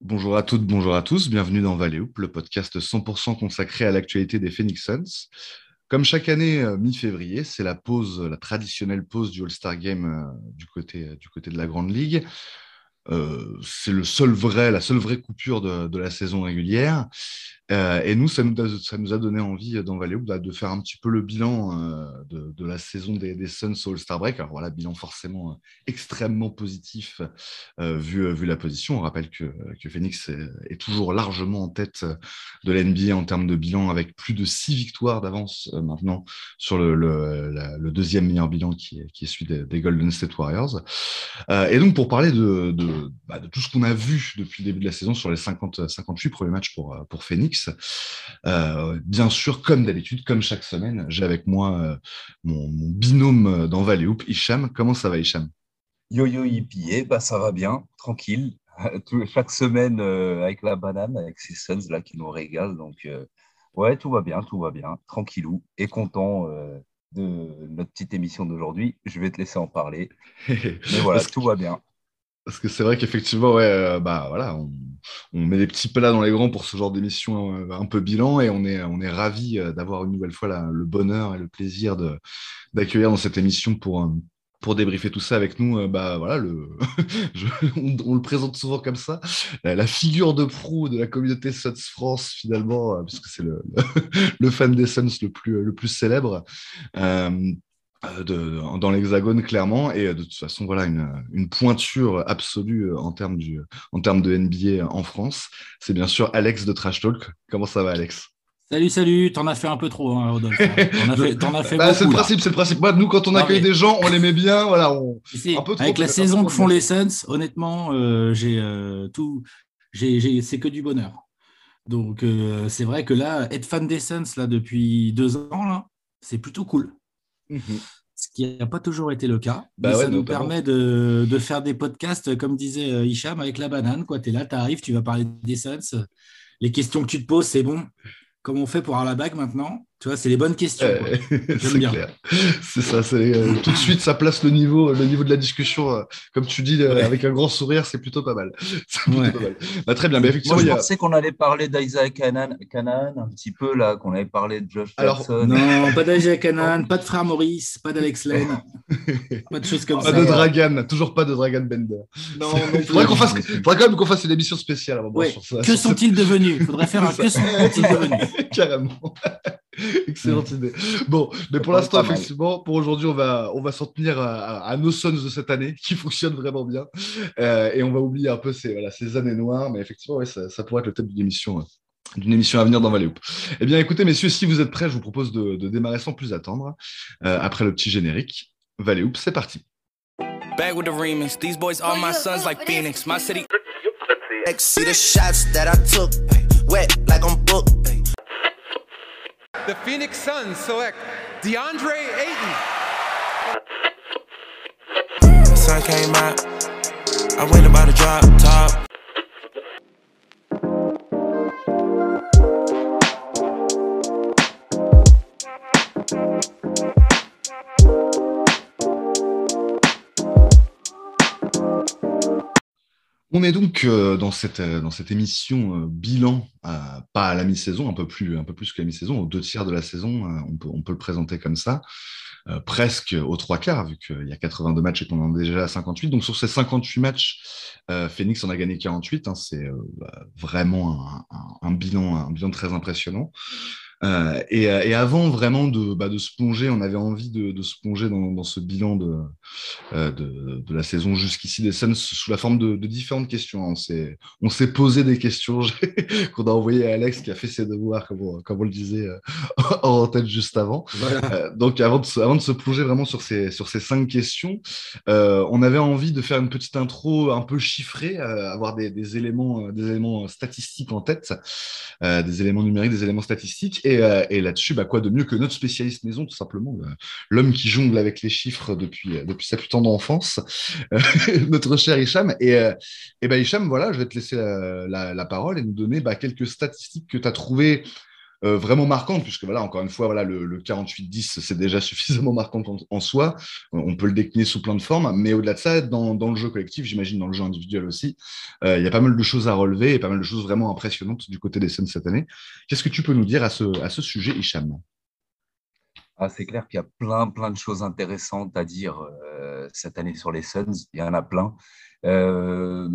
Bonjour à toutes, bonjour à tous, bienvenue dans Valley Hoop, le podcast 100% consacré à l'actualité des Phoenix Suns. Comme chaque année, euh, mi-février, c'est la pause, la traditionnelle pause du All-Star Game euh, du, côté, du côté de la Grande Ligue. Euh, c'est la seule vraie coupure de la saison régulière. Euh, et nous ça, nous a, ça nous a donné envie dans Valeo bah, de faire un petit peu le bilan euh, de, la saison des, Suns au All-Star Break. Alors voilà, bilan forcément euh, extrêmement positif euh, vu, vu la position. On rappelle que, que Phoenix est, toujours largement en tête de l'NBA en termes de bilan avec plus de six victoires d'avance maintenant sur le, deuxième meilleur bilan qui est, celui des, Golden State Warriors. et donc pour parler de, de, bah, de tout ce qu'on a vu depuis le début de la saison sur les 50, 58 premiers matchs pour, pour Phoenix, euh, bien sûr, comme d'habitude, comme chaque semaine, j'ai avec moi euh, mon, mon, binôme dans Valley Hoop, Hicham. Comment ça va, Hicham? Yo yo hippie, bah ça va bien, tranquille. chaque semaine euh, avec la banane, avec ces Suns là qui nous régalent. Donc euh, ouais, tout va bien, tout va bien, tranquillou et content euh, de notre petite émission d'aujourd'hui. Je vais te laisser en parler. Mais voilà, tout va bien. Parce que c'est vrai qu'effectivement, ouais, euh, bah voilà, on, on, met des petits plats dans les grands pour ce genre d'émission euh, un peu bilan et on est, on est ravis euh, d'avoir une nouvelle fois le bonheur et le plaisir d'accueillir dans cette émission pour, pour débriefer tout ça avec nous. Bah voilà, le, on, le présente souvent comme ça, la, figure de proue de la communauté Suns France finalement, puisque c'est le, le, le, fan des Suns le plus, le plus célèbre. De, dans l'hexagone clairement et de toute façon voilà une, une pointure absolue en termes du en termes de NBA en France c'est bien sûr Alex de Trash Talk comment ça va Alex? Salut, salut, t'en as fait un peu trop, hein, Rodolphe. T'en as fait, en as fait bah, C'est le principe, c'est le principe. Moi, nous, quand on accueille des gens, on les met bien, voilà. On... un peu trop, avec la saison que font les Suns, honnêtement, euh, j'ai euh, tout, j'ai, c'est que du bonheur. Donc, euh, c'est vrai que là, être fan des Suns là depuis deux ans là, c'est plutôt cool. Mmh. Ce qui n'a pas toujours été le cas. Bah ouais, ça nous permet de, de, faire des podcasts, comme disait Hicham, avec la banane. Tu es là, tu arrives, tu vas parler des Suns. Les questions que tu te poses, c'est bon. Comment on fait pour avoir la bague maintenant? Tu vois, c'est les bonnes questions. Euh, c'est clair. C'est ça. Euh, tout de suite, ça place le niveau, le niveau de la discussion. Euh, comme tu dis, ouais. avec un grand sourire, c'est plutôt pas mal. Plutôt ouais. pas mal. Bah, très bien. Mais effectivement, Moi, je a... pensais qu'on allait parler d'Isaac Canaan, un petit peu là, qu'on avait parlé de Josh Alors, Jackson. Non, pas d'Isaac Canaan, pas de frère Maurice, pas d'Alex Lane, pas de choses comme pas ça. Pas de Dragan, toujours pas de Dragan Bender. Non, il faudrait, qu'on fasse, faudrait quand même qu'on fasse une émission spéciale. Ouais. sur ça, que sont-ils devenus? Il faudrait faire un que sont-ils devenus? Carrément. Excellente idée. Bon, mais pour l'instant, effectivement, pour aujourd'hui, on va, on va s'en tenir à, à, nos Suns de cette année qui fonctionnent vraiment bien. Euh, et on va oublier un peu ces, voilà, ces années noires. Mais effectivement, ouais, ça, ça pourrait être le thème d'une émission. d'une émission à venir dans Valley Hoop. Eh bien, écoutez, messieurs, si vous êtes prêts, je vous propose de, de démarrer sans plus attendre. Euh, après le petit générique, Valley Hoop, c'est parti. Back with the remix. These boys are my sons like Phoenix. My city. See the shots that I took. Wet like I'm booked. The Phoenix Suns select DeAndre Ayton. The sun came out. I went about to drop top. On est donc euh, dans, cette, dans cette émission euh, bilan, euh, à la mi-saison, un peu plus, un peu plus que la mi-saison, aux deux tiers de la saison, euh, on, peut, le présenter comme ça, euh, presque aux trois quarts, vu qu'il y a 82 matchs et qu'on en est déjà à 58. Donc sur ces 58 matchs, Phoenix en a gagné 48. Hein, C'est vraiment un, un, un, bilan, un bilan très impressionnant. Euh, et, et, avant vraiment de, bah, de, se plonger, on avait envie de, de se plonger dans, dans, ce bilan de, euh, de, de la saison jusqu'ici des Suns sous la forme de, différentes questions. On s'est, on s'est posé des questions qu'on a envoyées à Alex qui a fait ses devoirs, comme on, comme on le disait euh, en tête juste avant. Voilà. Euh, donc avant de, se, avant de se plonger vraiment sur ces, sur ces cinq questions, euh, on avait envie de faire une petite intro un peu chiffrée, avoir des, des, éléments, des éléments statistiques en tête, des éléments numériques, des éléments statistiques. Et, euh, et là-dessus, bah, quoi de mieux que notre spécialiste maison, tout simplement, l'homme qui jongle avec les chiffres depuis, depuis sa plus tendre enfance, notre cher Hicham. Et, euh, et bah, Hicham, voilà, je vais te laisser la, la, la parole et nous donner bah, quelques statistiques que tu as trouvées euh, vraiment marquantes, puisque voilà, encore une fois, voilà, le, 48-10, c'est déjà suffisamment marquant en, soi. On peut le décliner sous plein de formes, mais au-delà de ça, dans, le jeu collectif, j'imagine dans le jeu individuel aussi, il y a pas mal de choses à relever et pas mal de choses vraiment impressionnantes du côté des Suns cette année. Qu'est-ce que tu peux nous dire à ce, à ce sujet, Hicham? Ah, c'est clair qu'il y a plein, plein de choses intéressantes à dire cette année sur les Suns. Il y en a plein. Euh,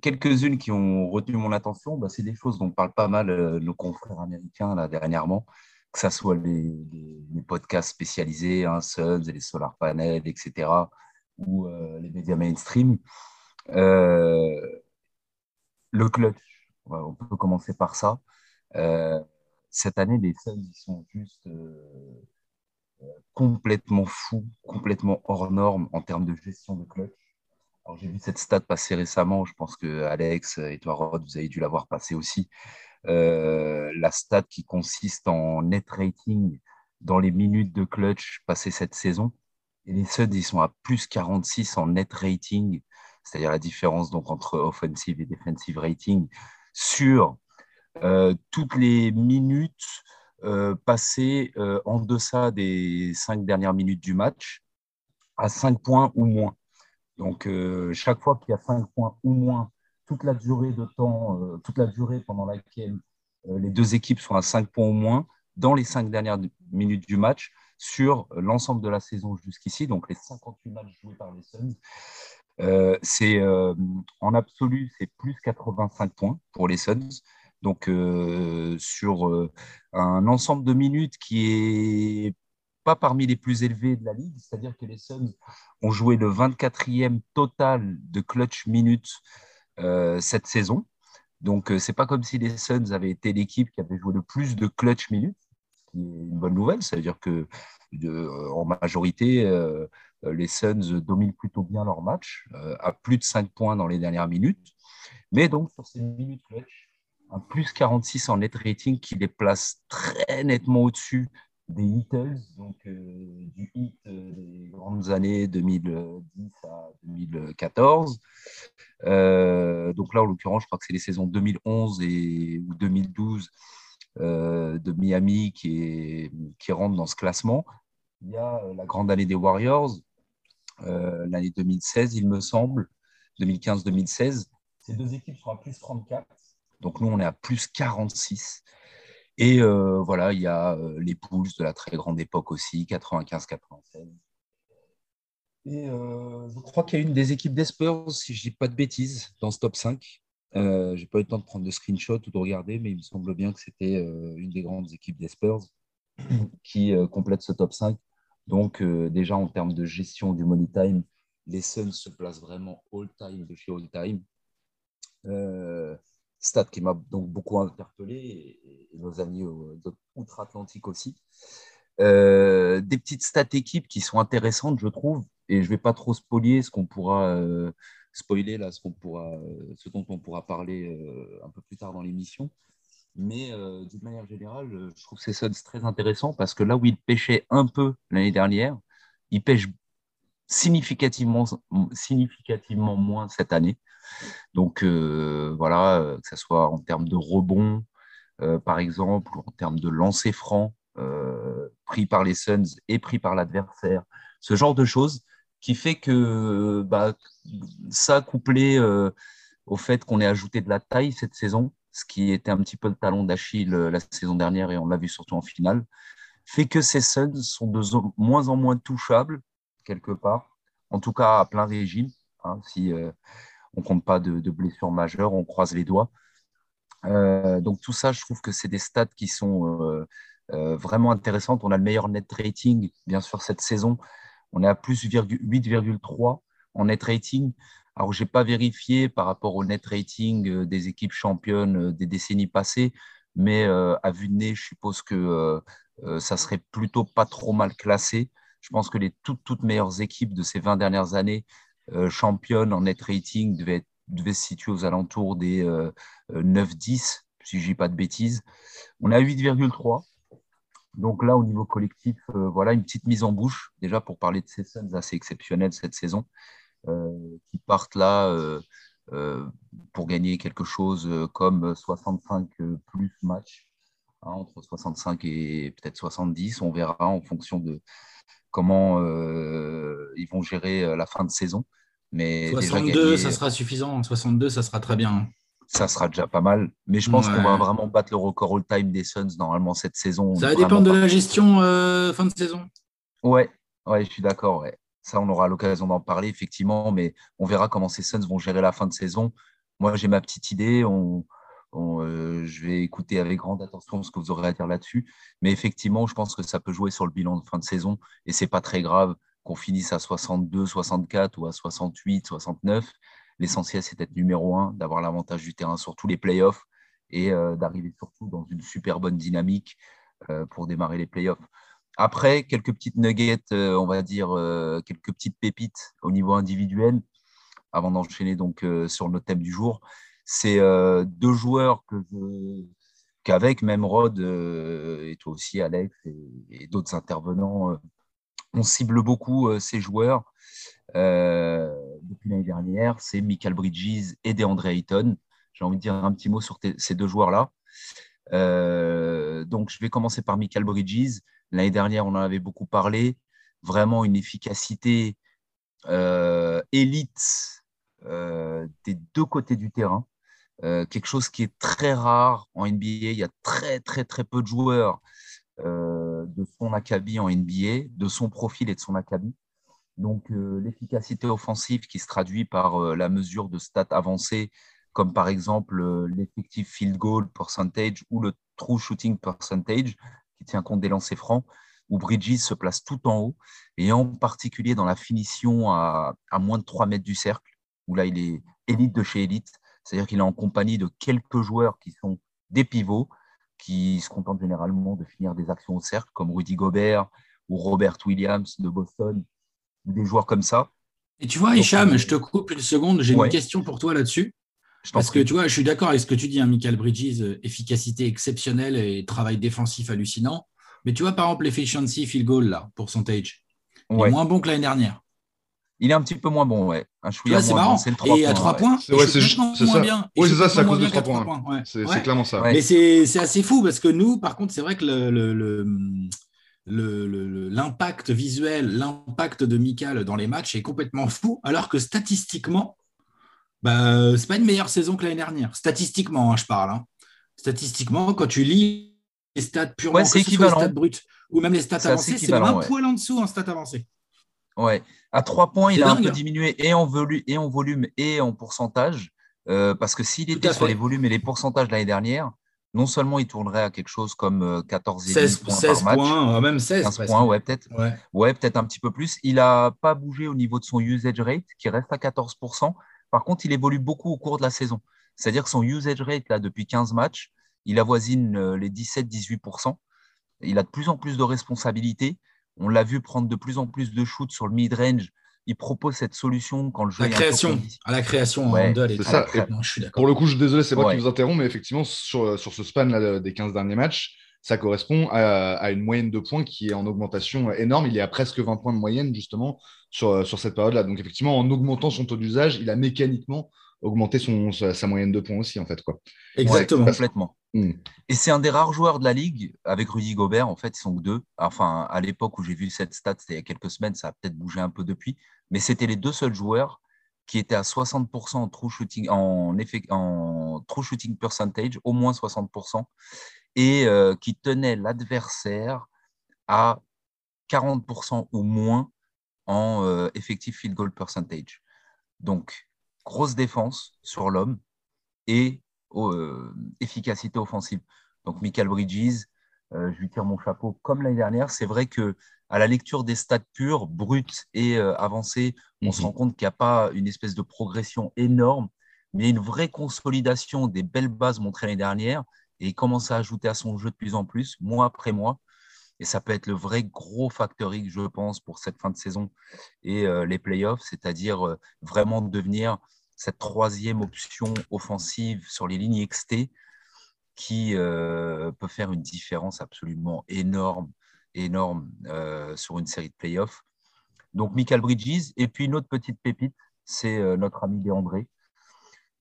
quelques-unes qui ont retenu mon attention, bah, c'est des choses dont parlent pas mal euh, nos confrères américains là, dernièrement, que ce soit les, podcasts spécialisés, hein, Suns et les Solar Panels, etc., ou euh, les médias mainstream. le clutch, on peut commencer par ça. cette année, les Suns, ils sont juste complètement fous, complètement hors normes en termes de gestion de clutch. Alors, j'ai vu cette stat passer récemment. Je pense que Alex et toi, Rod, vous avez dû l'avoir passé aussi. Euh, la stat qui consiste en net rating dans les minutes de clutch passées cette saison. Les Suns, ils sont à plus 46 en net rating, c'est-à-dire la différence donc entre offensive et defensive rating sur euh, toutes les minutes euh, passées en deçà des cinq dernières minutes du match à 5 points ou moins. Donc, euh, chaque fois qu'il y a 5 points ou moins, toute la durée de temps, euh, toute la durée pendant laquelle euh, les deux équipes sont à 5 points ou moins, dans les 5 dernières minutes du match, sur l'ensemble de la saison jusqu'ici, donc les 58 matchs joués par les Suns, c'est en absolu, c'est plus 85 points pour les Suns. Donc, sur un ensemble de minutes qui est pas parmi les plus élevés de la ligue, c'est-à-dire que les Suns ont joué le 24e total de clutch minutes euh, cette saison. Donc, euh, c'est pas comme si les Suns avaient été l'équipe qui avait joué le plus de clutch minutes, ce qui est une bonne nouvelle. Ça veut dire que, euh, en majorité, les Suns dominent plutôt bien leur match, à plus de 5 points dans les dernières minutes. Mais donc, sur ces minutes clutch, un plus 46 en net rating qui les place très nettement au-dessus des Beatles, donc euh, du hit euh, des grandes années 2010 à 2014. Euh, donc là, en l'occurrence, je crois que c'est les saisons 2011 et, ou 2012 de Miami qui, qui rentrent dans ce classement. Il y a la grande année des Warriors, l'année 2016, il me semble, 2015-2016. Ces deux équipes sont à plus 34. Donc nous, on est à plus 46. Et euh, voilà, il y a euh, les Poules de la très grande époque aussi, 95-96. Et euh, je crois qu'il y a une des équipes des Spurs, si je ne dis pas de bêtises, dans ce top 5. Euh, je n'ai pas eu le temps de prendre de screenshot ou de regarder, mais il me semble bien que c'était une des grandes équipes des Spurs qui complète ce top 5. Donc, déjà en termes de gestion du money time, les Suns se placent vraiment all-time de chez all-time stat qui m'a donc beaucoup interpellé et, nos amis outre-Atlantique aussi. Euh, des petites stats équipes qui sont intéressantes, je trouve, et je ne vais pas trop spoiler ce qu'on pourra euh, spoiler là, ce, qu'on pourra, euh, ce dont on pourra parler un peu plus tard dans l'émission. Mais d'une manière générale, je trouve ces stats très intéressants parce que là où ils pêchaient un peu l'année dernière, ils pêchent significativement, significativement moins cette année. Donc euh, voilà, euh, que ce soit en termes de rebond, euh, par exemple, ou en termes de lancer franc pris par les Suns et pris par l'adversaire, ce genre de choses qui fait que bah, ça couplé au fait qu'on ait ajouté de la taille cette saison, ce qui était un petit peu le talon d'Achille la saison dernière et on l'a vu surtout en finale, fait que ces Suns sont de moins en moins touchables quelque part, en tout cas à plein régime. Hein, si, on compte pas de, blessures majeures, on croise les doigts. Euh, donc tout ça, je trouve que c'est des stats qui sont euh, euh, vraiment intéressantes. On a le meilleur net rating, bien sûr, cette saison. On est à plus 8,3 en net rating. Alors, je n'ai pas vérifié par rapport au net rating des équipes championnes des décennies passées, mais à vue de nez, je suppose que ça serait plutôt pas trop mal classé. Je pense que les toutes, toutes meilleures équipes de ces 20 dernières années championne en net rating devait, devait se situer aux alentours des 9-10, euh, si je dis pas de bêtises. On a 8,3. Donc là, au niveau collectif, euh, voilà une petite mise en bouche, déjà pour parler de ces scènes assez exceptionnelles cette saison, qui partent là pour gagner quelque chose comme 65 plus matchs hein, entre 65 et peut-être 70. On verra en fonction de comment euh, ils vont gérer la fin de saison. Mais 62, ça sera suffisant. 62, ça sera très bien. Ça sera déjà pas mal. Mais je pense qu'on va vraiment battre le record all-time des Suns normalement cette saison. Ça va dépendre de la gestion fin de saison. Ouais, ouais, je suis d'accord. Ouais. Ça, on aura l'occasion d'en parler, effectivement, mais on verra comment ces Suns vont gérer la fin de saison. Moi, j'ai ma petite idée. Euh, je vais écouter avec grande attention ce que vous aurez à dire là-dessus. Mais effectivement, je pense que ça peut jouer sur le bilan de fin de saison et c'est pas très grave qu'on finisse à 62, 64 ou à 68, 69. L'essentiel, c'est d'être numéro un, d'avoir l'avantage du terrain sur tous les playoffs et euh, d'arriver surtout dans une super bonne dynamique euh, pour démarrer les playoffs. Après, quelques petites nuggets, on va dire, quelques petites pépites au niveau individuel, avant d'enchaîner donc sur le thème du jour. C'est deux joueurs qu'avec même Rod et toi aussi Alex et, d'autres intervenants, on cible beaucoup ces joueurs depuis l'année dernière. C'est Michael Bridges et DeAndre Ayton. J'ai envie de dire un petit mot sur ces deux joueurs-là. donc, je vais commencer par Michael Bridges. L'année dernière, on en avait beaucoup parlé. Vraiment une efficacité euh, élite euh, des deux côtés du terrain. Euh, quelque chose qui est très rare en NBA. Il y a très, très, très peu de joueurs de son acabit en NBA, de son profil et de son acabit. Donc, l'efficacité offensive qui se traduit par la mesure de stats avancées, comme par exemple l'effectif field goal percentage ou le true shooting percentage, qui tient compte des lancers francs, où Bridges se place tout en haut, et en particulier dans la finition à, moins de 3 mètres du cercle, où là, il est élite de chez élite, c'est-à-dire qu'il est en compagnie de quelques joueurs qui sont des pivots, qui se contentent généralement de finir des actions au cercle, comme Rudy Gobert ou Robert Williams de Boston, des joueurs comme ça. Et tu vois, Hicham, je te coupe une seconde, j'ai une question pour toi là-dessus. Parce que tu vois, je suis d'accord avec ce que tu dis, hein, Michael Bridges, euh, efficacité exceptionnelle et travail défensif hallucinant. Mais tu vois, par exemple, l'efficiency field goal, là, pourcentage, il est moins bon que l'année dernière. Il est un petit peu moins bon, ouais. c'est marrant. et à 3 points, c'est ça. Bien. Oui, c'est ça, c'est à cause de 3 points. C'est clairement ça. Mais c'est assez fou parce que nous, par contre, c'est vrai que l'impact visuel, l'impact de Michael dans les matchs est complètement fou, alors que statistiquement, bah, c'est pas une meilleure saison que l'année dernière. Statistiquement, hein, je parle. Hein. Statistiquement, quand tu lis les stats purement, ouais, c'est équivalent. les stats brutes ou même les stats avancées, c'est un poil en dessous en stats avancées. Ouais, à trois points, il a un peu hein. diminué et en, volume, et en volume et en pourcentage. Euh, parce que s'il était sur les volumes et les pourcentages de l'année dernière, non seulement il tournerait à quelque chose comme 14 et 16, points 16 par match, points, même 16 15 points, ouais, peut-être. Ouais, ouais peut-être un petit peu plus. Il n'a pas bougé au niveau de son usage rate, qui reste à 14%. Par contre, il évolue beaucoup au cours de la saison. C'est-à-dire que son usage rate, là, depuis 15 matchs, il avoisine euh, les 17-18%. Il a de plus en plus de responsabilités. On l'a vu prendre de plus en plus de shoots sur le mid-range. Il propose cette solution quand le jeu la création, à la création ouais, ça. pour le coup, je suis désolé, c'est moi qui vous interromps, mais effectivement, sur, sur ce span là, des 15 derniers matchs, ça correspond à, une moyenne de points qui est en augmentation énorme. Il est à presque 20 points de moyenne, justement, sur, sur cette période-là. Donc, effectivement, en augmentant son taux d'usage, il a mécaniquement augmenté son, sa, moyenne de points aussi, en fait. Quoi. Exactement. complètement. Hmm. Et c'est un des rares joueurs de la Ligue, avec Rudy Gobert, en fait, ils sont deux. Enfin, à l'époque où j'ai vu cette stat, c'était il y a quelques semaines, ça a peut-être bougé un peu depuis, mais c'était les deux seuls joueurs qui étaient à 60% en true shooting, en, effet, en true shooting percentage, au moins 60%, et euh, qui tenait l'adversaire à 40% ou moins en euh, effectif field goal percentage. Donc, grosse défense sur l'homme et euh, efficacité offensive. Donc, Michael Bridges, je lui tire mon chapeau comme l'année dernière. C'est vrai que à la lecture des stats purs, brutes et avancées, on se mhm. rend compte qu'il n'y a pas une espèce de progression énorme, mais une vraie consolidation des belles bases montrées l'année dernière et il commence à ajouter à son jeu de plus en plus, mois après mois. Et ça peut être le vrai gros facteur X, je pense, pour cette fin de saison et euh, les playoffs, c'est-à-dire euh, vraiment devenir cette troisième option offensive sur les lignes XT qui euh, peut faire une différence absolument énorme, énorme sur une série de playoffs. Donc, Michael Bridges. Et puis, une autre petite pépite, c'est notre ami André.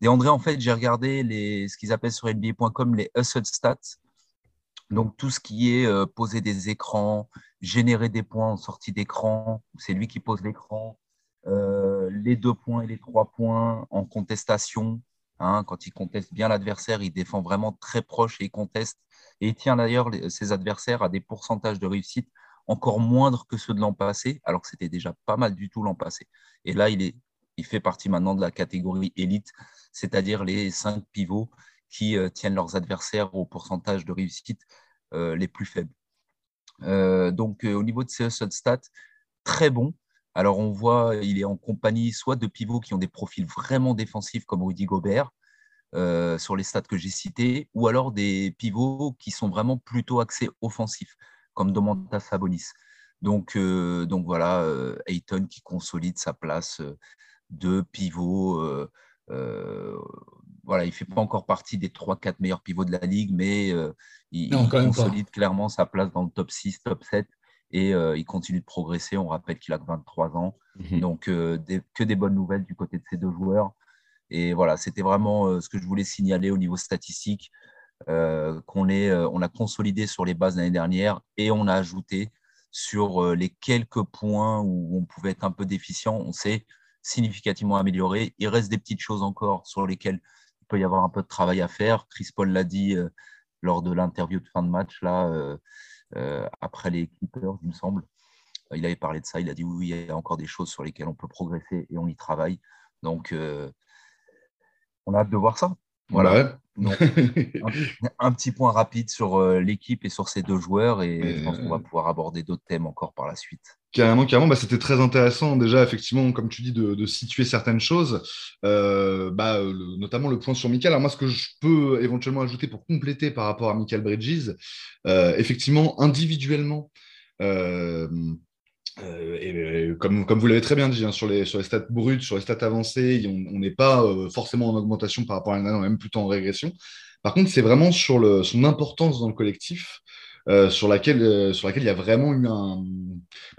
Et André, en fait, j'ai regardé les, ce qu'ils appellent sur NBA.com les hustle stats. Donc tout ce qui est euh, poser des écrans, générer des points en sortie d'écran, c'est lui qui pose l'écran, euh, les deux points et les trois points en contestation. Hein, quand il conteste bien l'adversaire, il défend vraiment très proche et il conteste. Et il tient d'ailleurs ses adversaires à des pourcentages de réussite encore moindres que ceux de l'an passé, alors que c'était déjà pas mal du tout l'an passé. Et là, il, est, il fait partie maintenant de la catégorie élite, c'est-à-dire les cinq pivots qui euh, tiennent leurs adversaires au pourcentage de réussite les plus faibles. donc, au niveau de ses stats, très bon. Alors, on voit, il est en compagnie soit de pivots qui ont des profils vraiment défensifs comme Rudy Gobert, euh, sur les stats que j'ai cités, ou alors des pivots qui sont vraiment plutôt axés offensifs, comme Domantas Sabonis. Donc, euh, donc voilà, euh, Ayton qui consolide sa place de pivot. Voilà, il ne fait pas encore partie des 3-4 meilleurs pivots de la ligue, mais il, il consolide clairement sa place dans le top 6, top 7 et euh, il continue de progresser. On rappelle qu'il a 23 ans. Mhm. Donc, euh, que des bonnes nouvelles du côté de ces deux joueurs. Et voilà, c'était vraiment euh, ce que je voulais signaler au niveau statistique, qu'on on a consolidé sur les bases l'année dernière et on a ajouté sur les quelques points où on pouvait être un peu déficient, on s'est significativement amélioré. Il reste des petites choses encore sur lesquelles il peut y avoir un peu de travail à faire. Chris Paul l'a dit lors de l'interview de fin de match, là, euh, après les Clippers, il me semble. Euh, il avait parlé de ça. Il a dit oui, il y a encore des choses sur lesquelles on peut progresser et on y travaille. Donc, euh, on a hâte de voir ça. Voilà. un, petit point rapide sur l'équipe et sur ces deux joueurs et je pense qu'on va pouvoir aborder d'autres thèmes encore par la suite. Carrément, carrément, bah, c'était très intéressant déjà, effectivement, comme tu dis, de, situer certaines choses, euh, bah, notamment le point sur Michael. Alors moi, ce que je peux éventuellement ajouter pour compléter par rapport à Michael Bridges, euh, effectivement, individuellement, euh, et, comme, comme vous l'avez très bien dit, hein, sur, les, sur les stats brutes, sur les stats avancées, on n'est pas forcément en augmentation par rapport à l'année, on est même plutôt en régression. Par contre, c'est vraiment sur le, son importance dans le collectif. Euh, sur, laquelle, euh, sur laquelle il y a vraiment eu un.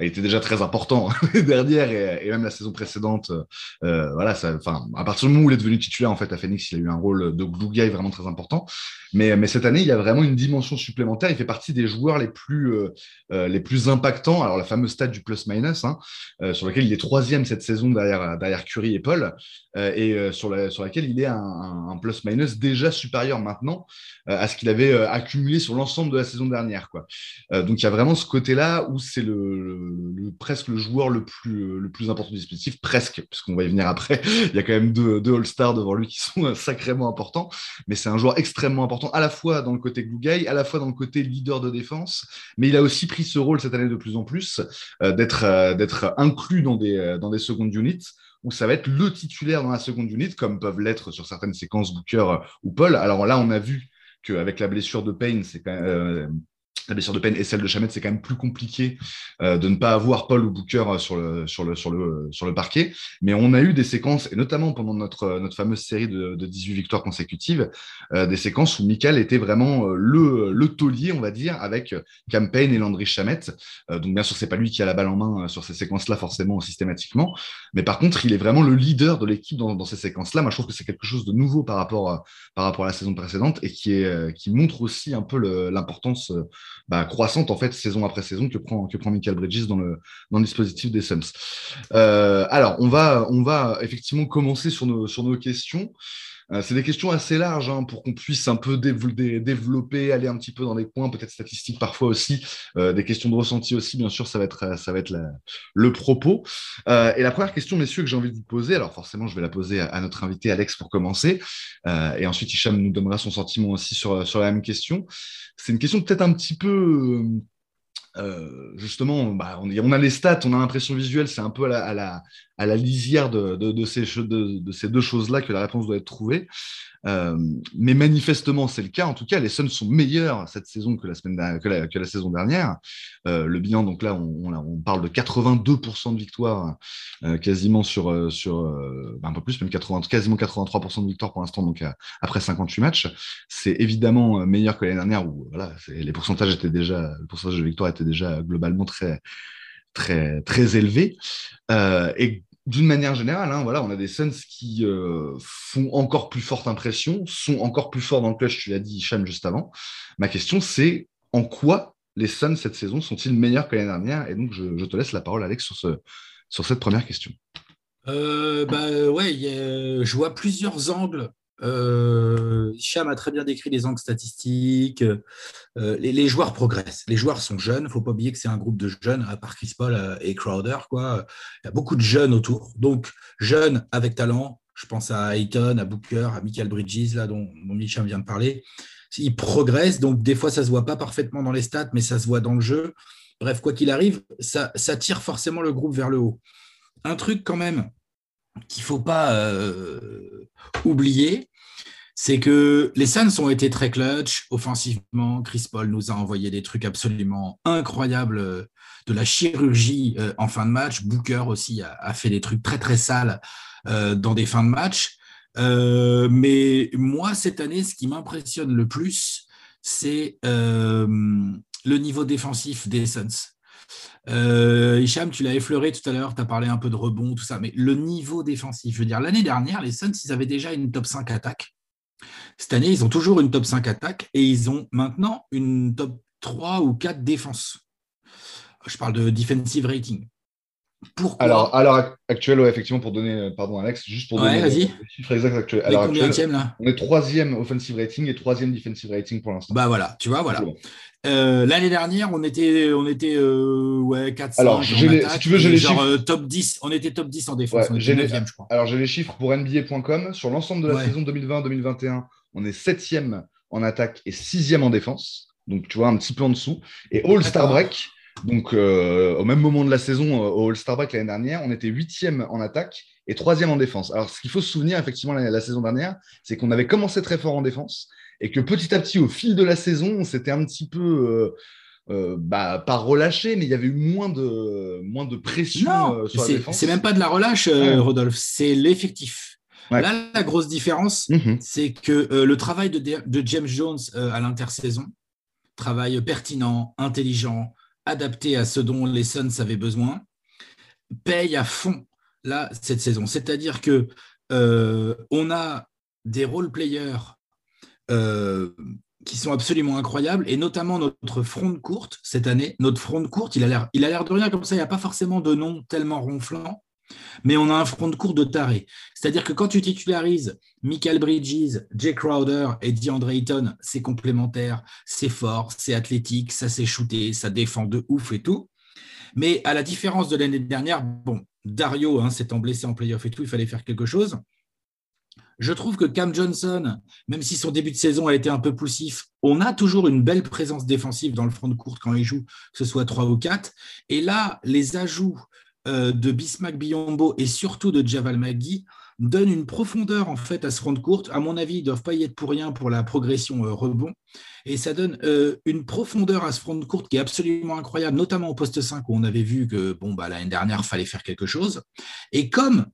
Il était déjà très important dernière et, et, même la saison précédente. Euh, voilà, ça, à partir du moment où il est devenu titulaire en fait, à Phoenix, il a eu un rôle de glue guy vraiment très important. Mais, mais cette année, il y a vraiment une dimension supplémentaire. Il fait partie des joueurs les plus, les plus impactants. Alors, la fameuse stat du plus-minus, hein, sur laquelle il est troisième cette saison derrière, derrière Curry et Paul, et sur, la, sur laquelle il est un, un plus-minus déjà supérieur maintenant à ce qu'il avait accumulé sur l'ensemble de la saison dernière. Euh, donc il y a vraiment ce côté-là où c'est le, presque le joueur le plus, le plus important du dispositif, presque, puisqu'on va y venir après. il y a quand même deux, deux All-Stars devant lui qui sont sacrément importants, mais c'est un joueur extrêmement important à la fois dans le côté glue guy, à la fois dans le côté leader de défense, mais il a aussi pris ce rôle cette année de plus en plus euh, d'être euh, d'être inclus dans des, dans des secondes units où ça va être le titulaire dans la seconde unit, comme peuvent l'être sur certaines séquences Booker ou Paul. Alors là, on a vu qu'avec la blessure de Payne, c'est quand même, la blessure de peine et celle de Chamet, c'est quand même plus compliqué euh, de ne pas avoir Paul ou Booker euh, sur le, sur, le, sur, le, sur le parquet. Mais on a eu des séquences, et notamment pendant notre, notre fameuse série de, de 18 victoires consécutives, euh, des séquences où Michael était vraiment le, le taulier, on va dire, avec Campaign et Landry Chamet. donc bien sûr, c'est pas lui qui a la balle en main sur ces séquences-là, forcément, systématiquement. Mais par contre, il est vraiment le leader de l'équipe dans, dans, ces séquences-là. Moi, je trouve que c'est quelque chose de nouveau par rapport à, par rapport à la saison précédente et qui, est, qui montre aussi un peu l'importance bah, croissante en fait saison après saison que prend que prend Michael Bridges dans le dans dispositif des Suns. Euh, alors on va on va effectivement commencer sur nos sur nos questions. Euh, c'est des questions assez larges hein, pour qu'on puisse un peu développer, aller un petit peu dans des points, peut-être statistiques parfois aussi, euh, des questions de ressenti aussi, bien sûr, ça va être, ça va être le propos. et la première question, messieurs, que j'ai envie de vous poser, alors forcément, je vais la poser à, notre invité Alex pour commencer, et ensuite Hicham nous donnera son sentiment aussi sur, sur la même question. C'est une question peut-être un petit peu euh, justement, bah, on, a les stats, on a l'impression visuelle, c'est un peu à la, lisière de, de, ces, de, ces, deux choses-là que la réponse doit être trouvée. Euh, mais manifestement, c'est le cas. En tout cas, les Suns sont meilleurs cette saison que la, semaine que la, saison dernière. Euh, le bilan, donc là, on, parle de 82% de victoire, quasiment sur, sur bah, un peu plus, même 80, quasiment 83% de victoire pour l'instant, donc après 58 matchs. C'est évidemment meilleur que l'année dernière où voilà, les pourcentages étaient déjà, le pourcentage de victoire était déjà globalement très, très, très élevé. Euh, et d'une manière générale, hein, voilà, on a des Suns qui euh, font encore plus forte impression, sont encore plus forts dans le clutch, tu l'as dit, Hicham, juste avant. Ma question, c'est en quoi les Suns cette saison sont-ils meilleurs que l'année dernière? Et donc, je, te laisse la parole, Alex, sur, ce, sur cette première question. Euh, bah, ouais, je vois plusieurs angles. Euh, a très bien décrit les angles statistiques. Euh, les, joueurs progressent. Les joueurs sont jeunes. Il ne faut pas oublier que c'est un groupe de jeunes, à part Chris Paul euh, et Crowder. Quoi. Il y a beaucoup de jeunes autour. Donc, jeunes avec talent. Je pense à Ayton, à Booker, à Michael Bridges, là, dont, dont vient de parler. Ils progressent. Donc, des fois, ça ne se voit pas parfaitement dans les stats, mais ça se voit dans le jeu. Bref, quoi qu'il arrive, ça tire forcément le groupe vers le haut. Un truc quand même qu'il ne faut pas euh, oublier, c'est que les Suns ont été très clutch offensivement. Chris Paul nous a envoyé des trucs absolument incroyables, euh, de la chirurgie euh, en fin de match. Booker aussi a, fait des trucs très très sales dans des fins de match. Mais moi, cette année, ce qui m'impressionne le plus, c'est le niveau défensif des Suns. Euh, Hicham, tu l'as effleuré tout à l'heure, tu as parlé un peu de rebond, tout ça, mais le niveau défensif, je veux dire, l'année dernière, les Suns, ils avaient déjà une top 5 attaque. Cette année, ils ont toujours une top 5 attaque et ils ont maintenant une top 3 ou 4 défense. Je parle de defensive rating. Pourquoi? Alors, à l'heure actuelle, ouais, effectivement, pour donner, euh, pardon Alex, juste pour Ouais, donner vas-y. les chiffres exacts actuels. À On est l'heure actuelle, combienième, là? on est troisième offensive rating et troisième defensive rating pour l'instant. Bah voilà, tu vois, voilà. Bon. Euh, L'année dernière, on était, on était euh, ouais, 4 Alors, les- si tu veux, j'ai les genre, chiffres. euh, top 10, on était top 10 en défense, Ouais, on j'ai était les- 9 je crois. Alors, j'ai les chiffres pour NBA.com. Sur l'ensemble de la Ouais. saison 2020-2021, on est septième en attaque et sixième en défense. Donc, tu vois, un petit peu en dessous. Et All-Star. Break, donc euh, au même moment de la saison, au All-Star Break l'année dernière, on était huitième en attaque et troisième en défense. Alors, ce qu'il faut se souvenir, effectivement, la, la saison dernière, c'est qu'on avait commencé très fort en défense et que petit à petit, au fil de la saison, on s'était un petit peu. euh, euh, bah, pas relâché, mais il y avait eu moins de, moins de pression Non, euh, sur la défense. c'est même pas de la relâche, Ouais. Rodolphe, c'est l'effectif. Ouais. Là, la grosse différence, Mhm. c'est que euh, le travail de, de James Jones euh, à l'intersaison, travail pertinent, intelligent, adapté à ce dont les Suns avaient besoin, paye à fond là cette saison. C'est-à-dire que euh, on a des role players euh, qui sont absolument incroyables et notamment notre front de courte cette année. Notre front de courte, il a l'air, de rien comme ça. Il n'y a pas forcément de nom tellement ronflant. Mais on a un front de courte de taré. C'est-à-dire que quand tu titularises Michael Bridges, Jay Crowder et DeAndre Ayton, c'est complémentaire, c'est fort, c'est athlétique, ça s'est shooté, ça défend de ouf et tout. Mais à la différence de l'année dernière, bon, Dario hein, s'étant blessé en playoff et tout, il fallait faire quelque chose. Je trouve que Cam Johnson, même si son début de saison a été un peu poussif, on a toujours une belle présence défensive dans le front de courte quand il joue, que ce soit 3 ou 4. Et là, les ajouts euh, de Bismack Biombo et surtout de Javal Magui donnent une profondeur en fait à ce front de courte. À mon avis, ils ne doivent pas y être pour rien pour la progression euh, rebond. Et ça donne euh, une profondeur à ce front de courte qui est absolument incroyable, notamment au poste 5 où on avait vu que bon, bah, l'année dernière, fallait faire quelque chose. Et comme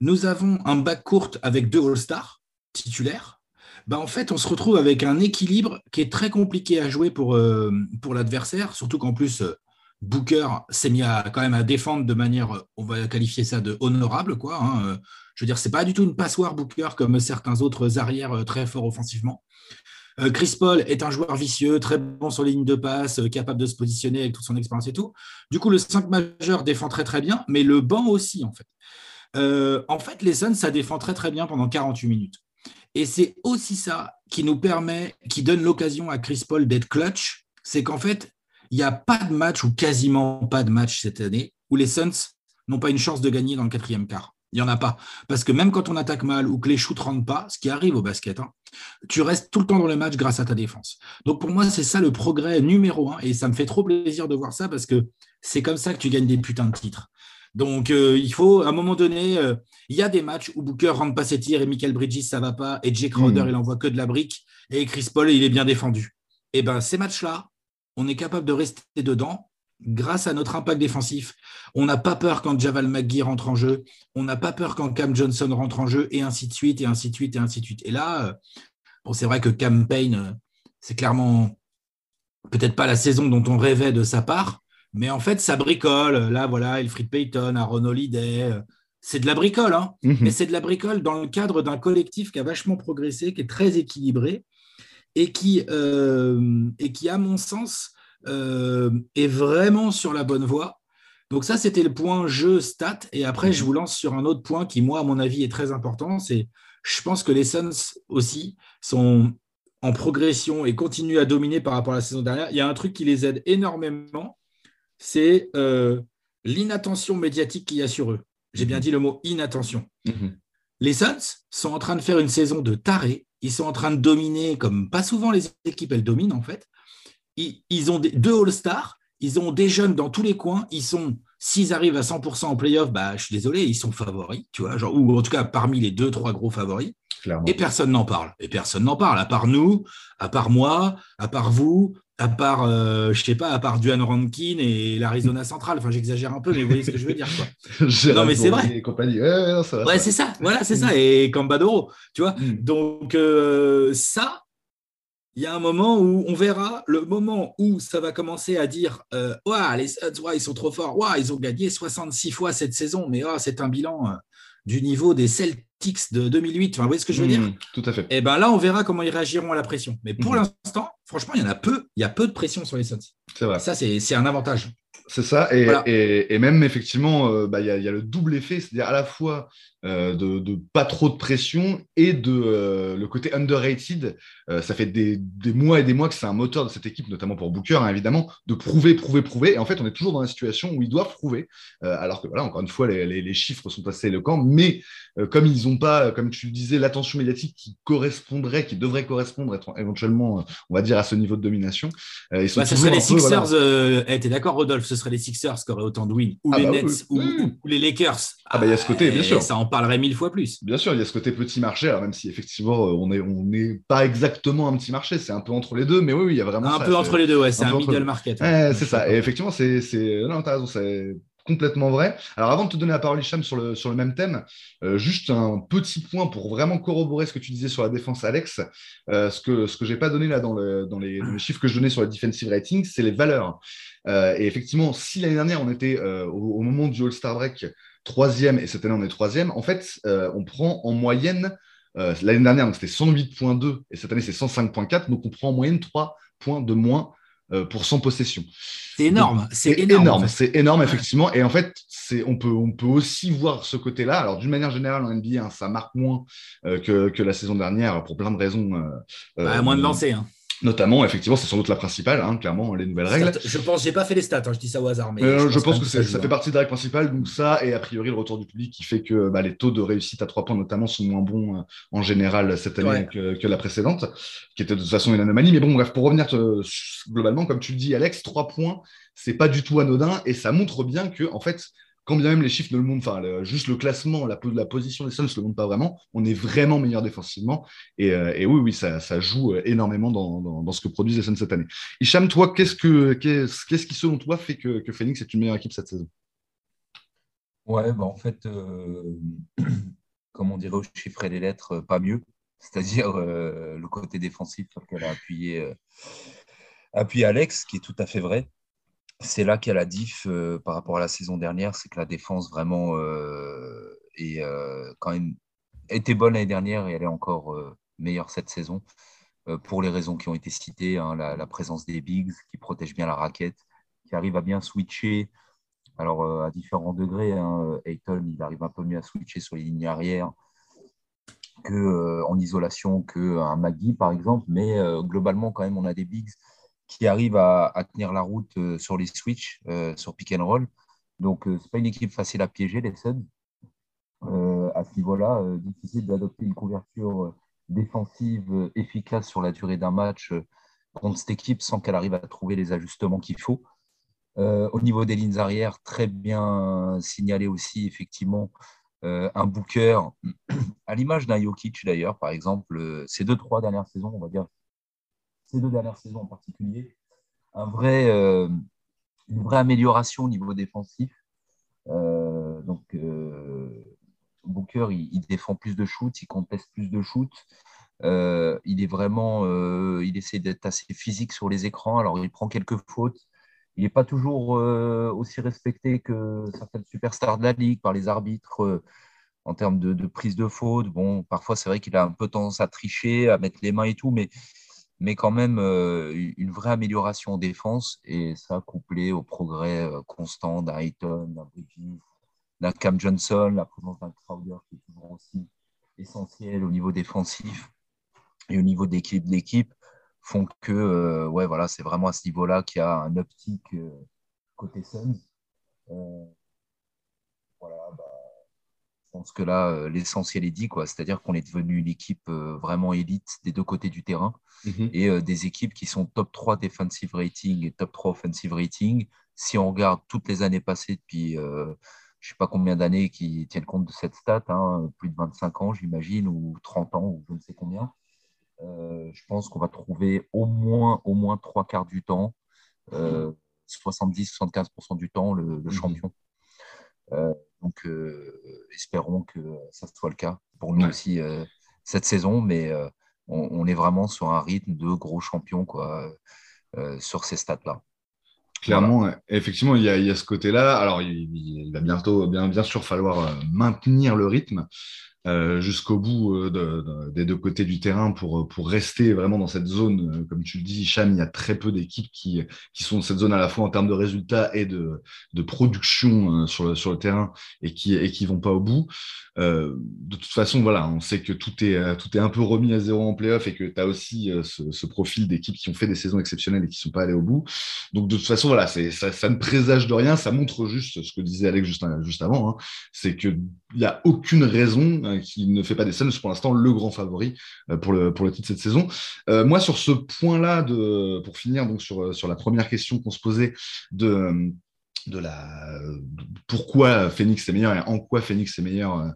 nous avons un bac courte avec deux All-Stars titulaires, bah, en fait, on se retrouve avec un équilibre qui est très compliqué à jouer pour, euh, l'adversaire, surtout qu'en plus, euh, Booker s'est mis à, quand même à défendre de manière, on va qualifier ça de honorable. Quoi, hein. Euh, Je veux dire, c'est pas du tout une passoire Booker comme certains autres arrières euh, très forts offensivement. Euh, Chris Paul est un joueur vicieux, très bon sur les lignes de passe, euh, capable de se positionner avec toute son expérience et tout. Du coup, le 5 majeur défend très très bien, mais le banc aussi, en fait. Euh, en fait, les Suns, ça défend très très bien pendant 48 minutes. Et c'est aussi ça qui nous permet, qui donne l'occasion à Chris Paul d'être clutch, c'est qu'en fait, il n'y a pas de match ou quasiment pas de match cette année où les Suns n'ont pas une chance de gagner dans le quatrième quart. Il n'y en a pas. Parce que même quand on attaque mal ou que les shoots ne rentrent pas, ce qui arrive au basket, hein, tu restes tout le temps dans le match grâce à ta défense. Donc pour moi, c'est ça le progrès numéro un. Et ça me fait trop plaisir de voir ça parce que c'est comme ça que tu gagnes des putains de titres. Donc euh, il faut, à un moment donné, euh, il y a des matchs où Booker rentre pas ses tirs et Michael Bridges, ça va pas. Et Jay Crowder, Mm. il envoie que de la brique. Et Chris Paul, il est bien défendu. Et ben ces matchs-là, on est capable de rester dedans grâce à notre impact défensif. On n'a pas peur quand Javal McGee rentre en jeu, on n'a pas peur quand Cam Johnson rentre en jeu, et ainsi de suite, et ainsi de suite, et ainsi de suite. Et là, euh, bon, c'est vrai que Cam Payne, c'est clairement peut-être pas la saison dont on rêvait de sa part, mais en fait, ça bricole. Là, voilà, Elfrid Payton, Aaron Holiday, euh, c'est de la bricole, hein Mhm. mais c'est de la bricole dans le cadre d'un collectif qui a vachement progressé, qui est très équilibré. et qui, euh, et qui à mon sens, euh, est vraiment sur la bonne voie. Donc ça, c'était le point jeu stat. Et après, je vous lance sur un autre point qui, moi, à mon avis, est très important. C'est, je pense que les Suns aussi sont en progression et continuent à dominer par rapport à la saison dernière. Il y a un truc qui les aide énormément, c'est euh, l'inattention médiatique qu'il y a sur eux. J'ai bien dit le mot inattention. Mhm. Les Suns sont en train de faire une saison de taré. Ils sont en train de dominer comme pas souvent les équipes, elles dominent en fait. Ils, ils ont des, deux All-Stars, ils ont des jeunes dans tous les coins. Ils sont, s'ils arrivent à 100% en playoff, bah, je suis désolé, ils sont favoris, tu vois, genre, ou en tout cas parmi les deux, trois gros favoris. Clairement. Et personne n'en parle. Et personne n'en parle, à part nous, à part moi, à part vous, à part, euh, je sais pas, à part Duane Rankin et l'Arizona Central. Enfin, j'exagère un peu, mais vous voyez ce que je veux dire. Quoi. Non, mais c'est vrai. et compagnie. Ouais, ouais, Ouais, c'est ça. Voilà, c'est ça. Et Cambadoro, tu vois. Mm. Donc, euh, ça, il y a un moment où on verra le moment où ça va commencer à dire euh, Ouah, les Suns, ouah, ils sont trop forts. Ouah, ils ont gagné 66 fois cette saison, mais ouah, c'est un bilan euh, du niveau des Celtics de 2008. Enfin, vous voyez ce que je veux dire? Mm, Tout à fait. Et ben là, on verra comment ils réagiront à la pression. Mais pour Mhm. l'instant, franchement, il y en a peu. Il y a peu de pression sur les Suns. C'est vrai. Ça, c'est un avantage. C'est ça, et, Voilà. et, et même effectivement, euh, bah, il y, il y a le double effet, c'est-à-dire à la fois euh, de, de pas trop de pression et de euh, le côté underrated. Euh, ça fait des, des mois et des mois que c'est un moteur de cette équipe, notamment pour Booker, hein, évidemment, de prouver, prouver, prouver. Et en fait, on est toujours dans la situation où ils doivent prouver, alors que voilà, encore une fois, les, les- les chiffres sont assez éloquents, mais comme ils n'ont pas, comme tu le disais, l'attention médiatique qui correspondrait, qui devrait correspondre être, éventuellement, on va dire, à ce niveau de domination, ils sont Bah, ce serait les peu, voilà. Sixers. euh, eh, T'es d'accord, Rodolphe Ce serait les Sixers qui auraient autant de wins. Ou Ah les bah Nets, oui, ou, les Lakers. Ah bah, il y a ce côté, bien et sûr. Ça en parlerait mille fois plus. Bien sûr, il y a ce côté petit marché, alors même si effectivement euh, on n'est on pas exactement un petit marché, c'est un peu entre les deux, mais oui, oui, il y a vraiment Un ça, peu entre les deux, ouais. C'est un un, peu entre middle market. Ouais, ouais. c'est ça. Et effectivement, c'est. Non, t'as raison, c'est complètement vrai. Alors, avant de te donner la parole, Hicham, sur le, sur le même thème, euh, juste un petit point pour vraiment corroborer ce que tu disais sur la défense, Alex. Euh, ce que ce que j'ai pas donné là dans, le, dans, les, dans les chiffres que je donnais sur le defensive rating, c'est les valeurs. Euh, et effectivement, si l'année dernière, on était au, au moment du All-Star Break troisième, et cette année, on est troisième, en fait, euh, on prend en moyenne, euh, l'année dernière, donc, c'était 108.2, et cette année, c'est 105.4, donc on prend en moyenne 3 points de moins euh, pour 100 possessions. C'est énorme. C'est énorme. énorme, en fait. c'est énorme effectivement. Et en fait, on peut on peut aussi voir ce côté-là. Alors d'une manière générale en NBA, hein, ça marque moins euh, que, que la saison dernière pour plein de raisons. euh, Bah, moins de lancer. Hein. Notamment, effectivement, c'est sans doute la principale, hein, clairement, les nouvelles règles. Je pense, j'ai pas fait les stats, hein, je dis ça au hasard. Mais Euh, je, pense que, ça fait hein. partie de la règle principale, donc ça, et a priori le retour du public qui fait que bah, les taux de réussite à trois points notamment sont moins bons euh, en général cette année Ouais. que, que la précédente, qui était de toute façon une anomalie. Mais bon, bref, pour revenir te- globalement, comme tu le dis, Alex, trois points, c'est pas du tout anodin, et ça montre bien que, en fait, quand bien même les chiffres ne le montrent, enfin, juste le classement, la, po- la position des Suns ne le montre pas vraiment, on est vraiment meilleur défensivement. Et, euh, oui, oui, ça, joue euh, énormément dans, ce que produisent les Suns cette année. Hicham, toi, qu'est-ce, que, qu'est-ce, qu'est-ce qui, selon toi, fait que, Phoenix est une meilleure équipe cette saison? Ouais, bah en fait, euh, comme on dirait au chiffre et les lettres, pas mieux. C'est-à-dire le côté défensif sur lequel a appuyé, appuyé Alex, qui est tout à fait vrai. C'est là qu'il y a la diff euh, par rapport à la saison dernière, c'est que la défense vraiment euh, est, euh, quand même était bonne l'année dernière et elle est encore meilleure cette saison pour les raisons qui ont été citées, hein, la, présence des bigs qui protègent bien la raquette, qui arrivent à bien switcher alors, à différents degrés, hein, il arrive un peu mieux à switcher sur les lignes arrière que, en isolation qu'un Magui, par exemple. Mais globalement, quand même, on a des bigs qui arrivent à, tenir la route euh, sur les switches, euh, sur pick and roll. Donc, euh, ce n'est pas une équipe facile à piéger, les Suns. À ce niveau-là, difficile d'adopter une couverture défensive efficace sur la durée d'un match contre cette équipe sans qu'elle arrive à trouver les ajustements qu'il faut. Au niveau des lignes arrières, très bien signalé aussi, effectivement, un Booker, à l'image d'un Jokic d'ailleurs, par exemple, ces deux, trois dernières saisons, on va dire, ces deux dernières saisons en particulier, un vrai, euh, une vraie amélioration au niveau défensif. Euh, donc, euh, Booker, il, défend plus de shoots, il conteste plus de shoots. Euh, il est vraiment, il essaie d'être assez physique sur les écrans. Alors, il prend quelques fautes. Il n'est pas toujours aussi respecté que certaines superstars de la ligue par les arbitres en termes de, de, prise de faute. Bon, parfois, c'est vrai qu'il a un peu tendance à tricher, à mettre les mains et tout, mais mais quand même une vraie amélioration en défense, et ça couplé au progrès constant d'un Ayton, d'un Bridges, d'un Cam Johnson, la présence d'un Crowder qui est toujours aussi essentiel au niveau défensif et au niveau d'équipe d'équipe font que voilà c'est vraiment à ce niveau-là qu'il y a un optique côté Suns. voilà, bah, pense que là, euh, l'essentiel est dit, quoi. C'est-à-dire qu'on est devenu une équipe euh, vraiment élite des deux côtés du terrain mhm. et euh, des équipes qui sont top 3 defensive rating et top 3 offensive rating. Si on regarde toutes les années passées depuis, je ne sais pas combien d'années qui tiennent compte de cette stat, hein, plus de 25 ans, j'imagine, ou 30 ans, ou je ne sais combien, je pense qu'on va trouver au moins, au moins trois quarts du temps, 70-75% du temps, le, mhm. champion. Donc, euh, espérons que ça soit le cas pour nous aussi euh, cette saison. Mais euh, on, est vraiment sur un rythme de gros champions quoi, sur ces stats-là. Clairement, effectivement, il y, a, ce côté-là. Alors, il, va bientôt, bien, bien sûr, falloir maintenir le rythme. Euh, jusqu'au bout euh, des deux côtés du terrain pour, pour rester vraiment dans cette zone. Euh, comme tu le dis, Cham, il y a très peu d'équipes qui, qui sont dans cette zone à la fois en termes de résultats et de, de production sur, le, sur le terrain et qui et qui vont pas au bout. de toute façon, voilà, on sait que tout est, tout est un peu remis à zéro en playoff et que tu as aussi ce, profil d'équipes qui ont fait des saisons exceptionnelles et qui sont pas allées au bout. Donc, de toute façon, voilà, ça, ça ne présage de rien. Ça montre juste ce que disait Alex juste, juste avant. Hein, c'est qu'il n'y a aucune raison qui ne fait pas des Suns pour l'instant le grand favori euh, pour le, pour le titre cette saison. Euh, moi, sur ce point-là, pour finir donc sur, sur la première question qu'on se posait de de la pourquoi Phoenix est meilleur et en quoi Phoenix est meilleur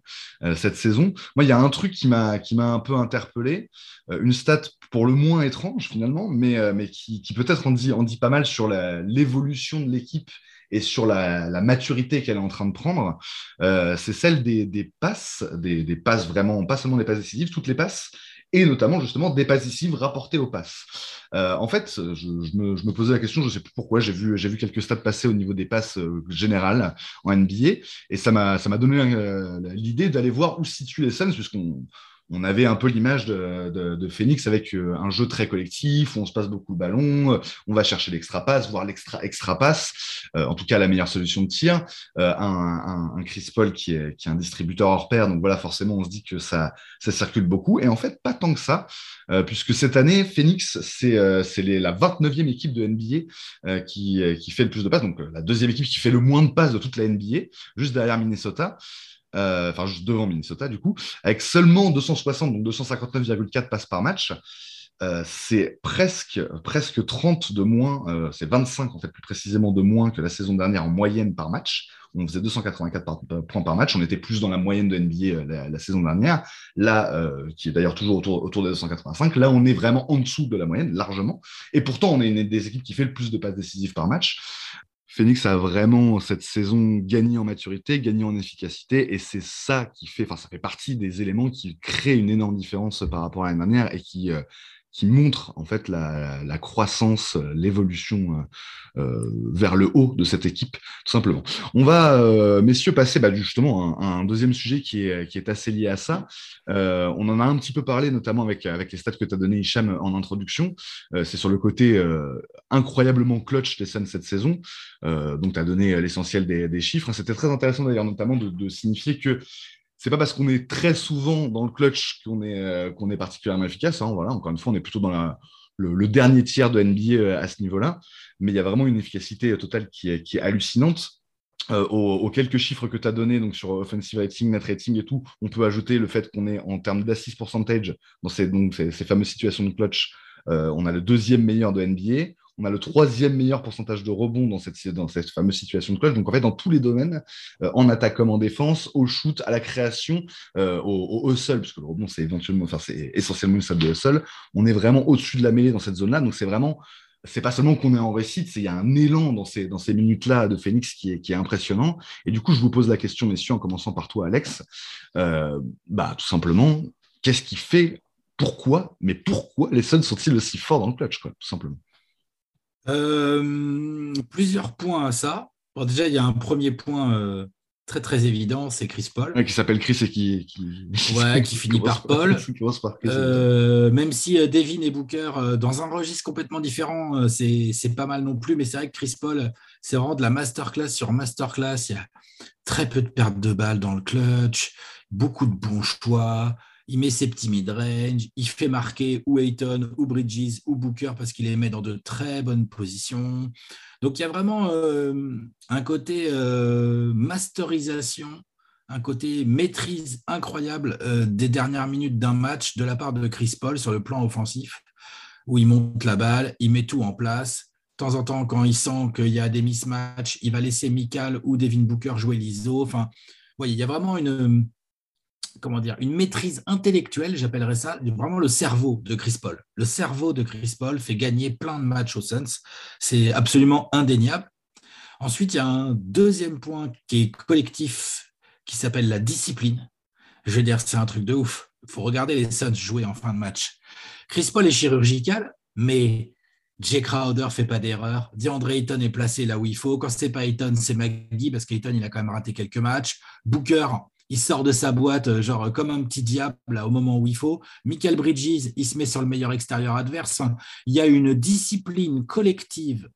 euh, cette saison. Moi, il y a un truc qui m'a un peu interpellé, une stat pour le moins étrange finalement, mais mais qui, qui peut-être en dit en dit pas mal sur l'évolution de l'équipe et sur la, maturité qu'elle est en train de prendre, euh, c'est celle des, passes, des, passes vraiment, pas seulement des passes décisives, toutes les passes, et notamment justement des passes décisives rapportées aux passes. Euh, en fait, je, me, posais la question, je ne sais plus pourquoi, j'ai vu, quelques stats passer au niveau des passes euh, générales en NBA, et ça m'a donné l'idée d'aller voir où se situent les Suns, puisqu'on on avait un peu l'image de, Phoenix avec euh, un jeu très collectif, où on se passe beaucoup le ballon, euh, on va chercher l'extra passe, voire l'extra extra passe, euh, en tout cas la meilleure solution de tir. un, Chris Paul qui est, qui est un distributeur hors pair, donc voilà, forcément, on se dit que ça, ça circule beaucoup. Et en fait, pas tant que ça, puisque cette année, Phoenix, c'est la 29e équipe de NBA qui, qui fait le plus de passes, donc la deuxième équipe qui fait le moins de passes de toute la NBA, juste derrière Minnesota. Euh, enfin juste devant Minnesota du coup, avec seulement 260, donc 259,4 passes par match. Euh, c'est presque, presque 30 de moins, euh, c'est 25 en fait plus précisément de moins que la saison dernière en moyenne par match. On faisait 284 points par match, on était plus dans la moyenne de NBA la, saison dernière, là, qui est d'ailleurs toujours autour, autour des 285. Là, on est vraiment en dessous de la moyenne, largement. Et pourtant, on est une des équipes qui fait le plus de passes décisives par match. Phoenix a vraiment cette saison gagné en maturité, gagné en efficacité, et c'est ça qui fait, enfin, ça fait partie des éléments qui créent une énorme différence par rapport à l'année dernière et qui, euh, qui montre en fait la, croissance, l'évolution euh, euh, vers le haut de cette équipe, tout simplement. On va, euh, messieurs, passer bah, justement à un, deuxième sujet qui est, assez lié à ça. Euh, on en a un petit peu parlé, notamment avec, les stats que tu as donné, Hicham, en introduction. C'est sur le côté incroyablement clutch des Suns cette saison. donc, tu as donné l'essentiel des, chiffres. C'était très intéressant d'ailleurs, notamment de signifier que c'est pas parce qu'on est très souvent dans le clutch qu'on est, euh, qu'on est particulièrement efficace. Hein, voilà, encore une fois, on est plutôt dans le, dernier tiers de NBA euh, à ce niveau-là. Mais il y a vraiment une efficacité totale qui est, qui est hallucinante. Euh, aux, quelques chiffres que tu as donnés donc sur offensive rating, net rating et tout, on peut ajouter le fait qu'on est en termes d'assist percentage dans ces, donc, ces, fameuses situations de clutch. on a le deuxième meilleur de NBA on a le troisième meilleur pourcentage de rebond dans cette, fameuse situation de clutch. Donc en fait, dans tous les domaines, euh, en attaque comme en défense, au shoot, à la création, euh, au, au, hustle, puisque le rebond c'est éventuellement, enfin c'est essentiellement une salle de hustle, on est vraiment au-dessus de la mêlée dans cette zone-là. Donc c'est vraiment c'est pas seulement qu'on est en récite, c'est il y a un élan dans ces, minutes-là de Phoenix qui est, qui est impressionnant. Et du coup, je vous pose la question, messieurs, en commençant par toi, Alex. Euh, bah, tout simplement, qu'est-ce qui fait, pourquoi, mais pourquoi les Suns sont-ils aussi forts dans le clutch, quoi, tout simplement? Euh, plusieurs points à ça. déjà, il y a un premier point euh, très très évident, c'est Chris Paul. Ouais, qui s'appelle Chris et qui, qui... Ouais, qui finit par Paul. par. Euh, même si Devin et Booker, dans un registre complètement différent, c'est c'est pas mal non plus, mais c'est vrai que Chris Paul, c'est vraiment de la masterclass sur masterclass. Il y a très peu de pertes de balles dans le clutch, beaucoup de bons choix. Il met ses petits mid-range, il fait marquer ou Ayton, ou Bridges, ou Booker parce qu'il les met dans de très bonnes positions. Donc il y a vraiment euh, un côté euh, masterisation, un côté maîtrise incroyable euh, des dernières minutes d'un match de la part de Chris Paul sur le plan offensif, où il monte la balle, il met tout en place. De temps en temps, quand il sent qu'il y a des mismatchs, il va laisser Mikal ou Devin Booker jouer l'ISO. Enfin, voyez, il y a vraiment une, comment dire, une maîtrise intellectuelle, j'appellerais ça, vraiment le cerveau de Chris Paul. Le cerveau de Chris Paul fait gagner plein de matchs aux Suns. C'est absolument indéniable. Ensuite, il y a un deuxième point qui est collectif, qui s'appelle la discipline. Je vais dire, c'est un truc de ouf. Il faut regarder les Suns jouer en fin de match. Chris Paul est chirurgical, mais Jay Crowder fait pas d'erreur. DeAndre Ayton est placé là où il faut. Quand c'est pas Ayton, c'est Maggie, parce qu'Ayton, il a quand même raté quelques matchs. Booker, il sort de sa boîte, euh, genre comme un petit diable là, au moment où il faut. Michael Bridges, il se met sur le meilleur extérieur adverse. Il y a une discipline collective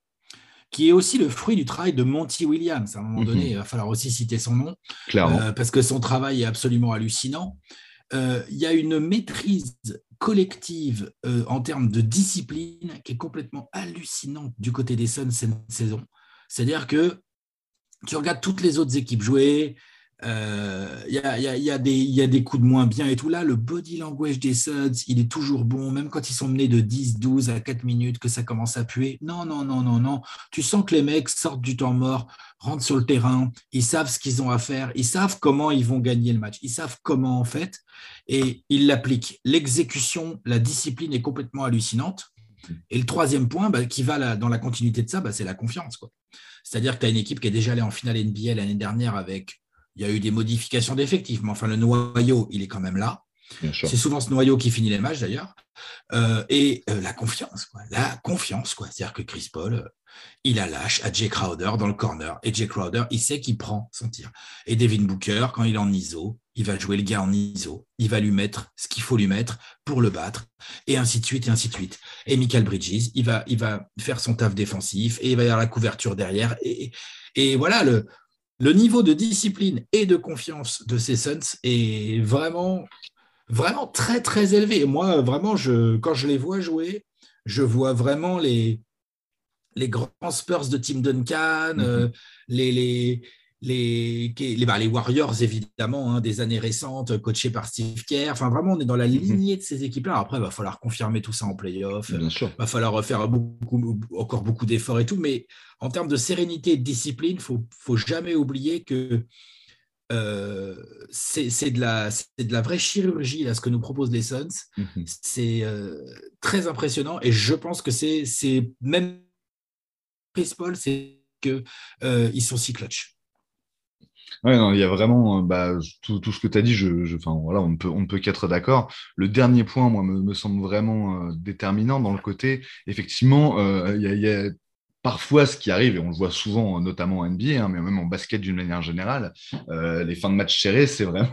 qui est aussi le fruit du travail de Monty Williams. À un moment Mhm. donné, il va falloir aussi citer son nom, Clairement. euh, parce que son travail est absolument hallucinant. Euh, Il y a une maîtrise collective euh, en termes de discipline qui est complètement hallucinante du côté des Suns cette saison. C'est-à-dire que tu regardes toutes les autres équipes jouer, euh, il y, a, il y a- des- coups de moins bien et tout. Là, le body language des Suns, il est toujours bon, même quand ils sont menés de 10, 12 à 4 minutes, que ça commence à puer. Non, non, non, non, non. Tu sens que les mecs sortent du temps mort, rentrent sur le terrain, ils savent ce qu'ils ont à faire, ils savent comment ils vont gagner le match, ils savent comment en fait, et ils l'appliquent. L'exécution, la discipline est complètement hallucinante. Et le troisième point, bah, qui va dans la continuité de ça, bah, c'est la confiance. C'est-à-dire que tu as une équipe qui est déjà allée en finale NBA l'année dernière avec. Il y a eu des modifications d'effectifs, mais enfin, le noyau, il est quand même là. C'est souvent ce noyau qui finit les matchs d'ailleurs. Euh, et euh, la confiance, quoi. La confiance, quoi. C'est-à-dire que Chris Paul, euh, il a lâche à Jay Crowder dans le corner. Et Jay Crowder, il sait qu'il prend son tir. Et Devin Booker, quand il est en ISO, il va jouer le gars en ISO. Il va lui mettre ce qu'il faut lui mettre pour le battre. Et ainsi de suite, et ainsi de suite. Et Michael Bridges, il va, il va faire son taf défensif et il va y avoir la couverture derrière. Et, et voilà, le, le niveau de discipline et de confiance de ces Suns est vraiment, vraiment très, très élevé. Et moi, vraiment, je, quand je les vois jouer, je vois vraiment les, les grands Spurs de Tim Duncan, Mhm. euh, les, les, les, les, bah, les Warriors, évidemment, hein, des années récentes, coachés par Steve Kerr. Enfin, vraiment, on est dans la lignée de ces équipes-là. Après, il va falloir confirmer tout ça en playoff. Bien sûr. Il va falloir faire beaucoup, encore beaucoup d'efforts et tout. Mais en termes de sérénité et de discipline, il ne faut, faut jamais oublier que euh, c'est de, la- de la vraie chirurgie, là, ce que nous proposent les Suns. Mhm. C'est euh, très impressionnant et je pense que c'est c'est même Chris Paul, c'est que euh, ils sont si clutch. Ouais, non, il y a vraiment euh, bah, tout, tout ce que tu as dit, je, je- voilà, on ne peut, on peut qu'être d'accord. Le dernier point, moi, me, me semble vraiment euh, déterminant dans le côté, effectivement, euh, il y a parfois ce qui arrive, et on le voit souvent, notamment en NBA, hein, mais même en basket d'une manière générale, euh, les fins de match serrées, c'est vraiment,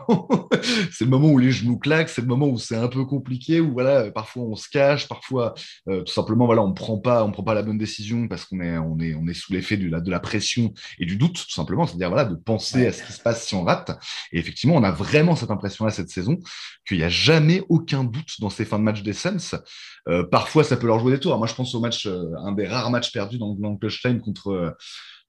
c'est le moment où les genoux claquent, c'est le moment où c'est un peu compliqué, où voilà, parfois on se cache, parfois euh, tout simplement, voilà, on prend pas, on prend pas la bonne décision parce qu'on est, on est, on est sous l'effet de la, de la pression et du doute, tout simplement, c'est-à-dire voilà, de penser à ce qui se passe si on rate. Et effectivement, on a vraiment cette impression-là cette saison qu'il n'y a jamais aucun doute dans ces fins de match des Suns. Euh, parfois, ça peut leur jouer des tours. Moi, je pense au match, euh, un des rares matchs perdus dans, dans le clutch time contre, euh,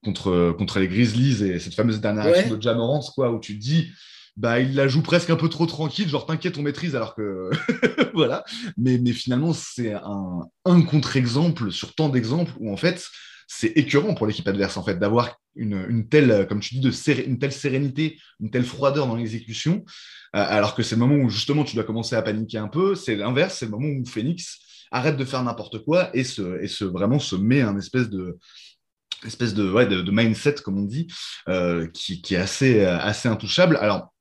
contre, contre les Grizzlies et cette fameuse dernière Ouais. action de Jamorant, quoi, où tu te dis, bah, il la joue presque un peu trop tranquille, genre t'inquiète, on maîtrise, alors que voilà. Mais, mais finalement, c'est un, un contre-exemple sur tant d'exemples où en fait, c'est écœurant pour l'équipe adverse en fait d'avoir une, une telle, comme tu dis, de une telle sérénité, une telle froideur dans l'exécution, euh, alors que c'est le moment où justement tu dois commencer à paniquer un peu. C'est l'inverse, c'est le moment où Phoenix arrête de faire n'importe quoi et se, et se vraiment se met un espèce de espèce de, ouais, de mindset comme on dit, euh, qui, qui est assez, assez intouchable. Alors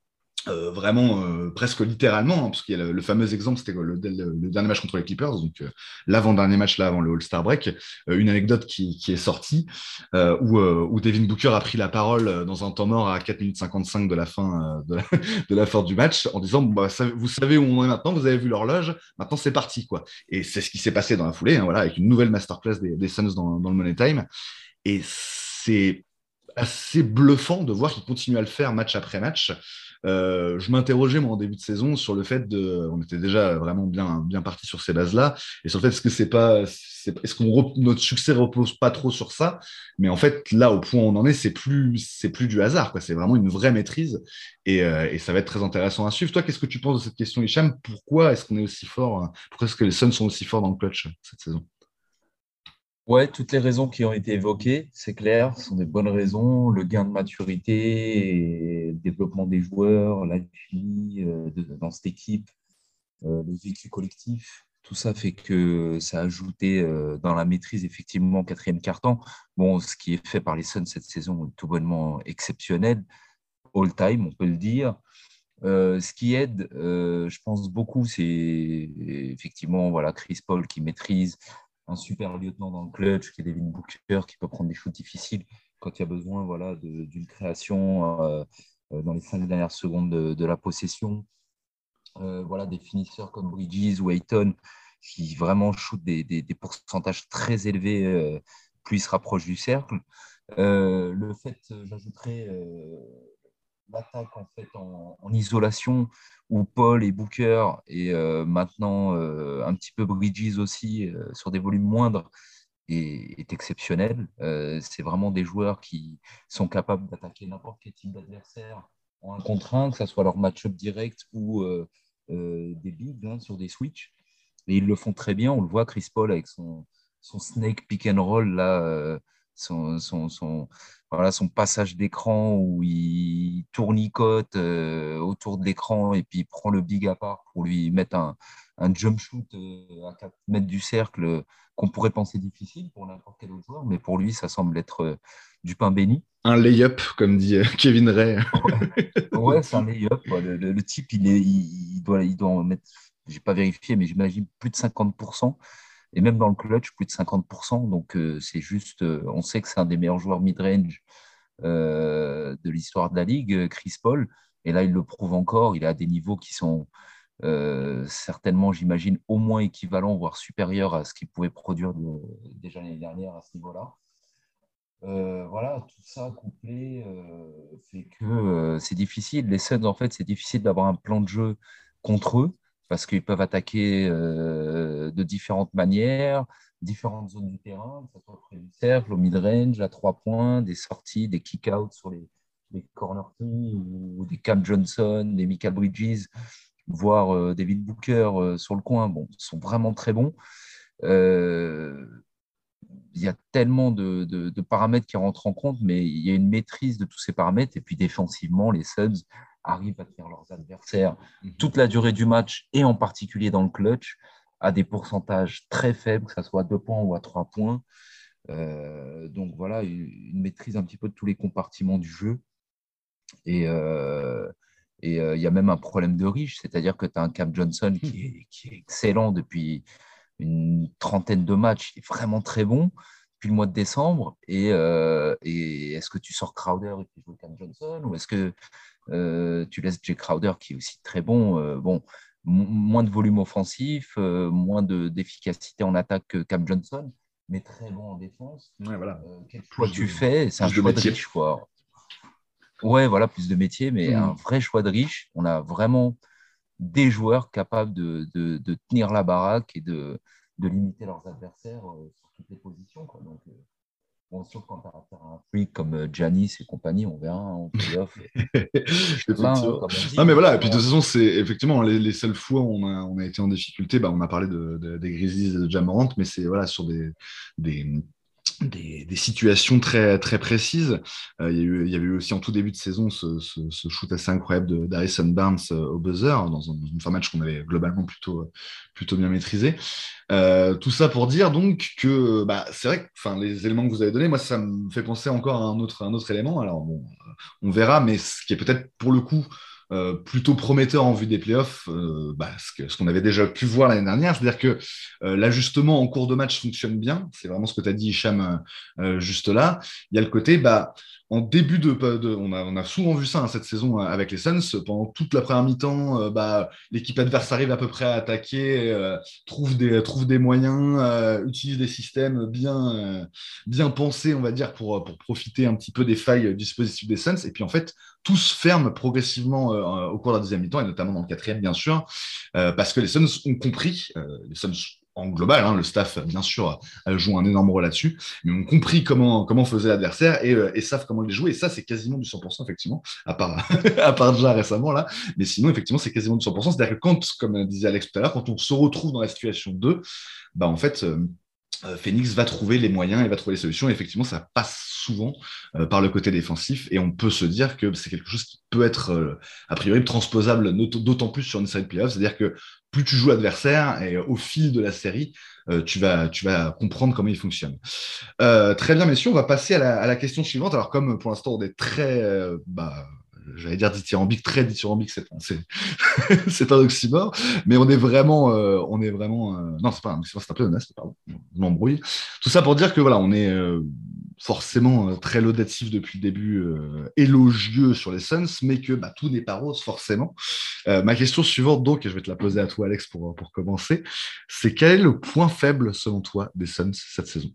euh, vraiment euh, presque littéralement, hein, parce qu'il y a le, fameux exemple, c'était le, dernier match contre les Clippers, donc euh, l'avant-dernier match là avant le All-Star break, une anecdote qui, qui est sortie où, où, Devin Booker a pris la parole dans un temps mort à 4 minutes 55 de la fin, de, la, de fin du match en disant bah, vous savez où on est maintenant, vous avez vu l'horloge, maintenant c'est parti quoi. Et c'est ce qui s'est passé dans la foulée, hein, voilà, avec une nouvelle masterclass des, Suns dans, dans le Money Time. Et c'est assez bluffant de voir qu'il continue à le faire match après match. Euh, je m'interrogeais moi en début de saison sur le fait de, on était déjà vraiment bien bien parti sur ces bases-là, et sur le fait est-ce que c'est pas, est-ce qu'on notre succès repose pas trop sur ça, mais en fait là au point où on en est, c'est plus c'est plus du hasard, c'est vraiment une vraie maîtrise, et, euh, et, ça va être très intéressant à suivre. Toi, qu'est-ce que tu penses de cette question, Hicham? Pourquoi est-ce qu'on est aussi fort? Pourquoi est-ce que les Suns sont aussi forts dans le clutch cette saison? Ouais, toutes les raisons qui ont été évoquées, c'est clair, sont des bonnes raisons. Le gain de maturité, le développement des joueurs, la vie euh, dans cette équipe, euh, le vécu collectif, tout ça fait que ça a ajouté euh, dans la maîtrise, effectivement, quatrième quart-temps. Bon, ce qui est fait par les Suns cette saison est tout bonnement exceptionnel, all-time, on peut le dire. ce qui aide, je pense beaucoup, c'est effectivement voilà, Chris Paul qui maîtrise un super lieutenant dans le clutch qui est Devin Booker, qui peut prendre des shoots difficiles quand il y a besoin voilà, d'une création euh, euh, dans les cinq dernières secondes de, la possession. Euh, voilà, des finisseurs comme Bridges ou Ayton qui vraiment shootent des, pourcentages très élevés plus ils se rapprochent du cercle. le fait, j'ajouterais l'attaque en fait en, isolation où Paul et Booker et euh, maintenant euh, un petit peu Bridges aussi euh, sur des volumes moindres est, est exceptionnel. c'est vraiment des joueurs qui sont capables d'attaquer n'importe quel type d'adversaire en un contre un, que ce soit leur match-up direct ou des bigs hein, sur des switches. Et ils le font très bien. On le voit, Chris Paul avec son, son snake pick and roll là son, son, son, voilà, son passage d'écran où il tournicote euh, autour de l'écran et puis il prend le big à part pour lui mettre un, un jump shoot euh, à 4 mètres du cercle qu'on pourrait penser difficile pour n'importe quel autre joueur, mais pour lui, ça semble être euh, du pain béni. Un lay-up, comme dit Kevin Ray. ouais, c'est un lay-up. Le, type, il, est, il, doit, il doit en mettre, j'ai pas vérifié, mais j'imagine plus de 50% et même dans le clutch, plus de 50%. Donc, euh, c'est juste, euh, on sait que c'est un des meilleurs joueurs mid-range euh, de l'histoire de la Ligue, Chris Paul. Et là, il le prouve encore. Il a des niveaux qui sont certainement, j'imagine, au moins équivalents, voire supérieurs à ce qu'il pouvait produire déjà l'année dernière à ce niveau-là. voilà, tout ça couplé fait que c'est difficile. Les Suns, en fait, c'est difficile d'avoir un plan de jeu contre eux parce qu'ils peuvent attaquer euh, de différentes manières, différentes zones du terrain, que ce soit près du cercle, au mid-range, à trois points, des sorties, des kick-outs sur les, les corner ou des Cam Johnson, des Michael Bridges, voire euh, David Booker euh, sur le coin. Bon, sont vraiment très bons. il y a tellement de, paramètres qui rentrent en compte, mais il y a une maîtrise de tous ces paramètres. Et puis défensivement, les Suns, arrivent à tenir leurs adversaires mhm. toute la durée du match et en particulier dans le clutch à des pourcentages très faibles, que ce soit à 2 points ou à 3 points. Euh, donc voilà, une, maîtrise un petit peu de tous les compartiments du jeu. Et euh, et euh, il y a même un problème de riche, c'est-à-dire que tu as un Cam Johnson qui est, qui est, excellent depuis une trentaine de matchs, il est vraiment très bon depuis le mois de décembre. Et, et est-ce que tu sors Crowder et tu joues Cam Johnson ou est-ce que euh, tu laisses Jay Crowder qui est aussi très bon. Euh, bon, moins de volume offensif, euh, moins d'efficacité en attaque que Cam Johnson, mais très bon en défense. Ouais, voilà. quel choix tu fais C'est un choix de riche. Quoi. Ouais, voilà, plus de métier, mais hmm. un vrai choix de riche. On a vraiment des joueurs capables de, de, tenir la baraque et de, de limiter leurs adversaires toutes les positions. Quoi. Donc, Bon, sauf quand tu as à un freak comme Janice euh, et compagnie, on verra en playoff. non, mais voilà, et puis de toute façon, c'est effectivement les, les, seules fois où on a, on a été en difficulté, bah, on a parlé de, de, des Grizzlies et de Jamorant, mais c'est voilà, sur des, des, des, situations très, très précises. Euh, il, y a eu, avait eu aussi en tout début de saison ce, shoot assez incroyable d'Harrison Barnes euh, au buzzer, dans un, dans match qu'on avait globalement plutôt, plutôt bien maîtrisé. Euh, tout ça pour dire donc que bah, c'est vrai que les éléments que vous avez donnés, moi ça me fait penser encore à un autre, un autre élément. Alors bon, on verra, mais ce qui est peut-être pour le coup euh, plutôt prometteur en vue des playoffs, euh, bah, ce qu'on avait déjà pu voir l'année dernière. C'est-à-dire que euh, l'ajustement en cours de match fonctionne bien. C'est vraiment ce que tu as dit, Hicham, juste là. Il y a le côté, bah, en début de, on, a, souvent vu ça hein, cette saison avec les Suns. Pendant toute la première mi-temps, bah, l'équipe adverse arrive à peu près à attaquer, trouve, des, trouve des moyens, utilise des systèmes bien, bien pensés, on va dire, pour, pour profiter un petit peu des failles du dispositif des Suns. Et puis en fait, tout se ferme progressivement euh, au cours de la deuxième mi-temps, et notamment dans le quatrième, bien sûr, euh, parce que les Suns ont compris, euh, les Suns global, hein, le staff, bien sûr, joue un énorme rôle là-dessus, mais ont compris comment, comment faisait l'adversaire et, et, savent comment les jouer. Et ça, c'est quasiment du 100%, effectivement, à part, à part déjà récemment, là. Mais sinon, effectivement, c'est quasiment du 100%. C'est-à-dire que quand, comme disait Alex tout à l'heure, quand on se retrouve dans la situation 2, bah, en fait, euh, Phoenix va trouver les moyens et va trouver les solutions. Effectivement, ça passe souvent euh, par le côté défensif et on peut se dire que c'est quelque chose qui peut être euh, a priori transposable d'autant plus sur une série de playoffs. C'est-à-dire que plus tu joues l'adversaire et au fil de la série, tu, vas, tu vas comprendre comment il fonctionne. très bien, messieurs, on va passer à la, à la, question suivante. Alors, comme pour l'instant, on est très bah, j'allais dire dithyrambique, très dithyrambique, c'est, c'est, un oxymore, mais on est vraiment, euh, on est vraiment, euh, non, c'est pas un oxymore, c'est un pléonasme, pardon, je m'embrouille. Tout ça pour dire que voilà, on est euh, forcément très laudatif depuis le début, élogieux sur les Suns, mais que bah, tout n'est pas rose forcément. ma question suivante, donc, et je vais te la poser à toi, Alex, pour, pour commencer, c'est quel est le point faible selon toi des Suns cette saison?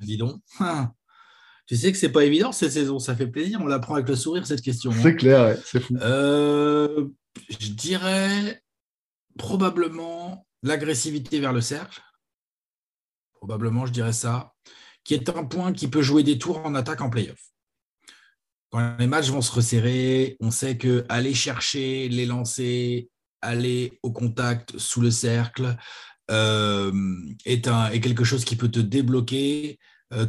Dis donc. Tu sais que c'est pas évident cette saison, ça fait plaisir, on la prend avec le sourire cette question. Hein. C'est clair, c'est fou. Euh, je dirais probablement l'agressivité vers le cercle. Probablement, je dirais ça, qui est un point qui peut jouer des tours en attaque en playoff. Quand les matchs vont se resserrer, on sait que aller chercher les lancers, aller au contact sous le cercle euh, est, un, est quelque chose qui peut te débloquer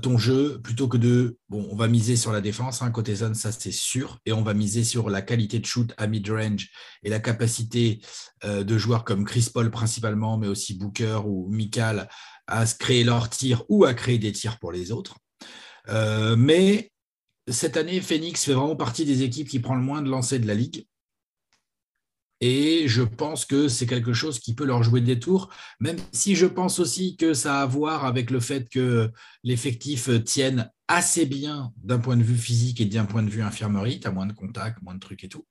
ton jeu plutôt que de bon, on va miser sur la défense, hein, côté zone, ça c'est sûr, et on va miser sur la qualité de shoot à mid-range et la capacité euh, de joueurs comme Chris Paul principalement, mais aussi Booker ou Mikal à se créer leurs tirs ou à créer des tirs pour les autres. Euh, mais cette année, Phoenix fait vraiment partie des équipes qui prend le moins de lancers de la ligue. Et je pense que c'est quelque chose qui peut leur jouer des tours, même si je pense aussi que ça a à voir avec le fait que l'effectif tienne assez bien d'un point de vue physique et d'un point de vue infirmerie, tu as moins de contacts, moins de trucs et tout.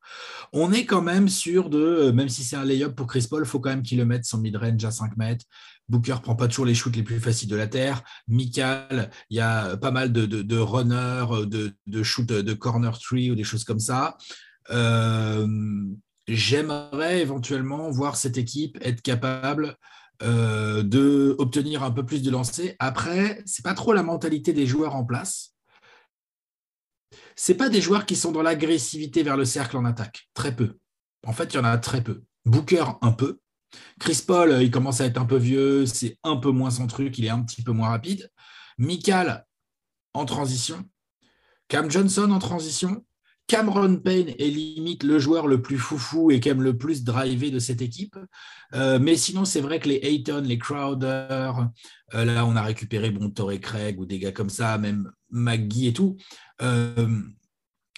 On est quand même sûr de, même si c'est un lay-up pour Chris Paul, il faut quand même qu'il le mette son mid-range à 5 mètres. Booker prend pas toujours les shoots les plus faciles de la Terre. Mikal, il y a pas mal de, de, runners, de, de shoots de corner tree ou des choses comme ça. Euh, j'aimerais éventuellement voir cette équipe être capable euh, d'obtenir un peu plus de lancers. Après, c'est pas trop la mentalité des joueurs en place. C'est pas des joueurs qui sont dans l'agressivité vers le cercle en attaque. Très peu. En fait, il y en a très peu. Booker, un peu. Chris Paul, il commence à être un peu vieux, c'est un peu moins son truc, il est un petit peu moins rapide. Mikal, en transition. Cam Johnson en transition. Cameron Payne est limite le joueur le plus foufou et qui aime le plus driver de cette équipe. Euh, mais sinon, c'est vrai que les Ayton, les Crowder, euh, là, on a récupéré bon, Torrey Craig ou des gars comme ça, même McGee et tout. Euh,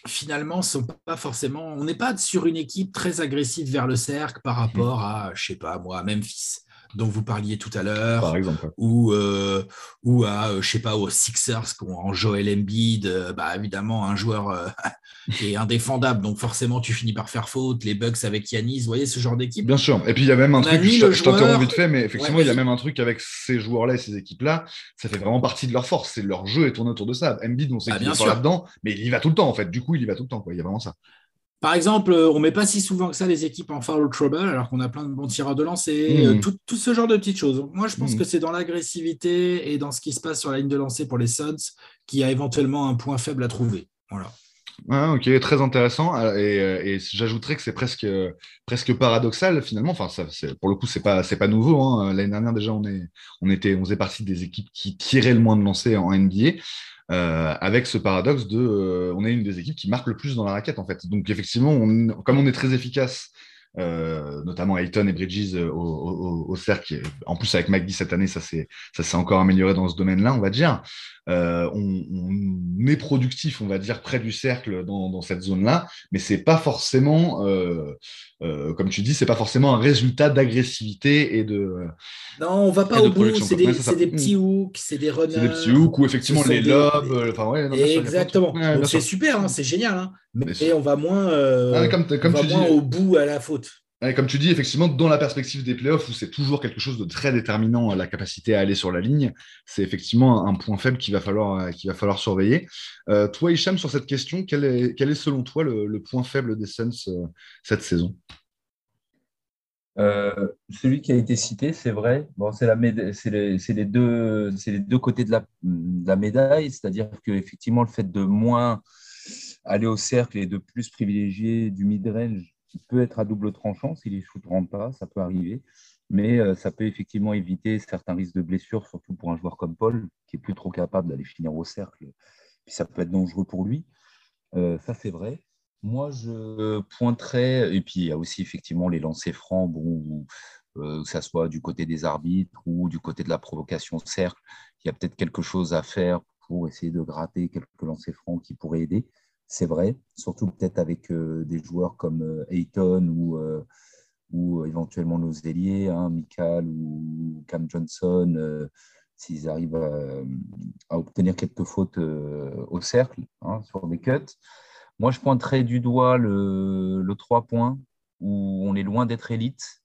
finalement, sont pas forcément. On n'est pas sur une équipe très agressive vers le cercle par rapport à, je sais pas moi, Memphis dont vous parliez tout à l'heure, par exemple, ou, euh, ou à, euh, je sais pas, aux Sixers, en Joel Embiid, euh, bah, évidemment, un joueur qui est indéfendable, donc forcément, tu finis par faire faute, les Bucks avec Yanis, vous voyez ce genre d'équipe? Bien sûr, et puis il y a même un truc, je, t'interromps vite fait, mais effectivement, il y a même un truc avec ces joueurs-là et ces équipes-là, ça fait vraiment partie de leur force, c'est leur jeu est tourné autour de ça. Embiid, on sait ah, qu'il est là-dedans, mais il y va tout le temps, en fait, du coup, il y va tout le temps, quoi. il y a vraiment ça. Par exemple, euh, on ne met pas si souvent que ça les équipes en foul trouble, alors qu'on a plein de bons tireurs de lancer, euh, hmm. tout, ce genre de petites choses. Moi, je pense hmm. que c'est dans l'agressivité et dans ce qui se passe sur la ligne de lancer pour les Suns qu'il y a éventuellement un point faible à trouver. Voilà. Ah, ok, très intéressant. Euh, et, j'ajouterais que c'est presque, presque paradoxal finalement. Enfin, ça, pour le coup, c'est pas, c'est pas nouveau. Hein. L'année dernière déjà, on est, on était, on faisait partie des équipes qui tiraient le moins de lancers en NBA. Euh, avec ce paradoxe de euh, on est une des équipes qui marque le plus dans la raquette en fait. Donc effectivement, comme on est très efficace, euh, notamment Ayton et Bridges au, cercle, en plus avec McGee cette année, ça s'est encore amélioré dans ce domaine-là, on va dire. Euh, on, on, est productif, on va dire, près du cercle dans, dans cette zone-là, mais c'est pas forcément, euh, euh, comme tu dis, c'est pas forcément un résultat d'agressivité et de. Non, on va pas au bout, c'est des, des, petits hooks, c'est des runners. C'est des petits hooks ou effectivement les lobes. Des... Ouais, non, Exactement. Ouais, c'est super, hein, c'est génial, hein, mais, mais on va moins, ah, comme, comme on va moins dis... au bout à la faute. Comme tu dis, effectivement, dans la perspective des playoffs, où c'est toujours quelque chose de très déterminant, la capacité à aller sur la ligne, c'est effectivement un point faible qu'il va falloir, falloir surveiller. Euh, toi, Hicham, sur cette question, quel est, selon toi le, point faible des Suns euh, cette saison? Euh, celui qui a été cité, c'est vrai. Bon, c'est les, deux, les deux côtés de la, de la médaille, c'est-à-dire que effectivement le fait de moins aller au cercle et de plus privilégier du mid-range qui peut être à double tranchant si les ne pas, ça peut arriver. Mais euh, ça peut effectivement éviter certains risques de blessure, surtout pour un joueur comme Paul, qui est plus trop capable d'aller finir au cercle. Puis ça peut être dangereux pour lui. Euh, ça, c'est vrai. Moi, je pointerais, et puis il y a aussi effectivement les lancers francs, bon, euh, que ce soit du côté des arbitres ou du côté de la provocation cercle, il y a peut-être quelque chose à faire pour essayer de gratter quelques lancers francs qui pourraient aider c'est vrai, surtout peut-être avec euh, des joueurs comme euh, Ayton ou, euh, ou éventuellement nos ailiers, hein, Michael ou Cam Johnson, s'ils arrivent à, obtenir quelques fautes au cercle hein, sur des cuts. Moi, je pointerais du doigt le, le 3 points où on est loin d'être élite.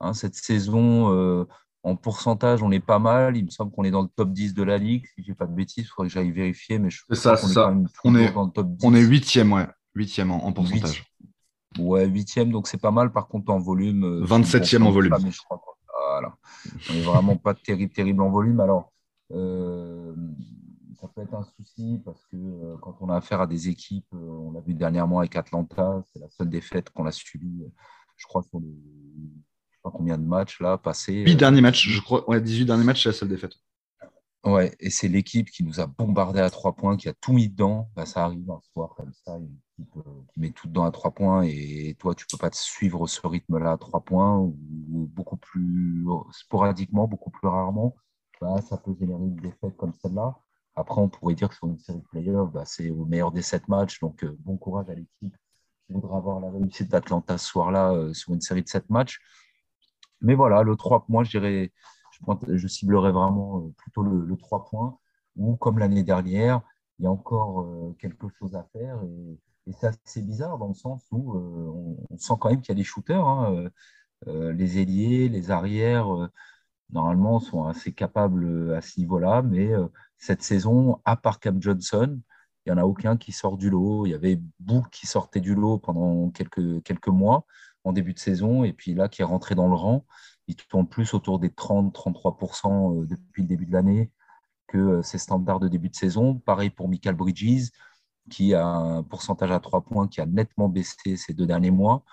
Hein, cette saison, en pourcentage, on est pas mal. Il me semble qu'on est dans le top 10 de la ligue. Si je pas de bêtises, il faudrait que j'aille vérifier. Mais je c'est ça, c'est ça. On est, dans le top 10. on est huitième, ouais. Huitième en, en pourcentage. 8. Ouais, huitième, donc c'est pas mal. Par contre, en volume. 27e euh, en volume. Pas, je crois, voilà. On n'est vraiment pas terrible, terrible en volume. Alors, euh, ça peut être un souci parce que euh, quand on a affaire à des équipes, euh, on l'a vu dernièrement avec Atlanta, c'est la seule défaite qu'on a subie, je crois, sur les combien de matchs là passés. 8 derniers matchs, je crois. Ouais, 18 derniers matchs, c'est la seule défaite. Ouais, et c'est l'équipe qui nous a bombardé à 3 points, qui a tout mis dedans. Bah, ça arrive un soir comme ça, une équipe euh, qui met tout dedans à 3 points, et toi, tu peux pas te suivre ce rythme-là à 3 points, ou beaucoup plus sporadiquement, beaucoup plus rarement. Bah, ça peut générer une défaite comme celle-là. Après, on pourrait dire que sur une série de playoffs, bah, c'est au meilleur des 7 matchs, donc euh, bon courage à l'équipe qui voudra avoir la réussite d'Atlanta ce soir-là euh, sur une série de 7 matchs. Mais voilà, le 3 points, je dirais, ciblerais vraiment euh, plutôt le, le 3 points, où comme l'année dernière, il y a encore euh, quelque chose à faire. Et, et c'est assez bizarre dans le sens où euh, on, sent quand même qu'il y a des shooters. Hein, les ailiers, les arrières, normalement, sont assez capables à ce niveau-là. Mais cette saison, à part Cam Johnson, il n'y en a aucun qui sort du lot. Il y avait Book qui sortait du lot pendant quelques, quelques mois en début de saison, et puis là, qui est rentré dans le rang. Il tourne plus autour des 30-33% euh, depuis le début de l'année que euh, ses standards de début de saison. Pareil pour Michael Bridges, qui a un pourcentage à 3 points qui a nettement baissé ces deux derniers mois.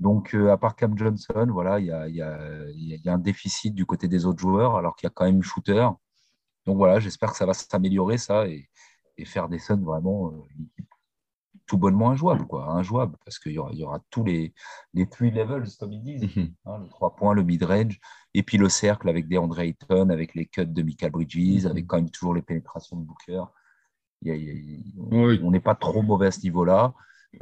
Donc, euh, à part Cam Johnson, voilà, il y a, y, a, y a, un déficit du côté des autres joueurs, alors qu'il y a quand même shooter. Donc voilà, j'espère que ça va s'améliorer, ça, et, et, faire des Suns vraiment tout bonnement injouable, quoi, injouable, parce qu'il y aura, il y aura tous les, les three levels, comme ils disent, mm -hmm. hein, le 3 points, le mid-range, et puis le cercle avec des Andre Ayton, avec les cuts de Michael Bridges, mm -hmm. avec quand même toujours les pénétrations de Booker. Il y a, il y a, on n'est pas trop mauvais à ce niveau-là.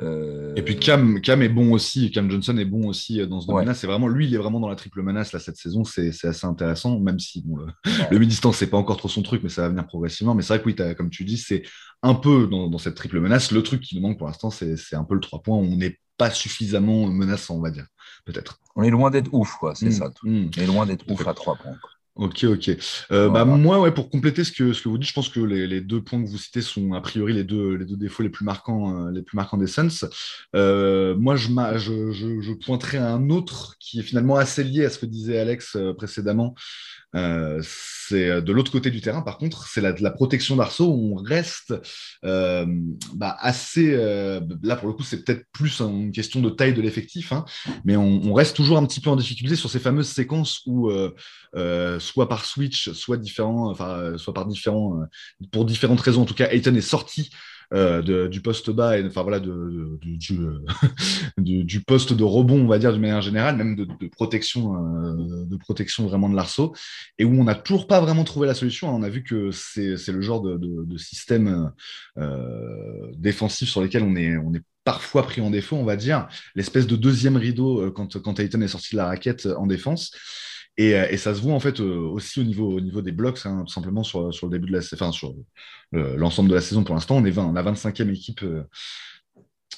Euh... Et puis Cam, Cam est bon aussi, Cam Johnson est bon aussi dans ce domaine-là. Ouais. C'est vraiment lui, il est vraiment dans la triple menace là cette saison. C'est assez intéressant, même si bon, le, ouais. le mi-distance c'est pas encore trop son truc, mais ça va venir progressivement. Mais c'est vrai que oui, comme tu dis, c'est un peu dans, dans, cette triple menace. Le truc qui nous manque pour l'instant, c'est un peu le 3 points. On n'est pas suffisamment menaçant, on va dire, peut-être. On est loin d'être ouf, quoi. C'est mmh, ça. Tout. Mmh. On est loin d'être ouf à 3 points. Quoi. Ok, ok. Euh, voilà. bah, moi, ouais, pour compléter ce que, ce que vous dites, je pense que les, les, deux points que vous citez sont a priori les deux, les deux défauts les plus marquants, euh, les plus marquants des Suns. Euh, moi, je, je, je, je, pointerai un autre qui est finalement assez lié à ce que disait Alex précédemment. Euh, c'est de l'autre côté du terrain, par contre, c'est la, la, protection d'arceau où on reste euh, bah, assez. Euh, là, pour le coup, c'est peut-être plus une question de taille de l'effectif, hein, mais on, on, reste toujours un petit peu en difficulté sur ces fameuses séquences où, soit par switch, soit, différent, enfin, soit par différents, pour différentes raisons, en tout cas, Ayton est sorti de, du poste bas, et enfin voilà, de, du, poste de rebond, on va dire, d'une manière générale, même de, protection, de protection vraiment de l'arceau, et où on n'a toujours pas vraiment trouvé la solution. On a vu que c'est le genre de, système défensif sur lequel on est, on est parfois pris en défaut, on va dire, l'espèce de deuxième rideau quand, quand Titan est sorti de la raquette en défense. Euh, et, ça se voit en fait euh, aussi au niveau, au niveau des blocs, hein, tout simplement sur, sur, le début de la enfin sur l'ensemble de la saison pour l'instant. On est 20, on a 25e équipe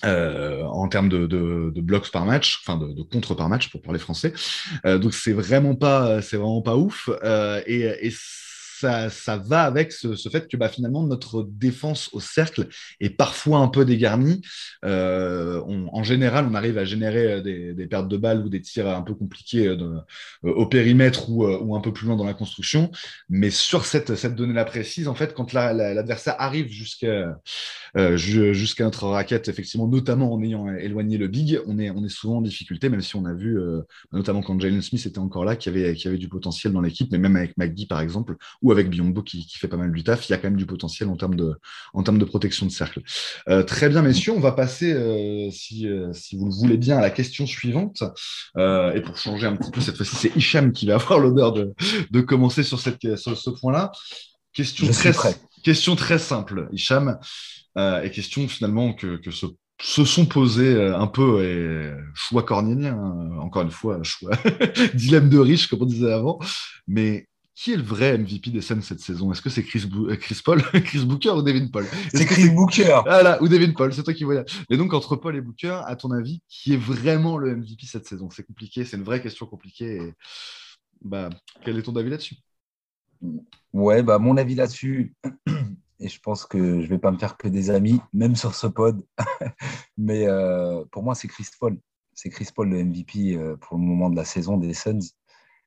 euh, en termes de, de, blocs par match, enfin de, de contre par match pour parler français. donc c'est vraiment pas, vraiment pas ouf. et, et ça, va avec ce, fait que bah, finalement notre défense au cercle est parfois un peu dégarnie. Euh, en général, on arrive à générer euh, des, pertes de balles ou des tirs un peu compliqués euh, au périmètre ou, un peu plus loin dans la construction. Mais sur cette, donnée-là précise, en fait, quand l'adversaire arrive jusqu'à notre raquette, effectivement, notamment en ayant éloigné le big, on est, souvent en difficulté, même si on a vu, notamment quand Jalen Smith était encore là, qu'il y avait, y avait du potentiel dans l'équipe, mais même avec McGee, par exemple, avec Biombo qui, fait pas mal du taf, il y a quand même du potentiel en termes de, en termes de protection de cercle. Euh, très bien, messieurs, on va passer, euh, si, euh, si, vous le voulez bien, à la question suivante. et pour changer un petit peu, cette fois-ci, c'est Hicham qui va avoir l'honneur de, de, commencer sur, cette, sur ce point-là. Question très, question très simple, Hicham, et question finalement que, que se se sont posés un peu et choix cornélien, hein, encore une fois, choix dilemme de riche, comme on disait avant. Mais qui est le vrai MVP des Suns cette saison? Est-ce que c'est Chris, euh, Chris, Paul, Chris Booker ou Devin Paul? C'est Chris Booker. Voilà, ou Devin Paul, c'est toi qui vois. Et donc, entre Paul et Booker, à ton avis, qui est vraiment le MVP cette saison? C'est compliqué, c'est une vraie question compliquée. Bah, quel est ton avis là-dessus? Ouais, bah, mon avis là-dessus, et je pense que je ne vais pas me faire que des amis, même sur ce pod, mais euh, pour moi, c'est Chris Paul. C'est Chris Paul le MVP euh, pour le moment de la saison des Suns.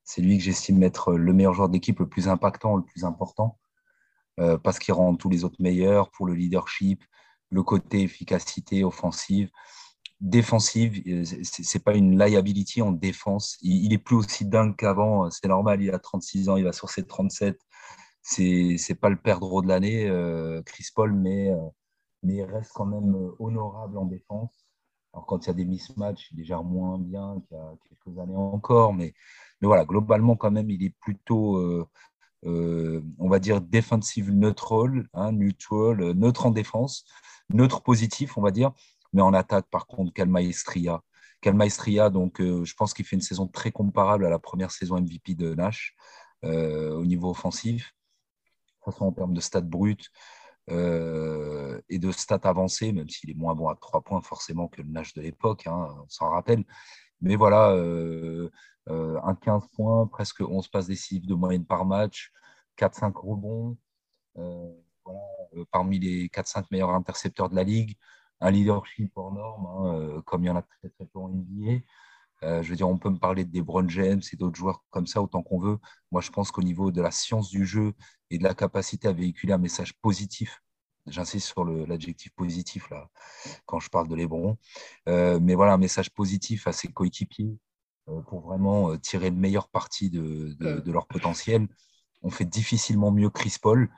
C'est lui que j'estime être le meilleur joueur d'équipe, le plus impactant, le plus important, euh, parce qu'il rend tous les autres meilleurs pour le leadership, le côté efficacité offensive, défensive. Euh, c'est pas une liability en défense. Il, est plus aussi dingue qu'avant. C'est normal. Il a 36 ans, il va sur ses 37. C'est c'est pas le perdreau de l'année, euh, Chris Paul, mais il reste quand même honorable en défense. Alors quand il y a des mismatchs, il est déjà moins bien qu'il y a quelques années encore, mais mais voilà, globalement, quand même, il est plutôt, euh, euh, on va dire, defensive neutral, hein, neutral, euh, neutre en défense, neutre positif, on va dire. Mais en attaque, par contre, quelle maestria. Quelle maestria. Donc, je pense qu'il fait une saison très comparable à la première saison MVP de Nash au niveau offensif. De toute façon, en termes de stats bruts, et de stats avancées, même s'il est moins bon à trois points forcément que le Nash de l'époque, hein, on s'en rappelle. Mais voilà, euh, un 15 points, presque 11 passes décisives de moyenne par match, 4-5 rebonds, euh, euh, parmi les 4-5 meilleurs intercepteurs de la ligue, un leadership hors norme, hein, comme il y en a très très peu en NBA. Je veux dire, on peut me parler de LeBron James et d'autres joueurs comme ça autant qu'on veut. Moi, je pense qu'au niveau de la science du jeu et de la capacité à véhiculer un message positif, j'insiste sur l'adjectif positif là quand je parle de LeBron, mais voilà, un message positif à ses coéquipiers, euh, pour vraiment euh, tirer le meilleur parti de, leur potentiel. On fait difficilement mieux Chris Paul.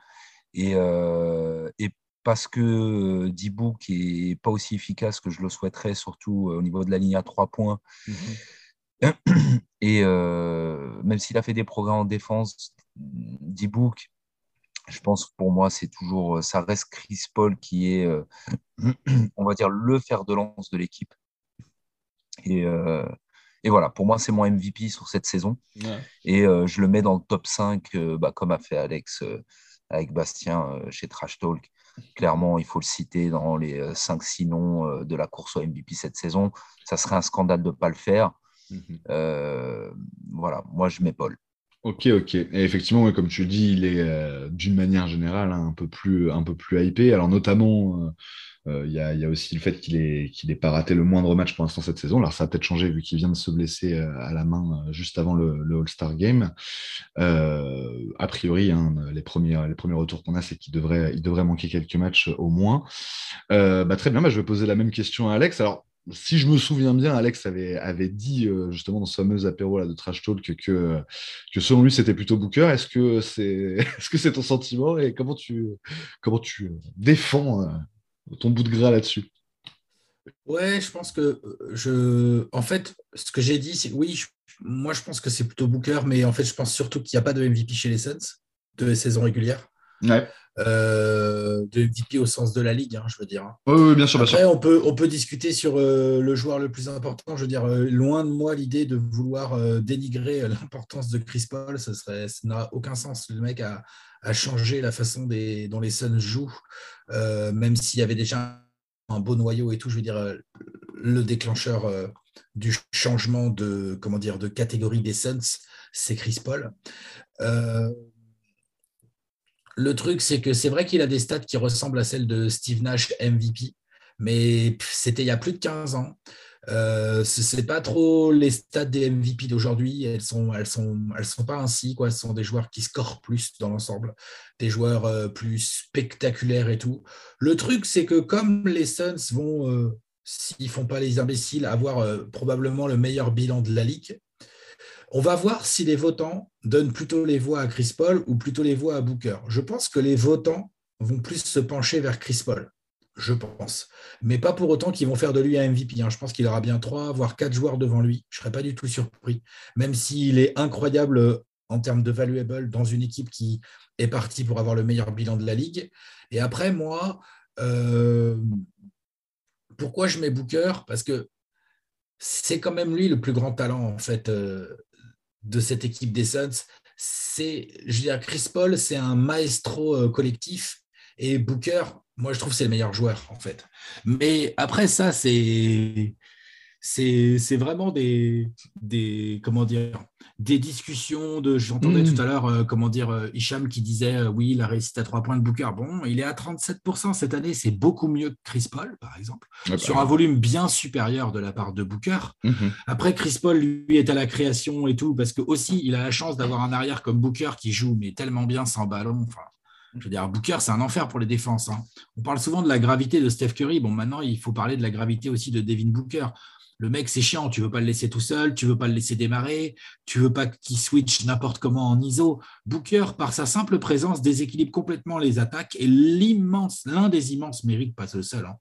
Et, euh, et parce que D-Book n'est pas aussi efficace que je le souhaiterais, surtout au niveau de la ligne à trois points. Mhm. Et même s'il a fait des progrès en défense, D-Book, je pense que pour moi, c'est toujours, ça reste Chris Paul qui est, on va dire, le fer de lance de l'équipe. Et, et voilà, pour moi, c'est mon MVP sur cette saison. Et euh, je le mets dans le top 5, euh, bah, comme a fait Alex euh, avec Bastien chez Trash Talk. Clairement, il faut le citer dans les 5-6 noms de la course au MVP cette saison. Ça serait un scandale de ne pas le faire. Mhm. voilà, moi, je mets Paul. Ok, ok. Et effectivement, comme tu le dis, il est d'une manière générale hein, un, peu plus, un peu plus hypé. Alors, notamment euh, il y, a, aussi le fait qu'il n'ait pas raté le moindre match pour l'instant cette saison. Alors ça a peut-être changé vu qu'il vient de se blesser euh, à la main euh, juste avant le, All-Star Game. a priori, hein, les, premiers, retours qu'on a, c'est qu'il devrait, manquer quelques matchs au moins. Bah, très bien, bah, je vais poser la même question à Alex. Alors, si je me souviens bien, Alex avait, dit justement dans ce fameux apéro de Trash Talk que, selon lui c'était plutôt Booker. Est-ce que c'est est -ce c'est ton sentiment et comment tu défends ton bout de gras là-dessus. Ouais, je pense que euh, je. En fait, ce que j'ai dit, c'est oui, moi je pense que c'est plutôt Booker, mais en fait, je pense surtout qu'il n'y a pas de MVP chez les Suns de saison régulière. Ouais. Euh, de MVP au sens de la ligue, hein, je veux dire. Oui, oui, bien sûr. Bien sûr. on peut, on peut discuter sur euh, le joueur le plus important. Je veux dire, euh, loin de moi l'idée de vouloir dénigrer l'importance de Chris Paul. Ce serait, ça n'a aucun sens. Le mec a, a changé la façon dont les Suns jouent, euh, même s'il y avait déjà un beau noyau et tout. Je veux dire, euh, le déclencheur euh, du changement de, comment dire, de catégorie des Suns, c'est Chris Paul. Le truc, c'est que c'est vrai qu'il a des stats qui ressemblent à celles de Steve Nash MVP, mais c'était il y a plus de 15 ans. Euh, ce c'est pas trop les stats des MVP d'aujourd'hui. Elles sont, sont pas ainsi quoi. Ce sont des joueurs qui scorent plus dans l'ensemble, des joueurs euh, plus spectaculaires et tout. Le truc, c'est que comme les Suns vont, euh, s'ils font pas les imbéciles, avoir euh, probablement le meilleur bilan de la ligue, on va voir si les votants donnent plutôt les voix à Chris Paul ou plutôt les voix à Booker. Je pense que les votants vont plus se pencher vers Chris Paul. Je pense. Mais pas pour autant qu'ils vont faire de lui un MVP. hein. Je pense qu'il aura bien trois, voire quatre joueurs devant lui. Je ne serais pas du tout surpris. Même s'il est incroyable euh, en termes de valuable dans une équipe qui est partie pour avoir le meilleur bilan de la ligue. Et après, moi, euh, pourquoi je mets Booker? Parce que c'est quand même lui le plus grand talent, en fait, euh, de cette équipe des Suns. C'est, je veux dire, Chris Paul, c'est un maestro collectif. Et Booker, moi, je trouve que c'est le meilleur joueur, en fait. Mais après ça, c'est c'est vraiment des, des comment dire des discussions de j'entendais Mm. tout à l'heure euh, comment dire euh, Hicham qui disait euh, oui la réussite à trois points de Booker bon il est à 37% cette année c'est beaucoup mieux que Chris Paul par exemple sur bah, un volume bien supérieur de la part de Booker mhm. après, Chris Paul, lui, est à la création et tout, parce que aussi, il a la chance d'avoir un arrière comme Booker qui joue, mais tellement bien sans ballon. Enfin, je veux dire, Booker, c'est un enfer pour les défenses. hein. On parle souvent de la gravité de Steph Curry. Bon, maintenant, il faut parler de la gravité aussi de Devin Booker. Le mec, c'est chiant. Tu veux pas le laisser tout seul, tu veux pas le laisser démarrer, tu veux pas qu'il switch n'importe comment en ISO. Booker, par sa simple présence, déséquilibre complètement les attaques et l'immense, l'un des immenses mérites, pas le seul, hein,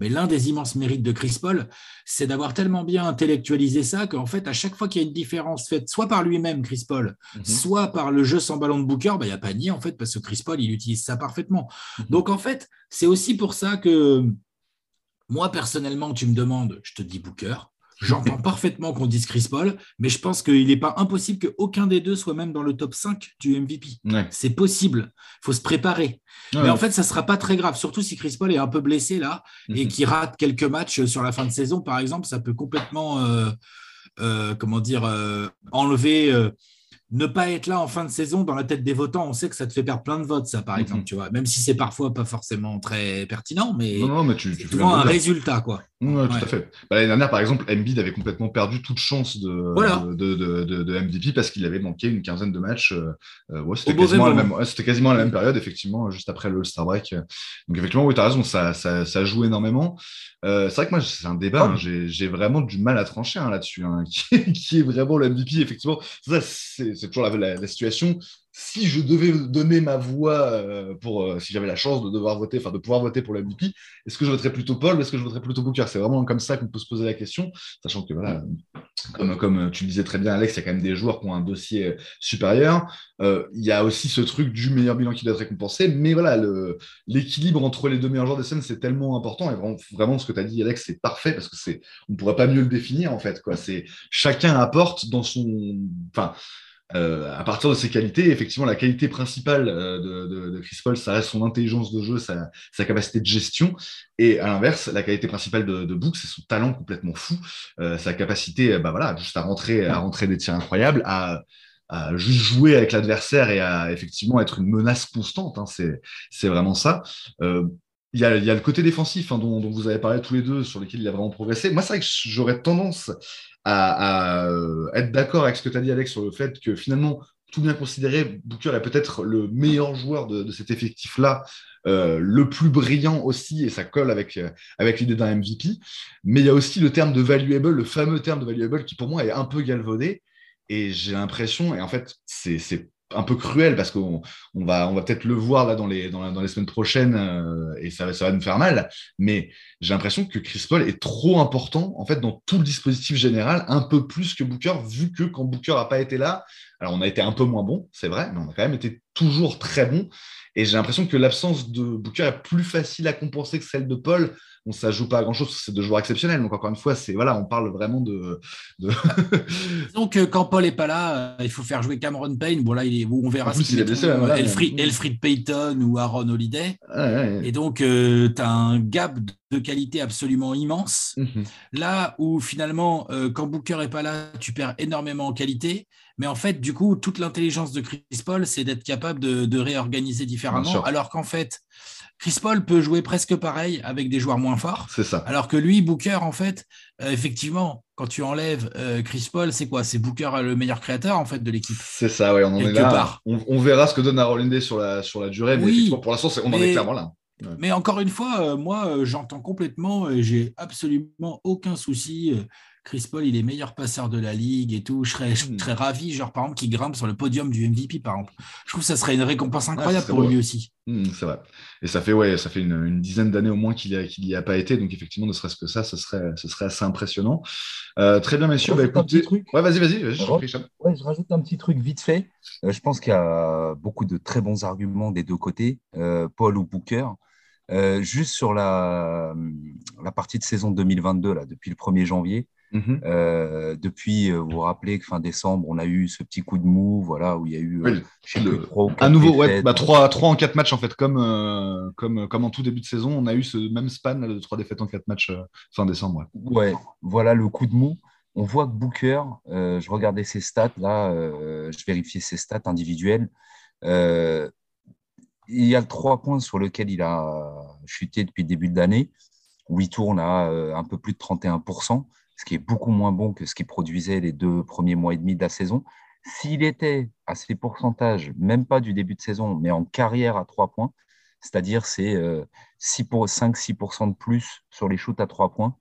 mais l'un des immenses mérites de Chris Paul, c'est d'avoir tellement bien intellectualisé ça qu'en fait, à chaque fois qu'il y a une différence faite, soit par lui-même, Chris Paul, Mhm. soit par le jeu sans ballon de Booker, bah, il n'y a pas de nier, en fait, parce que Chris Paul, il utilise ça parfaitement. Mhm. Donc, en fait, c'est aussi pour ça que moi, personnellement, tu me demandes, je te dis Booker. J'entends parfaitement qu'on dise Chris Paul, mais je pense qu'il n'est pas impossible qu'aucun des deux soit même dans le top 5 du MVP. Ouais. C'est possible. Il faut se préparer. Ouais. Mais en fait, ça ne sera pas très grave, surtout si Chris Paul est un peu blessé là et Mhm. qui rate quelques matchs sur la fin de saison, par exemple, ça peut complètement, euh, euh, comment dire, euh, enlever, ne pas être là en fin de saison dans la tête des votants. On sait que ça te fait perdre plein de votes, ça, par Mhm. exemple, tu vois. Même si c'est parfois pas forcément très pertinent, mais Non, non, mais tu, souvent un résultat, quoi. Ouais, tout Ouais. à fait. Bah, L'année dernière, par exemple, Embiid avait complètement perdu toute chance de, Voilà. de, de, de- de MVP parce qu'il avait manqué une quinzaine de matchs. euh, euh, ouais, c'était quasiment, à la même- ouais, c'était quasiment à la même période, effectivement, juste après le All-Star Break. Donc, effectivement, oui, tu as raison, ça, ça, ça joue énormément. Euh, c'est vrai que moi, c'est un débat, hein, j'ai j'ai vraiment du mal à trancher hein, là-dessus. hein, qui, qui est vraiment le MVP, effectivement. Ça, c'est c'est toujours la, la- la situation. Si je devais donner ma voix euh, pour, euh, si j'avais la chance de devoir voter, enfin de pouvoir voter pour le MVP, est-ce que je voterais plutôt Paul ou est-ce que je voterais plutôt Booker C'est vraiment comme ça qu'on peut se poser la question, sachant que voilà, comme, comme tu le disais très bien, Alex, il y a quand même des joueurs qui ont un dossier euh, supérieur. Euh, Il y a aussi ce truc du meilleur bilan qui doit être récompensé, mais voilà, l'équilibre entre les deux meilleurs joueurs des scènes, c'est tellement important. Et vraiment, vraiment, ce que tu as dit, Alex, c'est parfait parce que c'est, on ne pourrait pas mieux le définir en fait. Quoi. C'est chacun apporte dans son, enfin. Euh, à partir de ses qualités, effectivement, la qualité principale euh, de, de- de Chris Paul, ça reste son intelligence de jeu, sa, sa capacité de gestion. Et à l'inverse, la qualité principale de, de Book, c'est son talent complètement fou, euh, sa capacité, euh, bah voilà, juste à rentrer, à rentrer des tirs incroyables, à, à juste jouer avec l'adversaire et à effectivement être une menace constante. hein, c'est, c'est vraiment ça. Il y, a, le côté défensif hein, dont, vous avez parlé tous les deux, sur lequel il a vraiment progressé. Moi, c'est vrai que j'aurais tendance à, euh, être d'accord avec ce que tu as dit, Alex, sur le fait que finalement, tout bien considéré, Booker est peut-être le meilleur joueur de, cet effectif-là, euh, le plus brillant aussi, et ça colle avec, euh, avec l'idée d'un MVP. Mais il y a aussi le terme de valuable, le fameux terme de valuable qui pour moi est un peu galvaudé. Et j'ai l'impression, et en fait, c'est un peu cruel parce qu'on on va, peut-être le voir là dans les, dans, les semaines prochaines euh, et ça, ça va nous faire mal. Mais j'ai l'impression que Chris Paul est trop important en fait dans tout le dispositif général, un peu plus que Booker, vu que quand Booker n'a pas été là, alors on a été un peu moins bon, c'est vrai, mais on a quand même été toujours très bon. Et j'ai l'impression que l'absence de Booker est plus facile à compenser que celle de Paul. On ça joue pas à grand chose, c'est deux joueurs exceptionnels. Donc encore une fois, c'est voilà, on parle vraiment de. Donc quand Paul est pas là, euh, il faut faire jouer Cameron Payne. Bon là, il est, on verra. Plus, il est blessé. Voilà, Elfried, Elfried, Payton ou Aaron Holiday. Et donc euh, tu as un gap de qualité absolument immense. Mhm. Là où finalement, euh, quand Booker est pas là, tu perds énormément en qualité. Mais en fait, du coup, toute l'intelligence de Chris Paul, c'est d'être capable de, de réorganiser différemment. Alors qu'en fait, Chris Paul peut jouer presque pareil avec des joueurs moins forts. C'est ça. Alors que lui, Booker, en fait, euh, effectivement, quand tu enlèves euh, Chris Paul, c'est quoi? C'est Booker le meilleur créateur en fait de l'équipe. C'est ça, ouais, on en est là. On, on, verra ce que donne sur la, sur la durée, mais Oui, pour l'instant, on en est clairement là. Ouais. Mais encore une fois, euh, moi, euh, j'entends complètement, et j'ai absolument aucun souci. euh, Chris Paul, il est meilleur passeur de la ligue et tout. Je serais, je Hmm. serais ravi, genre par exemple, qu'il grimpe sur le podium du MVP, par exemple. Je trouve que ça serait une récompense incroyable serait pour beau. lui aussi. Hmm, c'est vrai. Et ça fait, ouais, ça fait une, une dizaine d'années au moins qu'il n'y a, pas été. Donc, effectivement, ne serait-ce que ça, ce serait, ce serait assez impressionnant. Euh, très bien, messieurs. Je Bah, rajoute un écoutez... petit truc. Ouais, vas-y, vas-y. vas-y, je. Ouais, je rajoute un petit truc vite fait. Euh, je pense qu'il y a beaucoup de très bons arguments des deux côtés, euh, Paul ou Booker. Euh, juste sur la, la partie de saison 2022, là, depuis le 1er janvier, Mhm. euh, depuis, euh, vous vous rappelez que fin décembre, on a eu ce petit coup de mou, voilà, où il y a eu, euh, Oui, je sais le- plus, trois ou À nouveau, ouais, défaites. bah, 3, en 4 matchs, en fait, comme, euh, comme, comme en tout début de saison, on a eu ce même span là, de 3 défaites en 4 matchs euh, fin décembre. ouais. Ouais, voilà le coup de mou. On voit que Booker, euh, je regardais ses stats, là, euh, je vérifiais ses stats individuelles. Euh, il y a 3 points sur lequel il a chuté depuis le début de l'année, où il tourne à euh, un peu plus de 31%, ce qui est beaucoup moins bon que ce qu'il produisait les deux premiers mois et demi de la saison. S'il était à ces pourcentages, même pas du début de saison, mais en carrière à 3 points, c'est-à-dire c'est euh, 5-6% de plus sur les shoots à 3 points,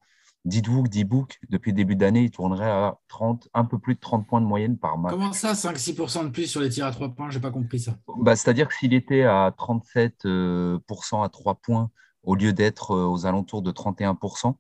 dites-vous que D-Book, depuis le début d'année, il tournerait à 30, un peu plus de 30 points de moyenne par match. Comment ça, 5-6% de plus sur les tirs à 3 points? J'ai pas compris ça. Bah, C'est-à-dire que s'il était à 37% euh, à 3 points au lieu d'être euh, aux alentours de 31%,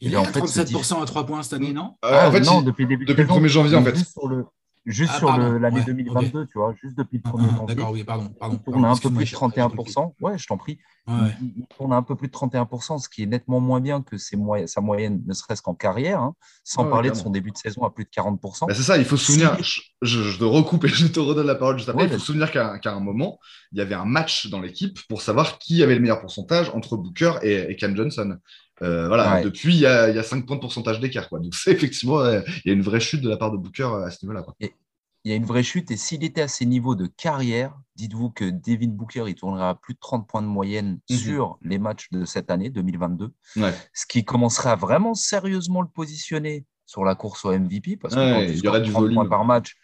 Il Et est en à fait, ce 37% à 3 points cette année, non? Euh, Ah, en fait, non, il- depuis le début de depuis le saison, 1er janvier, en fait. Sur le- juste Ah, sur l'année ouais, 2022, tu vois, juste depuis le 1er ah, janvier. D'accord, oui, pardon. pardon, Il tourne à un peu plus de j'ai- j'ai pas compris. 31%. Ouais, je t'en prie. Ouais. Il, il tourne à un peu plus de 31%, ce qui est nettement moins bien que ses moy- sa moyenne, ne serait-ce qu'en carrière, hein, sans Ouais, parler de son début de saison à plus de 40%. Bah, c'est ça, il faut se souvenir, je, te recoupe et je te redonne la parole juste après, Ouais, il faut se souvenir qu'à qu'à un moment, il y avait un match dans l'équipe pour savoir qui avait le meilleur pourcentage entre Booker et, et Cam Johnson. Euh, voilà, Ouais. depuis, il y, a, il y a 5 points de pourcentage d'écart. quoi. Donc c'est effectivement, euh, il y a une vraie chute de la part de Booker euh, à ce niveau-là. quoi. il y a une vraie chute. Et s'il était à ses niveaux de carrière, dites-vous que Devin Booker, il tournerait à plus de 30 points de moyenne Mhm. sur les matchs de cette année, 2022, Ouais. ce qui commencerait à vraiment sérieusement le positionner sur la course au MVP. Parce que Ouais, quand il tu y aurait du 30 volume. points par match,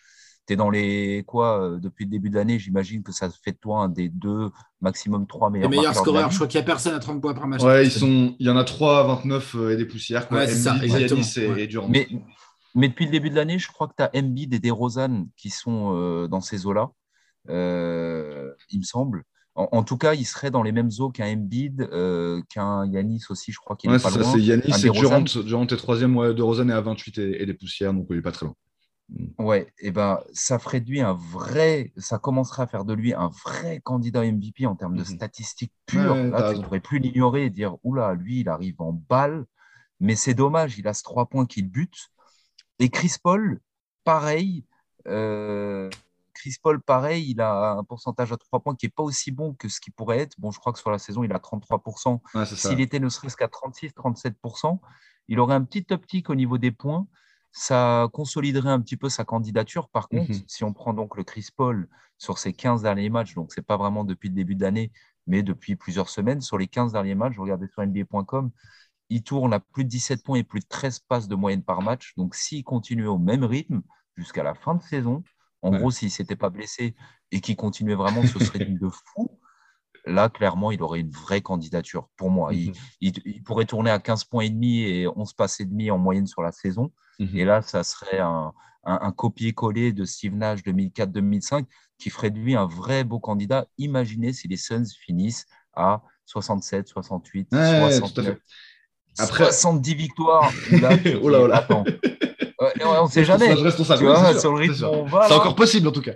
tu es dans les quoi euh, depuis le début de l'année, j'imagine que ça fait de toi un des deux, maximum trois Les meilleurs meilleurs de la scoreurs, je crois qu'il n'y a personne à 30 points par match. Ouais, ils sont, il y en a 3 à 29 euh, et des poussières. Quoi. Ouais, c'est ça, exactement. Et, Ouais. et Durant. Mais, mais depuis le début de l'année, je crois que tu as Embiid et DeRozan qui sont euh, dans ces eaux-là, euh, il me semble. En, en tout cas, il serait dans les mêmes eaux qu'un Embiid, euh, qu'un Yanis aussi, je crois qu'il Ouais, est pas ça, loin. c'est Yanis et. Durant. Durant est troisième, ouais, de Rosanne est à 28 et, et des poussières, donc il est pas très loin. Ouais, et ben ça ferait de lui un vrai, ça commencerait à faire de lui un vrai candidat MVP en termes de Mhm. statistiques pures. Ouais, Là, tu ne pourrais plus l'ignorer et dire, oula, lui, il arrive en balle, mais c'est dommage, il a ce trois points qu'il bute. Et Chris Paul, pareil, euh, Chris Paul, pareil, il a un pourcentage à trois points qui n'est pas aussi bon que ce qu'il pourrait être. Bon, je crois que sur la saison, il a 33%. Ouais, c'est ça. S'il était ne serait-ce qu'à 36-37%, il aurait un petit optique au niveau des points. Ça consoliderait un petit peu sa candidature. Par contre, Mhm. si on prend donc le Chris Paul sur ses 15 derniers matchs, donc c'est pas vraiment depuis le début de l'année, mais depuis plusieurs semaines, sur les 15 derniers matchs, je regardais sur NBA.com, il tourne à plus de 17 points et plus de 13 passes de moyenne par match. Donc s'il continuait au même rythme jusqu'à la fin de saison, en Ouais. gros, s'il ne s'était pas blessé et qu'il continuait vraiment ce rythme de fou, là, clairement, il aurait une vraie candidature pour moi. Il, Mhm. pourrait tourner à 15 points et demi et 11 passes et demi en moyenne sur la saison. Mhm. Et là, ça serait un, un- un copier-coller de Steve Nash 2004-2005 qui ferait de lui un vrai beau candidat. Imaginez si les Suns finissent à 67, 68, Ouais, tout à 69, fait. Après- 70 victoires. Là, Oh là là. Attends. On ne sait jamais. je Tu vois, sûr, sur le rythme on va, C'est encore possible en tout cas.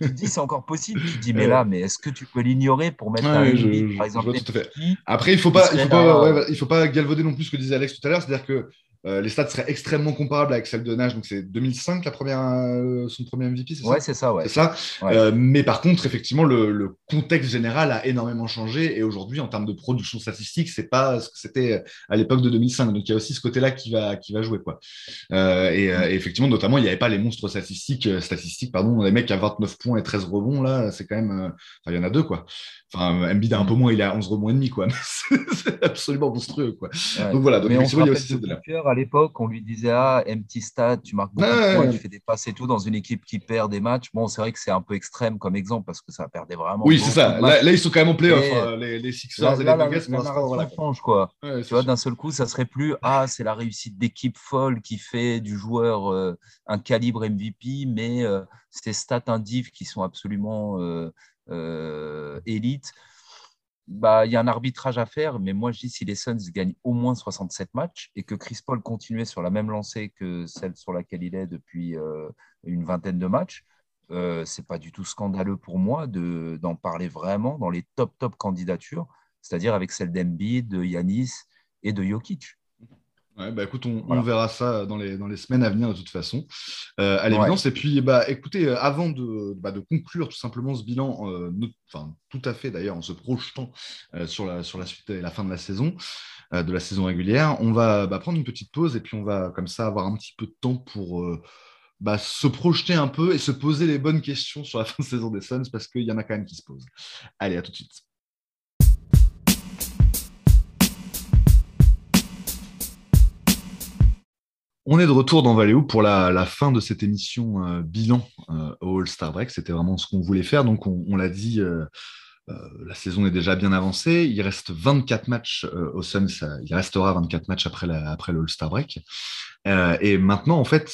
tu dis c'est encore possible. Tu dis, mais là, mais est-ce que tu peux l'ignorer pour mettre Ouais, un je- je- par je exemple, vois tout à fait. Après, il faut Il pas, serait il faut pas, là, ouais, il faut pas galvauder non plus ce que disait Alex tout à l'heure, c'est-à-dire que euh, les stats seraient extrêmement comparables avec celles de Nash. Donc c'est 2005 la première, euh, son premier MVP, c'est ça? Ouais, c'est ça, ouais. C'est ça? Ouais. Euh, mais par contre, effectivement, le, le contexte général a énormément changé. Et aujourd'hui, en termes de production statistique, c'est pas ce que c'était à l'époque de 2005. Donc, il y a aussi ce côté-là qui va, qui va jouer. Quoi. Et, et effectivement, notamment, il n'y avait pas les monstres statistiques, statistiques pardon, les mecs à 29 points et 13 rebonds. Là, c'est quand même. Enfin, il y en a deux. Quoi. Enfin, Embiid a un peu moins, il est à 11 rebonds et demi. Quoi. C'est- absolument monstrueux. Quoi. Ouais. Donc voilà. Donc, Mais effectivement, il y a aussi de cette à l'époque, on lui disait Ah, empty stat, tu marques beaucoup Ouais, de points, tu fais des passes et tout dans une équipe qui perd des matchs. Bon, c'est vrai que c'est un peu extrême comme exemple parce que ça perdait vraiment. Oui, c'est ça. Là, là, ils sont quand même en playoff, hein, les, les Sixers Là, et là, les la, Nuggets la Voilà. change, quoi. Ouais, Tu vois, d'un seul coup, ça serait plus Ah, c'est la réussite d'équipe folle qui fait du joueur euh, un calibre MVP, mais euh, ces stats indives qui sont absolument euh, euh, élites. Bah, il y a un arbitrage à faire, mais moi je dis si les Suns gagnent au moins 67 matchs et que Chris Paul continuait sur la même lancée que celle sur laquelle il est depuis euh, une vingtaine de matchs, euh, c'est pas du tout scandaleux pour moi de, d'en parler vraiment dans les top top candidatures, c'est-à-dire avec celle d'Embiid, de Yanis et de Jokic. Ouais, bah écoute, on, verra ça dans les, dans les semaines à venir de toute façon, euh, à Ouais. l'évidence. Et puis, bah, écoutez, euh, avant de, bah, de conclure tout simplement ce bilan, euh, enfin, tout à fait d'ailleurs en se projetant euh, sur, la, sur la suite et la fin de la saison, euh, de la saison régulière, on va bah, prendre une petite pause et puis on va comme ça avoir un petit peu de temps pour euh, bah, se projeter un peu et se poser les bonnes questions sur la fin de saison des Suns parce qu'il y en a quand même qui se posent. Allez, à tout de suite. On est de retour dans Valéo pour la, fin de cette émission euh, bilan euh, au All-Star Break. C'était vraiment ce qu'on voulait faire. Donc, on, l'a dit, euh, la saison est déjà bien avancée. Il reste 24 matchs au Suns. Il restera 24 matchs après, la, après le All-Star Break. Et maintenant, en fait,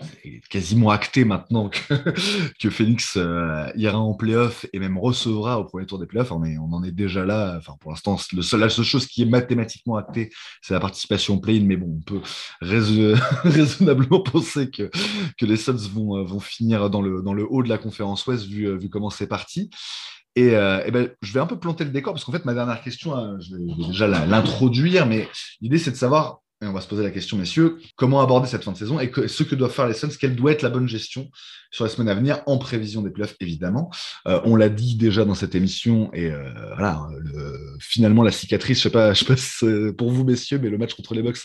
euh, c'est quasiment acté maintenant que, Phoenix euh, ira en playoff et même recevra au premier tour des playoffs. On, est, on en est déjà là. Enfin, pour l'instant, le seul, la seule chose qui est mathématiquement actée, c'est la participation play-in. Mais bon, on peut rais- raisonnablement penser que, les Suns vont, euh, finir dans le, haut de la conférence Ouest vu, euh, comment c'est parti. Et, ben, je vais un peu planter le décor parce qu'en fait, ma dernière question, hein, je vais, déjà l'introduire, mais l'idée, c'est de savoir, on va se poser la question, messieurs, comment aborder cette fin de saison et ce que doivent faire les Suns, quelle doit être la bonne gestion sur les semaines à venir, en prévision des playoffs, évidemment? Euh, on l'a dit déjà dans cette émission, et euh, voilà, le- finalement, la cicatrice, je sais pas, je sais pas c'est pour vous, messieurs, mais le match contre les Bucks,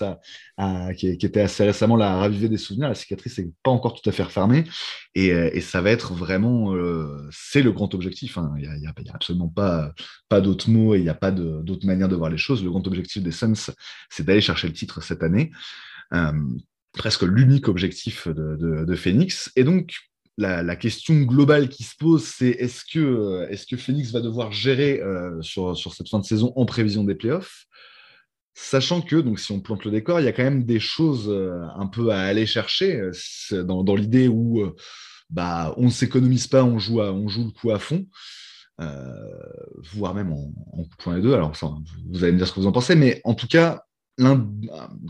qui, qui était assez récemment, là, a ravivé des souvenirs. La cicatrice n'est pas encore tout à fait refermée. Et, euh, et ça va être vraiment, euh, c'est le grand objectif. hein. Il n'y a, absolument pas, pas d'autres mots et il n'y a pas d'autre manière de voir les choses. Le grand objectif des Suns, c'est d'aller chercher le titre cette année. Euh, presque l'unique objectif de, Phoenix. Et donc, la, question globale qui se pose, c'est est-ce que, euh, est-ce que Phoenix va devoir gérer sur, sur cette fin de saison en prévision des playoffs? Sachant que, donc, si on plante le décor, il y a quand même des choses un peu à aller chercher dans, l'idée où bah, on ne s'économise pas, on joue, le coup à fond, euh, voire même en, en les deux. Alors, vous allez me dire ce que vous en pensez, mais en tout cas,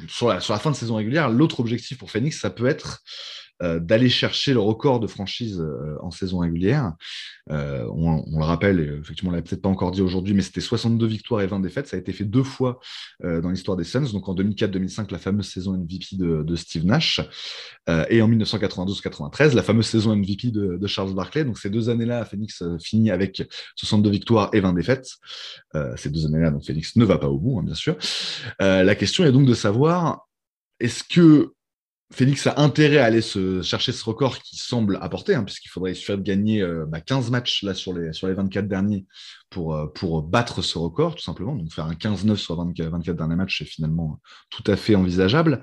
sur, la, fin de saison régulière, l'autre objectif pour Phoenix, ça peut être d'aller chercher le record de franchise euh, en saison régulière. Euh, on, le rappelle, effectivement, on l'a peut-être pas encore dit aujourd'hui, mais c'était 62 victoires et 20 défaites. Ça a été fait deux fois euh, dans l'histoire des Suns, donc en 2004-2005, la fameuse saison MVP de, Steve Nash, euh, et en 1992-93, la fameuse saison MVP de, Charles Barkley. Donc ces deux années-là, Phoenix euh, finit avec 62 victoires et 20 défaites. Euh, ces deux années-là, donc Phoenix ne va pas au bout, hein, bien sûr. Euh, la question est donc de savoir, est-ce que Félix a intérêt à aller se chercher ce record qui semble apporter, hein, puisqu'il faudrait suffire de gagner euh, bah, 15 matchs sur, les, sur les 24 derniers pour, euh, pour battre ce record, tout simplement. Donc faire un 15-9 sur 24, 24 derniers matchs, c'est finalement tout à fait envisageable.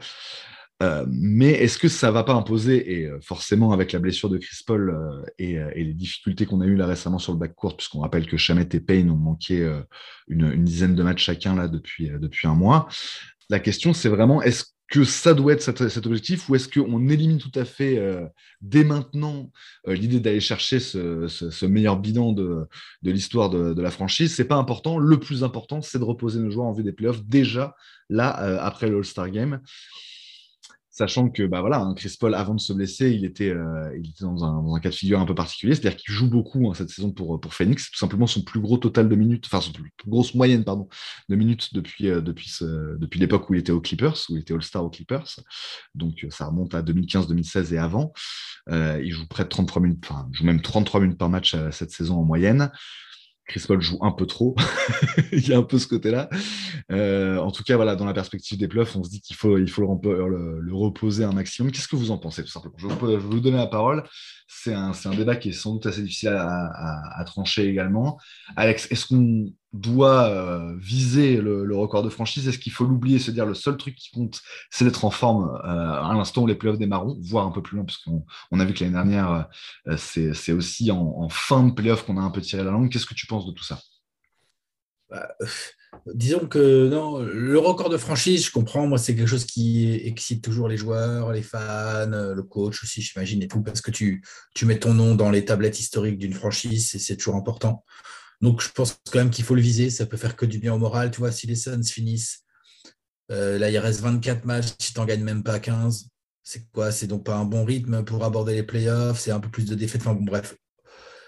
Euh, mais est-ce que ça va pas imposer, et forcément avec la blessure de Chris Paul et, et, les difficultés qu'on a eues là récemment sur le backcourt, puisqu'on rappelle que Chamet et Payne ont manqué une, une, dizaine de matchs chacun là depuis, depuis un mois, la question c'est vraiment est-ce que ça doit être cet, objectif ou est-ce qu'on élimine tout à fait dès maintenant l'idée d'aller chercher ce, meilleur bilan de, l'histoire de, la franchise? C'est pas important. Le plus important, c'est de reposer nos joueurs en vue des playoffs déjà là après le All-Star Game sachant que bah voilà, hein, Chris Paul, avant de se blesser, il était, euh, il dans, un, dans, cas de figure un peu particulier, c'est-à-dire qu'il joue beaucoup hein, cette saison pour, pour Phoenix, tout simplement son plus gros total de minutes, enfin son plus, grosse moyenne pardon, de minutes depuis, euh, depuis, l'époque où il était aux Clippers, où il était All-Star aux Clippers, donc euh, ça remonte à 2015-2016 et avant. Il joue près de 33 minutes, enfin, joue même 33 minutes par match cette saison en moyenne. Chris Paul joue un peu trop. il y a un peu ce côté-là. Euh, en tout cas, voilà, dans la perspective des playoffs, on se dit qu'il faut, il faut le, reposer un maximum. Qu'est-ce que vous en pensez, tout simplement? Je, vais vous donner la parole. C'est un, un, débat qui est sans doute assez difficile à trancher également. Alex, est-ce qu'on doit euh, viser le, record de franchise Est-ce qu'il faut l'oublier, se dire le seul truc qui compte, c'est d'être en forme euh, à l'instant où les playoffs démarrent, voire un peu plus loin, parce qu'on on a vu que l'année dernière, euh, c'est aussi en, fin de playoffs qu'on a un peu tiré la langue. Qu'est-ce que tu penses de tout ça? Bah, Disons que non, le record de franchise, je comprends, moi, c'est quelque chose qui excite toujours les joueurs, les fans, le coach aussi, j'imagine, et tout, parce que tu, tu mets ton nom dans les tablettes historiques d'une franchise, et c'est toujours important. Donc, je pense quand même qu'il faut le viser. Ça peut faire que du bien au moral. Tu vois, si les Suns finissent, euh, là, il reste 24 matchs, si tu n'en gagnes même pas 15, c'est quoi? C'est donc pas un bon rythme pour aborder les playoffs? C'est un peu plus de défaites? Enfin, bon, bref.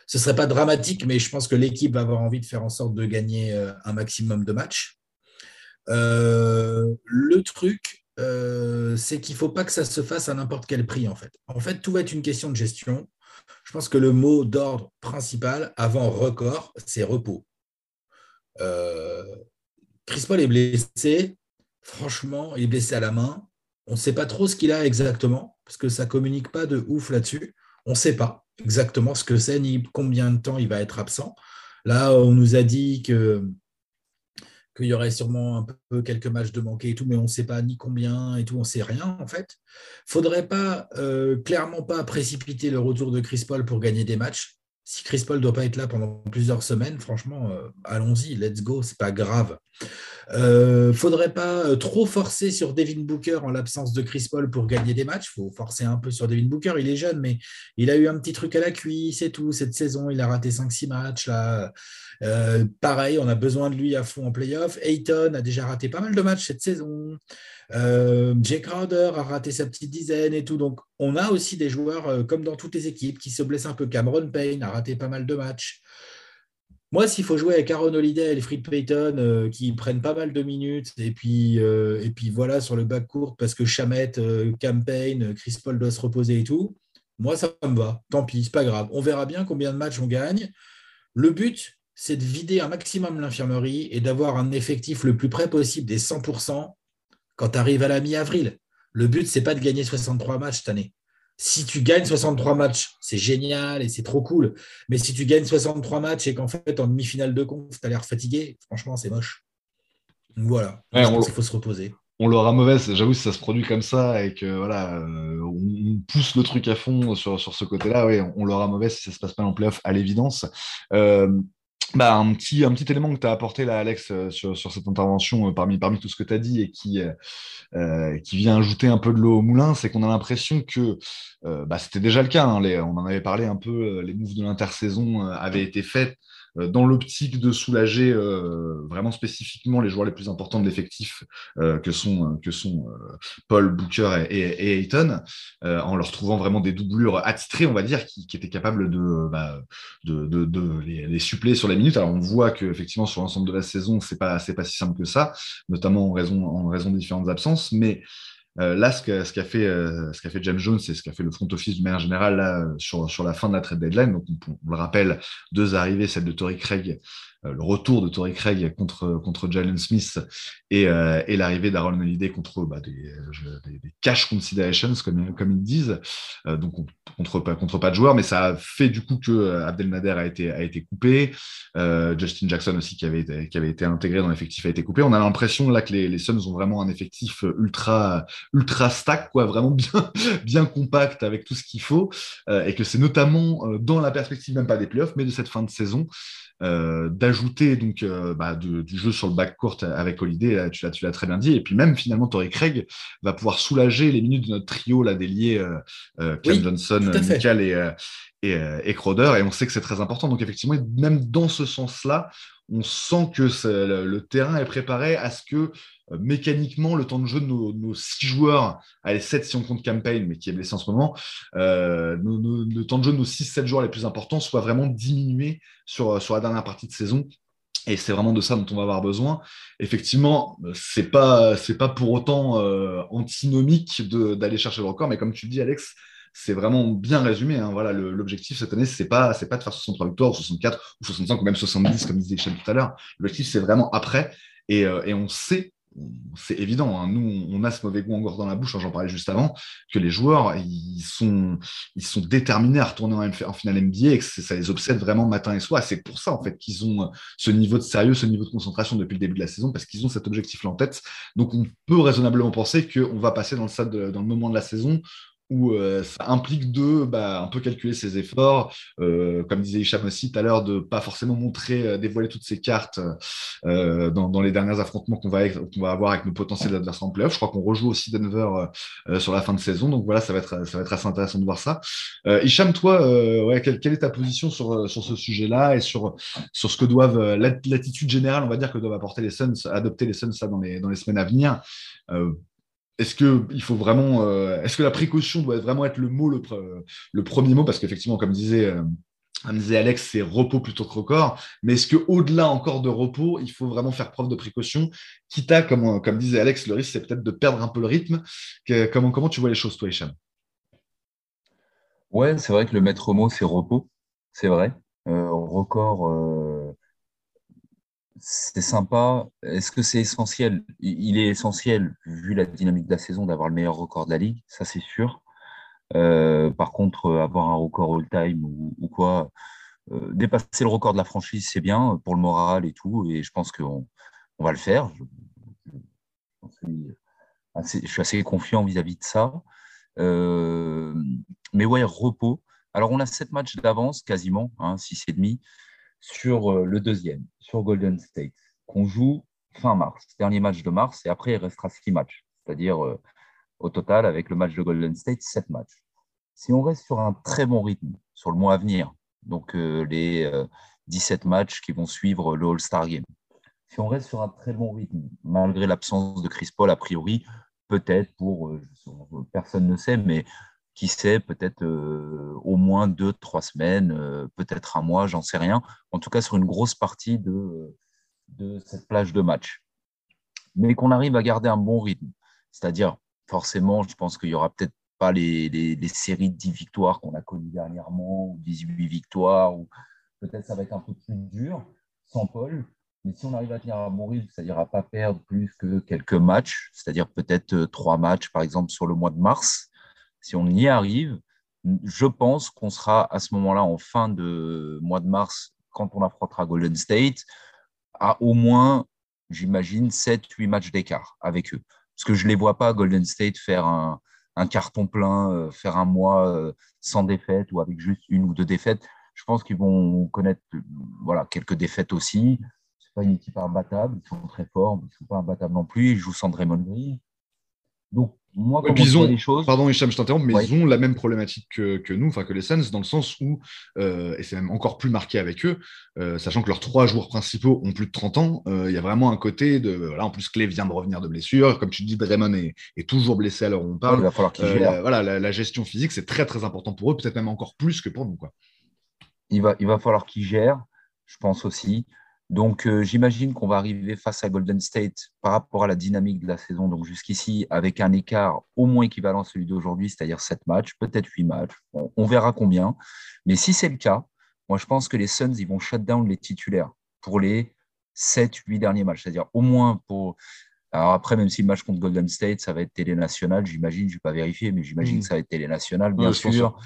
Ce ne serait pas dramatique, mais je pense que l'équipe va avoir envie de faire en sorte de gagner euh, un maximum de matchs. Euh, le truc, c'est qu'il ne faut pas que ça se fasse à n'importe quel prix, en fait. En fait, tout va être une question de gestion. Je pense que le mot d'ordre principal avant record, c'est repos. Euh, Chris Paul est blessé. Franchement, il est blessé à la main. On ne sait pas trop ce qu'il a exactement, parce que ça ne communique pas de ouf là-dessus. On ne sait pas exactement ce que c'est, ni combien de temps il va être absent. Là, on nous a dit que qu'il y aurait sûrement un peu quelques matchs de manquer et tout, mais on ne sait pas ni combien et tout, on ne sait rien en fait. Faudrait pas, euh, clairement pas précipiter le retour de Chris Paul pour gagner des matchs. Si Chris Paul ne doit pas être là pendant plusieurs semaines, franchement, euh, allons-y, let's go, c'est pas grave. Euh, faudrait pas euh, trop forcer sur Devin Booker en l'absence de Chris Paul pour gagner des matchs. faut forcer un peu sur Devin Booker. Il est jeune, mais il a eu un petit truc à la cuisse et tout. Cette saison, il a raté 5-6 matchs. Là. Euh, pareil, on a besoin de lui à fond en playoff. Ayton a déjà raté pas mal de matchs cette saison. Euh, Jake Crowder a raté sa petite dizaine et tout. Donc, on a aussi des joueurs, euh, comme dans toutes les équipes, qui se blessent un peu. Cameron Payne a raté pas mal de matchs. Moi, s'il faut jouer avec Aaron Holiday et les Fred Payton euh, qui prennent pas mal de minutes, et puis, et puis voilà, sur le bac court, parce que Chamet, euh, Campaign, Chris Paul doit se reposer et tout, moi, ça me va. Tant pis, c'est pas grave. On verra bien combien de matchs on gagne. Le but, c'est de vider un maximum l'infirmerie et d'avoir un effectif le plus près possible des 100% quand tu arrives à la mi-avril. Le but, c'est pas de gagner 63 matchs cette année si tu gagnes 63 matchs, c'est génial et c'est trop cool. Mais si tu gagnes 63 matchs et qu'en fait, en demi-finale de conf, tu as l'air fatigué, franchement, c'est moche. Donc voilà, ouais, il faut se reposer. On l'aura mauvaise, j'avoue, si ça se produit comme ça et que voilà, euh, on pousse le truc à fond sur, sur ce côté-là, ouais, on, on l'aura mauvaise si ça se passe pas en playoff, à l'évidence. Euh, bah, un, petit, un petit élément que tu as apporté là, Alex, euh, sur, sur cette intervention, euh, parmi, parmi tout ce que tu as dit et qui, euh, qui vient ajouter un peu de l'eau au moulin, c'est qu'on a l'impression que bah, c'était déjà le cas. Hein, on en avait parlé un peu, les moves de l'intersaison avaient été faits dans l'optique de soulager euh, vraiment spécifiquement les joueurs les plus importants de l'effectif euh, que sont, que sont Paul, Booker et, et, Ayton, en leur trouvant vraiment des doublures attitrées, on va dire, qui, étaient capables de, bah, de, de, les, les, suppléer sur les minutes. Alors on voit qu'effectivement sur l'ensemble de la saison, c'est pas, pas si simple que ça, notamment en raison, en raison des différentes absences, mais euh, là, ce qu'a fait, euh, James Jones et ce qu'a fait le front office de manière générale sur la fin de la trade deadline, donc on, on, le rappelle, deux arrivées, celle de Tory Craig le retour de Torrey Craig contre, contre Jalen Smith et, et l'arrivée d'Aaron Holiday contre bah, des, des, cash considerations, comme, comme ils disent, donc contre, contre pas de joueurs, mais ça a fait du coup que Abdelnader a été, a été coupé, Justin Jackson aussi qui avait, été, qui avait été intégré dans l'effectif a été coupé. On a l'impression là que les, les Suns ont vraiment un effectif ultra, ultra stack, quoi, vraiment bien, bien compact avec tout ce qu'il faut, et que c'est notamment dans la perspective même pas des playoffs, mais de cette fin de saison, euh, d'ajouter donc euh, bah, du jeu sur le backcourt avec Holiday, tu l'as, très bien dit, et puis même finalement Torrey Craig va pouvoir soulager les minutes de notre trio là délié euh, Cam Johnson, Michael et, et, et Crowder, et on sait que c'est très important. Donc effectivement, même dans ce sens-là, on sent que le, terrain est préparé à ce que euh, mécaniquement, le temps de jeu de nos, six joueurs, allez, 7 si on compte Campaign, mais qui est blessé en ce moment, euh, le temps de jeu de nos 6-7 joueurs les plus importants soit vraiment diminué sur, sur la dernière partie de saison. Et c'est vraiment de ça dont on va avoir besoin. Effectivement, c'est pas pas pour autant euh, antinomique d'aller chercher le record, mais comme tu dis, Alex, c'est vraiment bien résumé. Hein. Voilà, l'objectif cette année, c'est pas, pas de faire 63 victoires, ou 64, ou 65, ou même 70, comme disait Michel tout à l'heure. L'objectif, c'est vraiment après. Et, euh, et, on sait, c'est évident, hein. nous, on a ce mauvais goût encore dans la bouche, hein, j'en parlais juste avant, que les joueurs, ils sont, déterminés à retourner en, finale NBA et que ça les obsède vraiment matin et soir. C'est pour ça, en fait, qu'ils ont ce niveau de sérieux, ce niveau de concentration depuis le début de la saison, parce qu'ils ont cet objectif-là en tête. Donc, on peut raisonnablement penser qu'on va passer dans le dans le moment de la saison où euh, ça implique de bah, un peu calculer ses efforts, euh, comme disait Hicham aussi tout à l'heure, de pas forcément montrer, euh, dévoiler toutes ses cartes dans, dans, les derniers affrontements qu'on va, qu'on va avoir avec nos potentiels adversaires en playoff. Je crois qu'on rejoue aussi Denver sur la fin de saison, donc voilà, ça va être, ça va être assez intéressant de voir ça. Hicham, toi, ouais, quelle, quelle, est ta position sur, sur ce sujet-là et sur, sur ce que doivent, l'attitude générale, on va dire, que doivent apporter les Suns, adopter les Suns ça, dans, les, dans les semaines à venir? Est-ce que il faut vraiment, euh, est-ce que la précaution doit vraiment être le mot, le, premier mot, parce qu'effectivement, comme disait, euh, disait Alex, c'est repos plutôt que record. Mais est-ce que au-delà encore de repos, il faut vraiment faire preuve de précaution, quitte à, comme, comme disait Alex, le risque c'est peut-être de perdre un peu le rythme. comment, comment tu vois les choses, toi, Hicham? Ouais, c'est vrai que le maître mot c'est repos, c'est vrai. Euh, record c'est sympa. Est-ce que c'est essentiel? Il est essentiel, vu la dynamique de la saison, d'avoir le meilleur record de la ligue, ça c'est sûr. Euh, par contre, avoir un record all-time ou, quoi, euh, dépasser le record de la franchise, c'est bien pour le moral et tout, et je pense qu'on on va le faire. Je, suis, assez, confiant vis-à-vis de ça. Euh, mais ouais, repos. Alors, on a sept matchs d'avance, quasiment, hein, six et demi sur euh, le deuxième, sur Golden State, qu'on joue fin mars, dernier match de mars, et après il restera six matchs, c'est-à-dire euh, au total, avec le match de Golden State, sept matchs. Si on reste sur un très bon rythme sur le mois à venir, donc euh, les 17 matchs qui vont suivre le All-Star Game, si on reste sur un très bon rythme, malgré l'absence de Chris Paul a priori, peut-être pour, personne ne sait, mais qui sait, peut-être euh, au moins deux, trois semaines, euh, peut-être un mois, j'en sais rien. En tout cas, sur une grosse partie de, cette plage de match. Mais qu'on arrive à garder un bon rythme. C'est-à-dire, forcément, je pense qu'il n'y aura peut-être pas les, les, séries de 10 victoires qu'on a connues dernièrement, ou 18 victoires, ou peut-être ça va être un peu plus dur sans Paul. Mais si on arrive à tenir un bon rythme, c'est-à-dire à ne pas perdre plus que quelques matchs, c'est-à-dire peut-être euh, trois matchs, par exemple, sur le mois de mars, si on y arrive, je pense qu'on sera à ce moment-là, en fin de mois de mars, quand on affrontera Golden State, à au moins, j'imagine, 7-8 matchs d'écart avec eux. Parce que je ne les vois pas, Golden State, faire un, carton plein, euh, faire un mois euh, sans défaite ou avec juste une ou deux défaites. Je pense qu'ils vont connaître voilà, quelques défaites aussi. Ce n'est pas une équipe imbattable, ils sont très forts, ils ne sont pas imbattables non plus. Ils jouent sans Draymond Green. Donc, moi, les choses. Pardon, Hicham, je t'interromps, mais ils ont la même problématique que, nous, enfin que les Suns, dans le sens où, euh, et c'est même encore plus marqué avec eux, euh, sachant que leurs trois joueurs principaux ont plus de 30 ans, euh, il y a vraiment un côté de. Voilà, en plus, Clay vient de revenir de blessure. Comme tu dis, Draymond est, est toujours blessé à l'heure où on parle. il va falloir qu'il Voilà, la, gestion physique, c'est très, très important pour eux, peut-être même encore plus que pour nous. Quoi. Il, va, il va falloir qu'ils gèrent, je pense aussi. Donc, euh, j'imagine qu'on va arriver face à Golden State par rapport à la dynamique de la saison, donc jusqu'ici, avec un écart au moins équivalent à celui d'aujourd'hui, c'est-à-dire 7 matchs, peut-être 8 matchs. On, verra combien. Mais si c'est le cas, moi, je pense que les Suns, ils vont shut down les titulaires pour les 7-8 derniers matchs. C'est-à-dire au moins pour. Alors après, même si le match contre Golden State, ça va être télé nationale, j'imagine, je ne vais pas vérifier, mais j'imagine Mm. que ça va être télé nationale, bien Ouais, sûr,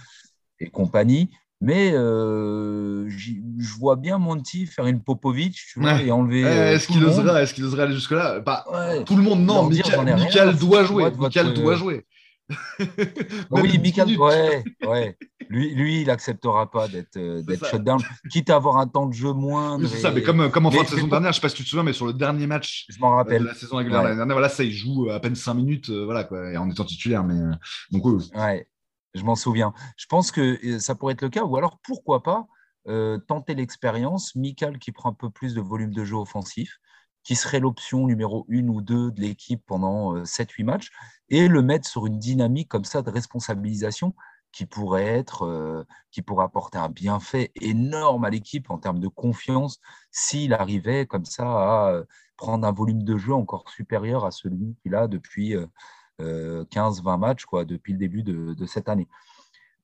et compagnie. Mais euh, je vois bien Monty faire une Popovic tu vois, Ouais. et enlever. Eh, euh, Est-ce qu'il oserait, est-ce qu'il oserait aller jusque-là? Bah, Ouais. Tout le monde, non. Dire, Michael, doit jouer. votre- Michael doit jouer. Oui, Michael, ouais, ouais. Lui, lui, il n'acceptera pas d'être euh, d'être ça. shut down, quitte à avoir un temps de jeu moindre. Oui, c'est ça, mais comme, comme en fin Mais- de saison dernière, je sais pas si tu te souviens, mais sur le dernier match Je euh, de rappelle. la saison régulière Ouais. l'année dernière, voilà, ça, il joue à peine 5 minutes, euh, voilà, quoi, et en étant titulaire. Mais, euh, donc. Ouais, je m'en souviens. Je pense que euh, ça pourrait être le cas, ou alors pourquoi pas euh, tenter l'expérience, Mikal qui prend un peu plus de volume de jeu offensif, qui serait l'option numéro une ou deux de l'équipe pendant euh, 7-8 matchs, et le mettre sur une dynamique comme ça de responsabilisation qui pourrait être, euh, qui pourrait apporter un bienfait énorme à l'équipe en termes de confiance s'il arrivait comme ça à euh, prendre un volume de jeu encore supérieur à celui qu'il a depuis euh, euh, 15-20 matchs quoi, depuis le début de, cette année.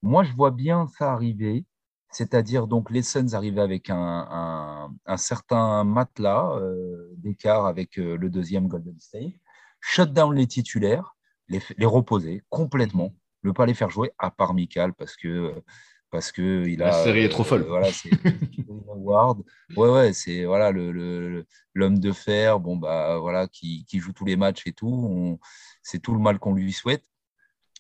Moi, je vois bien ça arriver, c'est-à-dire donc les Suns arriver avec un, un- certain matelas euh, d'écart avec euh, le deuxième Golden State, shut down les titulaires, les, les reposer complètement, ne pas les faire jouer, à part Michael, parce que parce que il La série est trop folle. voilà, c'est Howard. Ouais, ouais, c'est voilà le- l'homme de fer, bon bah voilà, qui, qui joue tous les matchs et tout. C'est tout le mal qu'on lui souhaite.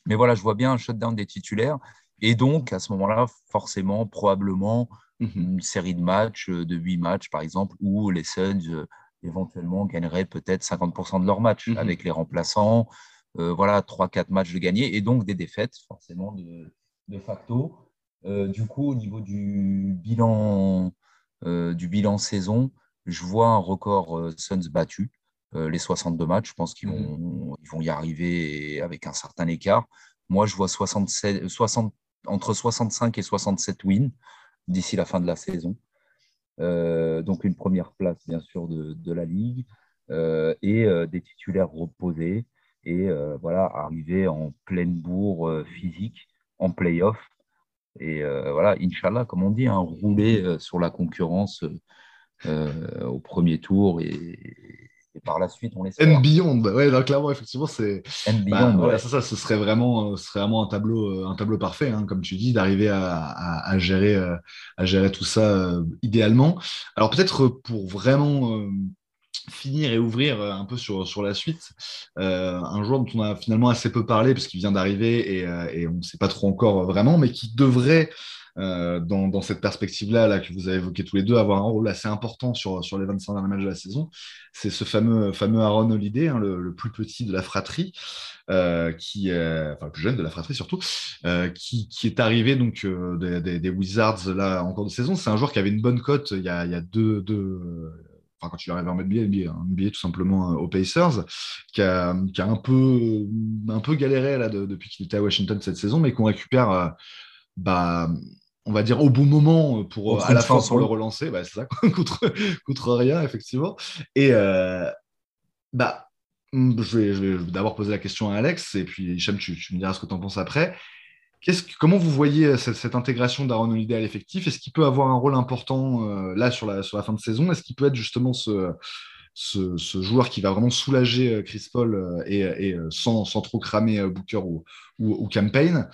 Mais voilà, je vois bien un shutdown des titulaires. Et donc, à ce moment-là, forcément, probablement, Mhm. une série de matchs, euh, de 8 matchs, par exemple, où les Suns, euh, éventuellement, gagneraient peut-être 50% de leurs matchs Mhm. avec les remplaçants. Euh, voilà, 3-4 matchs de gagnés et donc des défaites, forcément, de, de facto. Euh, du coup, au niveau du bilan, euh, du bilan saison, je vois un record euh, Suns battu. Les 62 matchs, je pense qu'ils vont, ils vont y arriver avec un certain écart. Moi, je vois 67, 60, entre 65 et 67 wins d'ici la fin de la saison. Euh, donc une première place, bien sûr, de, de la Ligue euh, et euh, des titulaires reposés et voilà, arriver en pleine bourre physique, en playoff. Et euh, voilà, Inch'Allah, comme on dit, hein, rouler euh, sur la concurrence euh, au premier tour et, et par la suite, on l'espère. And Beyond, ouais, non, clairement, effectivement, c'est. And Bah, beyond, voilà, ouais. c'est ça, ce serait vraiment, ce serait vraiment un tableau, un tableau parfait, hein, comme tu dis, d'arriver à, à- à gérer, à gérer tout ça euh, idéalement. Alors peut-être pour vraiment euh, finir et ouvrir euh, un peu sur, sur la suite, euh, un joueur dont on a finalement assez peu parlé parce qu'il vient d'arriver et, euh, et on ne sait pas trop encore vraiment, mais qui devrait dans, dans cette perspective-là là, que vous avez évoqué tous les deux, avoir un rôle assez important sur, sur les 25 derniers matchs de la saison. C'est ce fameux, fameux Aaron Holiday, hein, le, plus petit de la fratrie, qui, enfin le plus jeune de la fratrie surtout, qui, qui est arrivé donc des, Wizards là en cours de saison. C'est un joueur qui avait une bonne cote il y a, il y a deux, enfin quand il est arrivé en NBA, NBA, hein, NBA tout simplement euh, aux Pacers, qui a, qui a un peu, un peu galéré là de- depuis qu'il était à Washington cette saison, mais qu'on récupère, euh, bah, on va dire au bon moment pour Contre à la chance, pour le relancer, bah, c'est ça, contre, contre rien effectivement. Et euh, bah, je vais, je vais d'abord poser la question à Alex et puis Hicham, tu, tu me diras ce que tu en penses après. Comment vous voyez euh, cette, intégration d'Aaron Holiday à l'effectif? Est-ce qu'il peut avoir un rôle important euh, là sur la, fin de saison? Est-ce qu'il peut être justement ce, joueur qui va vraiment soulager euh, Chris Paul et, sans, trop cramer Booker ou, ou, ou Campaign?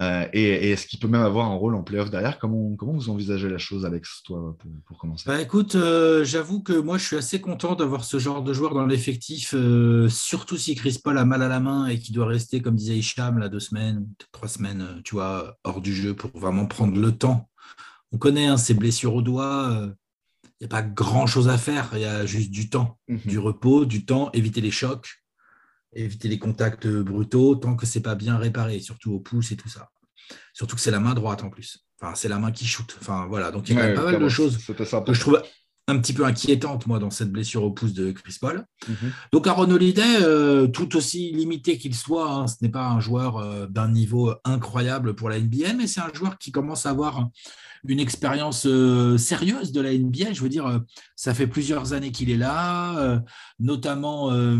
Euh, et, et est-ce qu'il peut même avoir un rôle en playoff derrière? Comment, comment vous envisagez la chose, Alex, toi, pour, pour commencer? Bah écoute, euh, j'avoue que moi je suis assez content d'avoir ce genre de joueur dans l'effectif, euh, surtout si Chris Paul a mal à la main et qu'il doit rester, comme disait Hicham, là, deux semaines, trois semaines, tu vois, hors du jeu pour vraiment prendre le temps. On connaît hein, ces blessures au doigt, il n'y a pas grand chose à faire, il y a juste du temps, Mhm. du repos, du temps, éviter les chocs, éviter les contacts brutaux tant que c'est pas bien réparé, surtout au pouce et tout ça. Surtout que c'est la main droite en plus. Enfin, c'est la main qui shoot. Enfin voilà, donc il y a quand même pas mal de choses que je trouve un petit peu inquiétante, moi, dans cette blessure au pouce de Chris Paul. Mhm. Donc, Aaron Holiday, euh, tout aussi limité qu'il soit, hein, ce n'est pas un joueur euh, d'un niveau incroyable pour la NBA, mais c'est un joueur qui commence à avoir une expérience euh, sérieuse de la NBA. Je veux dire, euh, ça fait plusieurs années qu'il est là, euh, notamment euh,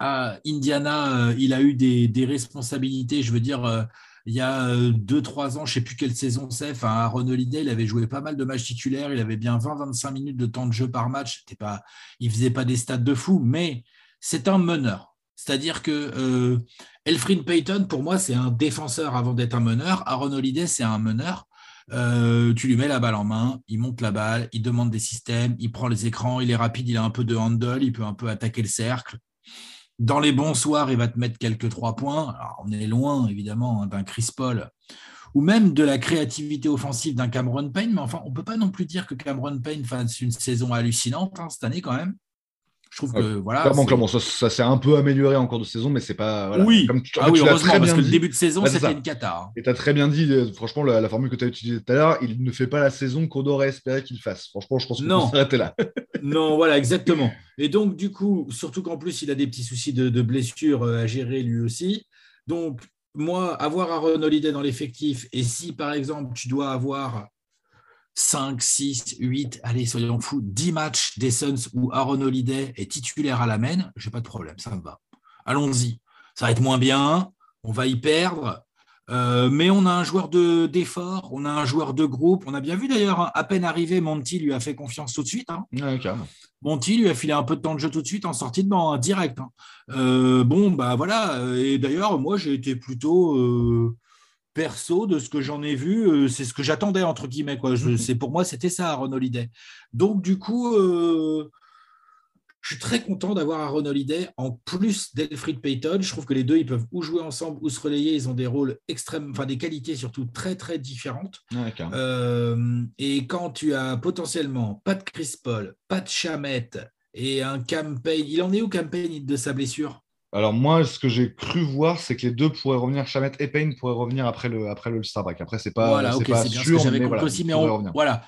à Indiana, euh, il a eu des, responsabilités, je veux dire, euh, il y a euh, deux, trois ans, je ne sais plus quelle saison c'est, enfin, Aaron Holiday, il avait joué pas mal de matchs titulaires, il avait bien 20-25 minutes de temps de jeu par match. Pas, il ne faisait pas des stats de fou, mais c'est un meneur. C'est-à-dire que euh, Elfrin Payton, pour moi, c'est un défenseur avant d'être un meneur. Aaron Holiday, c'est un meneur. Euh, tu lui mets la balle en main, il monte la balle, il demande des systèmes, il prend les écrans, il est rapide, il a un peu de handle, il peut un peu attaquer le cercle. Dans les bons soirs, il va te mettre quelques trois points. on est loin, évidemment, hein, d'un Chris Paul ou même de la créativité offensive d'un Cameron Payne, mais enfin, on ne peut pas non plus dire que Cameron Payne fasse une saison hallucinante hein, cette année quand même. Je trouve que voilà. Clairement, clairement ça, s'est un peu amélioré en cours de saison, mais c'est pas. oui, comme tu, ah oui heureusement, parce que le début de saison, c'était une cata. Hein. Et tu as très bien dit, euh, franchement, la, formule que tu as utilisée tout à l'heure, il ne fait pas la saison qu'on aurait espéré qu'il fasse. Franchement, je pense qu'on s'arrêter là. non, voilà, exactement. Et donc, du coup, surtout qu'en plus, il a des petits soucis de, de blessure euh, à gérer lui aussi. Donc, moi, avoir Aaron Holiday dans l'effectif, et si par exemple, tu dois avoir 5, 6, 8, allez, soyons fous, 10 matchs des Suns où Aaron Holiday est titulaire à la main, j'ai pas de problème, ça me va. Allons-y. Ça va être moins bien, on va y perdre, euh, mais on a un joueur d'effort, on a un joueur de groupe. On a bien vu d'ailleurs, hein, à peine arrivé, Monty lui a fait confiance tout de suite. Hein. Monty lui a filé un peu de temps de jeu tout de suite en sortie de banc, hein, direct. Euh, bon, bah voilà. Et d'ailleurs, moi, j'ai été plutôt euh, perso de ce que j'en ai vu. c'est ce que j'attendais, entre guillemets. Quoi. Je, mm-hmm. pour moi, c'était ça, Ron Holiday. Donc, du coup, je suis très content d'avoir Aaron Holiday en plus d'Elfrid Payton. Je trouve que les deux, ils peuvent ou jouer ensemble ou se relayer. Ils ont des rôles extrêmes, enfin des qualités surtout très très différentes. Euh, et quand tu as potentiellement pas de Chris Paul, pas de Chamette et un campagne, il en est où campagne de sa blessure? Alors moi, ce que j'ai cru voir, c'est que les deux pourraient revenir, Chamette et Payne pourraient revenir après le, après le Star Break. Après, c'est pas, voilà, c'est pas sûr, mais voilà, aussi, mais voilà,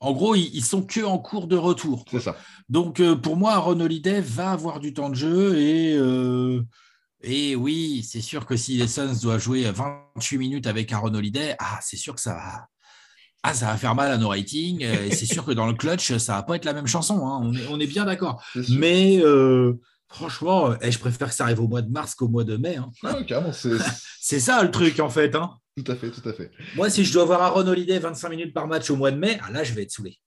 en gros, ils, sont que en cours de retour. C'est ça. Donc, euh, pour moi, Aaron Holiday va avoir du temps de jeu et, euh, et oui, c'est sûr que si les Suns doivent jouer 28 minutes avec Aaron Holiday, ah, c'est sûr que ça va, ah, ça va faire mal à nos ratings. Et c'est sûr que dans le clutch, ça va pas être la même chanson. Hein. On, est, bien d'accord. Mais euh, franchement, eh, je préfère que ça arrive au mois de mars qu'au mois de mai. Hein. Ah, c'est ça le truc en fait. Hein. Tout à fait, tout à fait. Moi, si je dois avoir Aaron Holiday 25 minutes par match au mois de mai, ah, là, je vais être saoulé.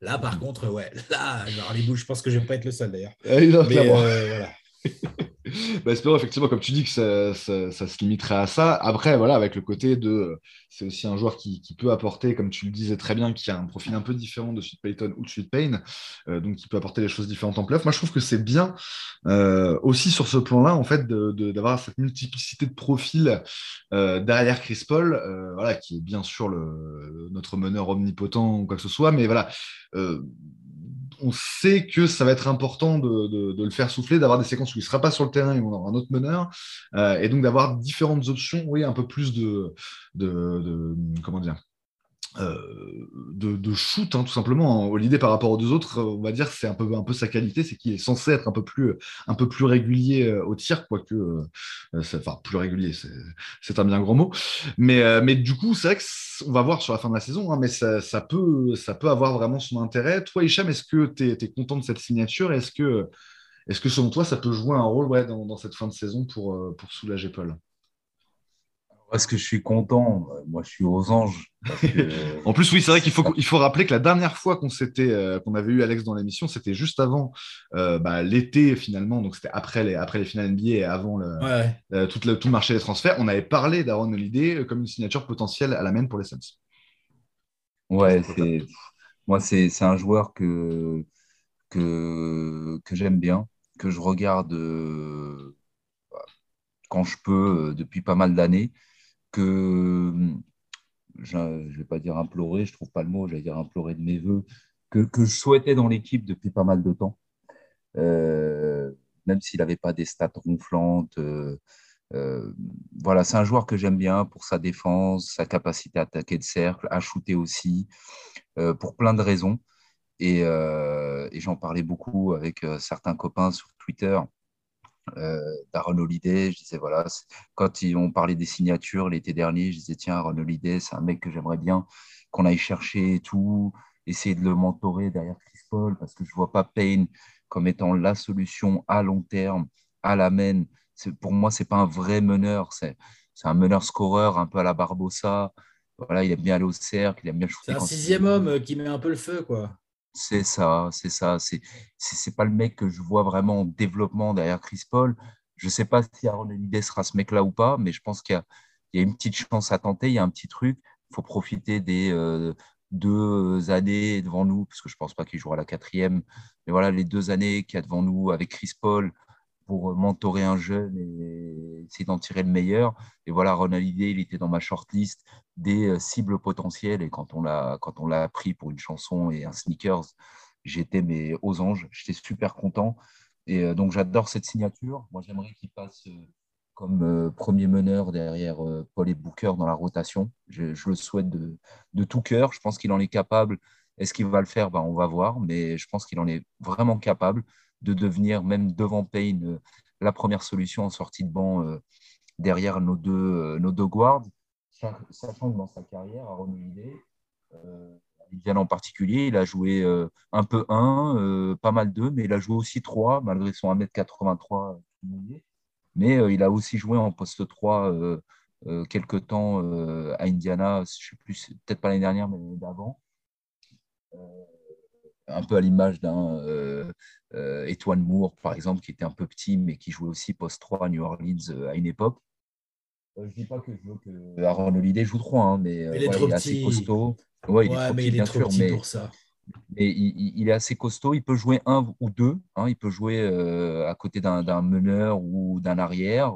Là, par contre, ouais, là, les boules, je pense que je ne vais pas être le seul d'ailleurs. Ah, euh, voilà. bah, espérons effectivement, comme tu dis, que ça, se limiterait à ça. Après, voilà, avec le côté de. C'est aussi un joueur qui, peut apporter, comme tu le disais très bien, qui a un profil un peu différent de Sweet Payton ou de Sweet Payne, euh, donc qui peut apporter des choses différentes en playoff. Moi, je trouve que c'est bien euh, aussi sur ce plan-là, en fait, d'avoir cette multiplicité de profils euh, derrière Chris Paul, voilà, qui est bien sûr le, notre meneur omnipotent ou quoi que ce soit, mais voilà on sait que ça va être important de, le faire souffler, d'avoir des séquences où il ne sera pas sur le terrain et on aura un autre meneur, euh, et donc d'avoir différentes options, oui, un peu plus de, de comment dire, euh, de, shoot, hein, tout simplement. L'idée par rapport aux deux autres, on va dire, c'est un peu, un peu sa qualité, c'est qu'il est censé être un peu plus, un peu plus régulier euh, au tir, quoique, euh, enfin, plus régulier, c'est un bien gros mot. Mais, mais du coup, c'est vrai qu'on va voir sur la fin de la saison, hein, mais ça, ça, peut, ça peut avoir vraiment son intérêt. Toi, Hicham, est-ce que tu es, content de cette signature Est-ce que, est -ce que, selon toi, ça peut jouer un rôle ouais, dans, dans, cette fin de saison pour, pour soulager Paul? Est-ce que je suis content Moi, je suis aux anges. en plus, oui, c'est vrai qu'il faut, il faut rappeler que la dernière fois qu'on s'était, euh, qu'on avait eu Alex dans l'émission, c'était juste avant euh, bah, l'été finalement. Donc, c'était après les, après les finales NBA et avant le, euh, tout, le, tout, le, marché des transferts. On avait parlé d'Aaron Holiday comme une signature potentielle à la main pour les Suns. Ouais, c'est, moi, c'est, un joueur que, que, que j'aime bien, que je regarde quand je peux depuis pas mal d'années que je ne vais pas dire implorer, je ne trouve pas le mot, j'allais dire implorer de mes voeux, que, je souhaitais dans l'équipe depuis pas mal de temps. Euh, même s'il n'avait pas des stats ronflantes. Euh, euh, voilà, c'est un joueur que j'aime bien pour sa défense, sa capacité à attaquer le cercle, à shooter aussi, pour plein de raisons. Et, j'en parlais beaucoup avec certains copains sur Twitter d'Aaron Holiday. Je disais, voilà, quand ils ont parlé des signatures l'été dernier, je disais, tiens, Aaron Holiday, c'est un mec que j'aimerais bien qu'on aille chercher et tout, essayer de le mentorer derrière Chris Paul, parce que je ne vois pas Payne comme étant la solution à long terme, à la main. Pour moi, ce n'est pas un vrai meneur. c'est un meneur scoreur un peu à la Barbossa. Voilà, il aime bien aller au cercle, il aime bien shooter. C'est un sixième homme euh, qui met un peu le feu, quoi. C'est ça, c'est ça. C'est c'est pas le mec que je vois vraiment en développement derrière Chris Paul. Je ne sais pas si Aaron Holiday sera ce mec-là ou pas, mais je pense qu'il y, a une petite chance à tenter, il y a un petit truc. Il faut profiter des euh, deux années devant nous, parce que je ne pense pas qu'il jouera la quatrième. Mais voilà, les deux années qu'il y a devant nous avec Chris Paul, pour mentorer un jeune et essayer d'en tirer le meilleur. Et voilà, Ronald Holiday, il était dans ma shortlist des euh, cibles potentielles. Et quand on l'a, pris pour une chanson et un sneakers, j'étais aux anges. J'étais super content. Et euh, donc, j'adore cette signature. Moi, j'aimerais qu'il passe euh, comme premier meneur derrière Paul et Booker dans la rotation. Je, le souhaite de, de tout cœur. Je pense qu'il en est capable. Est-ce qu'il va le faire? Ben, On va voir. Mais je pense qu'il en est vraiment capable de devenir, même devant Payne, euh, la première solution en sortie de banc euh, derrière nos deux, euh, nos deux guards. Sachant que dans sa carrière, à Holiday, Indiana en particulier, il a joué un peu 1, pas mal 2, mais il a joué aussi 3, malgré son 1m83 Mais il a aussi joué en poste 3 quelques temps à Indiana, je ne plus, peut-être pas l'année dernière, mais d'avant un peu à l'image d'un euh, euh Moore, par exemple, qui était un peu petit, mais qui jouait aussi post-3 à New Orleans euh, à une époque. Euh, je ne dis pas que je veux que Aaron Holiday joue 3, hein, mais il, est, trop assez costaud. Ouais, il est trop mais petit, il est trop sûr, petit mais, pour ça. Mais il, est assez costaud. Il peut jouer un ou deux. Hein. il peut jouer à côté d'un meneur ou d'un arrière,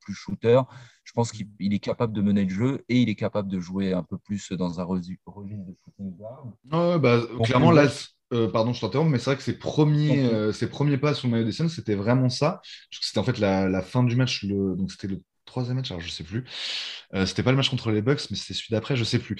plus shooter. Je pense qu'il est capable de mener le jeu et il est capable de jouer un peu plus dans un registre de shooting guard. bah, clairement, là, euh, pardon, je t'interromps, mais c'est vrai que ses premiers, euh, ses premiers pas sur le maillot des scènes, c'était vraiment ça. C'était en fait la, la, fin du match, le, donc c'était le troisième match, alors je sais plus. Euh, c'était pas le match contre les Bucks, mais c'était celui d'après, je sais plus.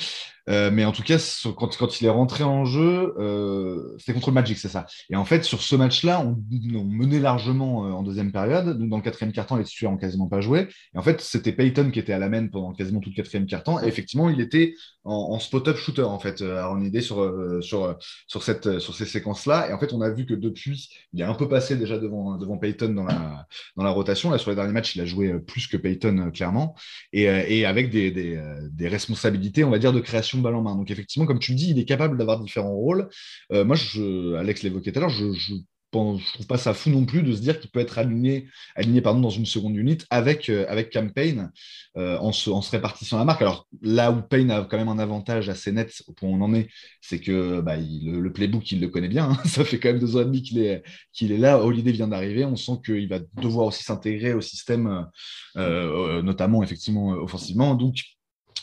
Euh, mais en tout cas, quand, quand, il est rentré en jeu, euh, c'était contre le Magic, c'est ça. Et en fait, sur ce match-là, on, menait largement en deuxième période. Donc, dans le quatrième quart-temps, les titulaires n'ont quasiment pas joué. Et en fait, c'était Peyton qui était à la main pendant quasiment tout le quatrième quart-temps. Et effectivement, il était en, spot-up shooter, en fait, à en idée sur, sur, sur, cette, sur ces séquences-là. Et en fait, on a vu que depuis, il est un peu passé déjà devant, devant Peyton dans la, dans la rotation. Là, sur les derniers matchs, il a joué plus que Peyton euh, clairement, euh, et, avec des, euh, des, responsabilités, on va dire, de création de balle en main. Donc effectivement, comme tu le dis, il est capable d'avoir différents rôles. moi, je, Alex l'évoquait tout à l'heure, je je trouve pas ça fou non plus de se dire qu'il peut être aligné, aligné pardon, dans une seconde unité avec, euh, avec Campaign euh, en, se, en, se, répartissant la marque. Alors là où Payne a quand même un avantage assez net au point où on en est, c'est que bah, le, playbook, il le connaît bien. Hein. Ça fait quand même deux ans et demi qu'il est, qu'il est là. Holiday vient d'arriver. On sent qu'il va devoir aussi s'intégrer au système, euh, notamment effectivement offensivement. Donc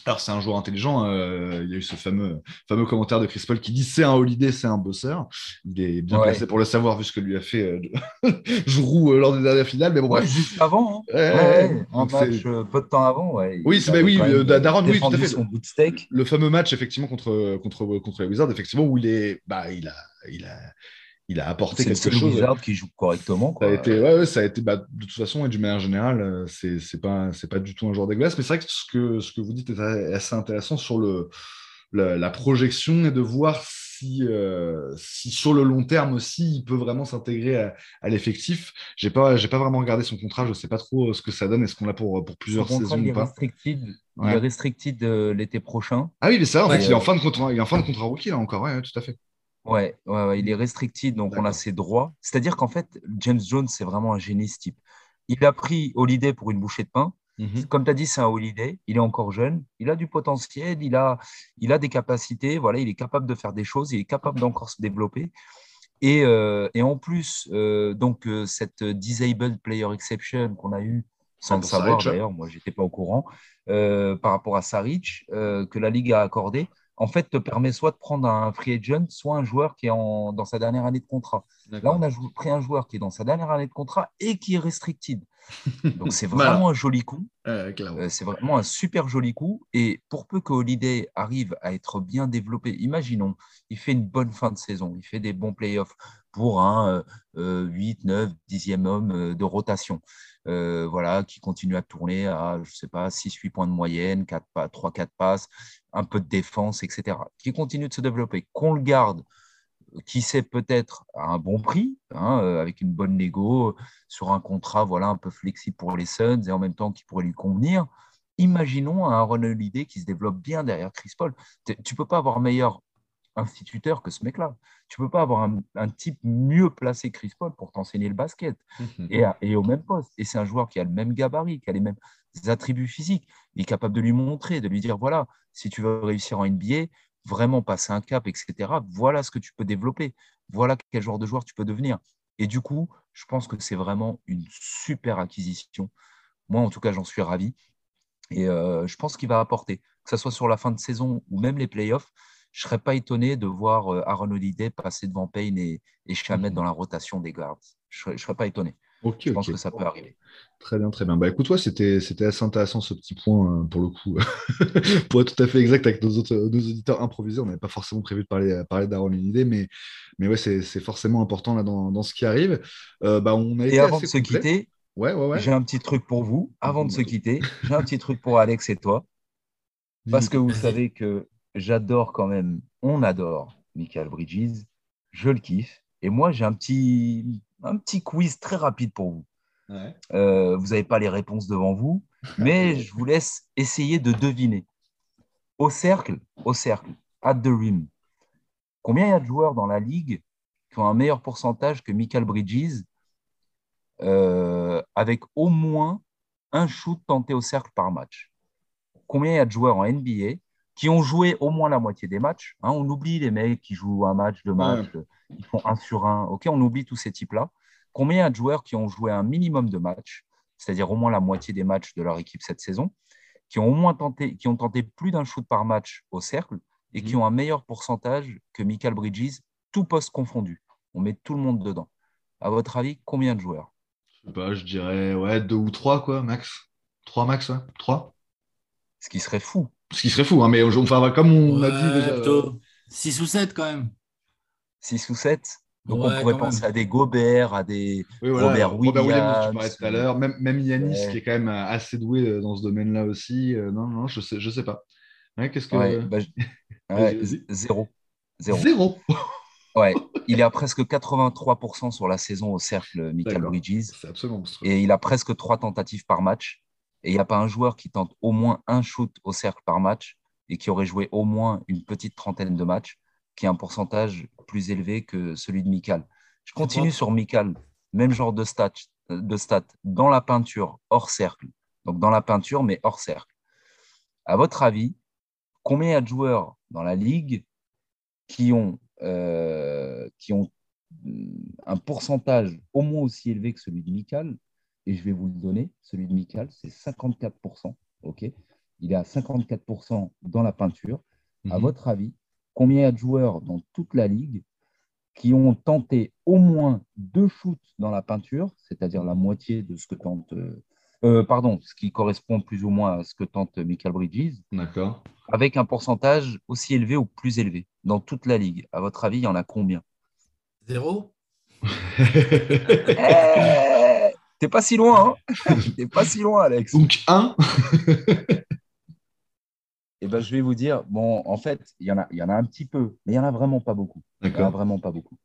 alors, c'est un joueur intelligent. Euh, il y a eu ce fameux, fameux commentaire de Chris Paul qui dit c'est un holiday, c'est un bosseur. Il est bien placé pour le savoir, vu ce que lui a fait euh, Jourou euh, lors des dernières finales. Mais bon, bref. juste avant. Hein. un match peu de temps avant. Oui, c'est bah, oui, Daron, oui, tout à fait. Son bout de steak. Le fameux match, effectivement, contre, contre, contre les Wizards, effectivement, où il est. Bah, il a. Il a il a apporté quelque chose. C'est qui joue correctement. Ça a été, ouais, ça a été bah, de toute façon, et d'une manière générale, euh, c'est, pas, pas du tout un joueur des glaces. Mais c'est vrai que ce, que ce que vous dites est assez intéressant sur le, la, projection et de voir si, euh, si sur le long terme aussi, il peut vraiment s'intégrer à, l'effectif. J'ai pas, pas vraiment regardé son contrat, je sais pas trop ce que ça donne. Est-ce qu'on l'a pour, pour plusieurs saisons il est pas restricted, Il est restricted euh, l'été prochain. Ah oui, mais ça, en fait, il est en fin de contrat, il est en fin de contrat rookie là encore, ouais, tout à fait. Ouais, ouais, il est restricted, donc on a ses droits. C'est-à-dire qu'en fait, James Jones, c'est vraiment un génie ce type. Il a pris Holiday pour une bouchée de pain. Mhm. Comme tu as dit, c'est un Holiday. Il est encore jeune. Il a du potentiel. Il a, il a des capacités. Voilà, il est capable de faire des choses. Il est capable d'encore se développer. Et, euh, et en plus, euh, donc, euh, cette Disabled Player Exception qu'on a eue, sans le savoir d'ailleurs, moi, je n'étais pas au courant, par rapport à Saric, que la Ligue a accordé, en fait, te permet soit de prendre un free agent, soit un joueur qui est en, dans sa dernière année de contrat. Là, on a pris un joueur qui est dans sa dernière année de contrat et qui est restricted. Donc, c'est vraiment un joli coup. Euh, c'est vraiment un super joli coup. Et pour peu que Holiday arrive à être bien développé, imaginons, il fait une bonne fin de saison, il fait des bons playoffs pour un 8, 9, 10e homme euh, de rotation. Euh, voilà, qui continue à tourner à, je sais pas, 6-8 points de moyenne, 3-4 passes, un peu de défense, etc. Qui continue de se développer. Qu'on le garde, qui sait peut-être à un bon prix, hein, euh, avec une bonne négo, sur un contrat voilà, un peu flexible pour les Suns et en même temps qui pourrait lui convenir. imaginons un Aaron Holiday qui se développe bien derrière Chris Paul. Tu ne peux pas avoir meilleur instituteur que ce mec-là. Tu ne peux pas avoir un, type mieux placé que Chris Paul pour t'enseigner le basket et, et, au même poste. Et c'est un joueur qui a le même gabarit, qui a les mêmes attributs physiques. Il est capable de lui montrer, de lui dire voilà, si tu veux réussir en NBA, vraiment passer un cap, etc., voilà ce que tu peux développer. Voilà quel genre de joueur tu peux devenir. Et du coup, je pense que c'est vraiment une super acquisition. Moi, en tout cas, j'en suis ravi. Et euh, je pense qu'il va apporter, que ce soit sur la fin de saison ou même les playoffs, je ne serais pas étonné de voir euh, Aaron Holiday passer devant Payne et, et Chamet mhm. dans la rotation des guards. Je ne serais pas étonné. je pense que ça peut arriver. Très bien, très bien. Bah écoute, toi, c'était, c'était assez intéressant ce petit point, euh, pour le coup. pour être tout à fait exact avec nos, autres, nos auditeurs improvisés, on n'avait pas forcément prévu de parler, parler d'Aaron Holiday, mais, mais ouais, c'est, forcément important là, dans, dans ce qui arrive. bah, on a et avant de se quitter, Ouais, ouais, J'ai un petit truc pour vous, avant de se quitter. J'ai un petit truc pour Alex et toi. Parce que vous savez que j'adore quand même, on adore Michael Bridges. Je le kiffe. Et moi, j'ai un petit, un petit quiz très rapide pour vous. Euh, vous n'avez pas les réponses devant vous, mais je vous laisse essayer de deviner. Au cercle, au cercle, at the rim, combien il y a de joueurs dans la ligue qui ont un meilleur pourcentage que Michael Bridges euh, avec au moins un shoot tenté au cercle par match? Combien il y a de joueurs en NBA qui ont joué au moins la moitié des matchs hein, On oublie les mecs qui jouent un match, deux matchs, ils font un sur un. Ok, on oublie tous ces types-là. Combien il y a de joueurs qui ont joué un minimum de matchs, c'est-à-dire au moins la moitié des matchs de leur équipe cette saison, qui ont au moins tenté, qui ont tenté plus d'un shoot par match au cercle et qui mhm. ont un meilleur pourcentage que Michael Bridges, tout poste confondu. On met tout le monde dedans. À votre avis, combien de joueurs? Je dirais ouais, deux ou trois, quoi, max. Trois max, ouais. Trois. Ce qui serait fou. Ce qui serait fou, hein, mais enfin, comme on a dit déjà. Plutôt 6 ou 7 quand même. 6 ou 7 donc on pourrait penser à des Gobert, à des Robert Williams. Robert Williams, tu parlais tout à l'heure. Même, même Yanis, qui est quand même assez doué euh, dans ce domaine-là aussi. Euh, non, non, je sais, je sais pas. Qu'est-ce que. Bah, zéro. Zéro. Zéro. Ouais, il est à presque 83% sur la saison au cercle, Michael Bridges. C'est absolument Et il a presque trois tentatives par match. Et il n'y a pas un joueur qui tente au moins un shoot au cercle par match et qui aurait joué au moins une petite trentaine de matchs, qui a un pourcentage plus élevé que celui de Michael. Je continue sur Michael, même genre de stats, de stats, dans la peinture, hors cercle. Donc dans la peinture, mais hors cercle. À votre avis, combien il y a de joueurs dans la ligue qui ont euh, qui ont un pourcentage au moins aussi élevé que celui de Michael, et je vais vous le donner, celui de Michael, c'est 54%. ok? Il est à 54% dans la peinture. À mhm. votre avis, combien il y a de joueurs dans toute la ligue qui ont tenté au moins deux shoots dans la peinture, c'est-à-dire la moitié de ce que tente euh, euh, pardon, ce qui correspond plus ou moins à ce que tente Michael Bridges. D'accord. Avec un pourcentage aussi élevé ou plus élevé dans toute la ligue? À votre avis, il y en a combien? Zéro? Eh, T'es pas si loin, hein T'es pas si loin, Alex. Donc un Eh ben, je vais vous dire, bon, en fait, il y en a, il y en a un petit peu, mais il y en a vraiment pas beaucoup. Il y en a vraiment pas beaucoup.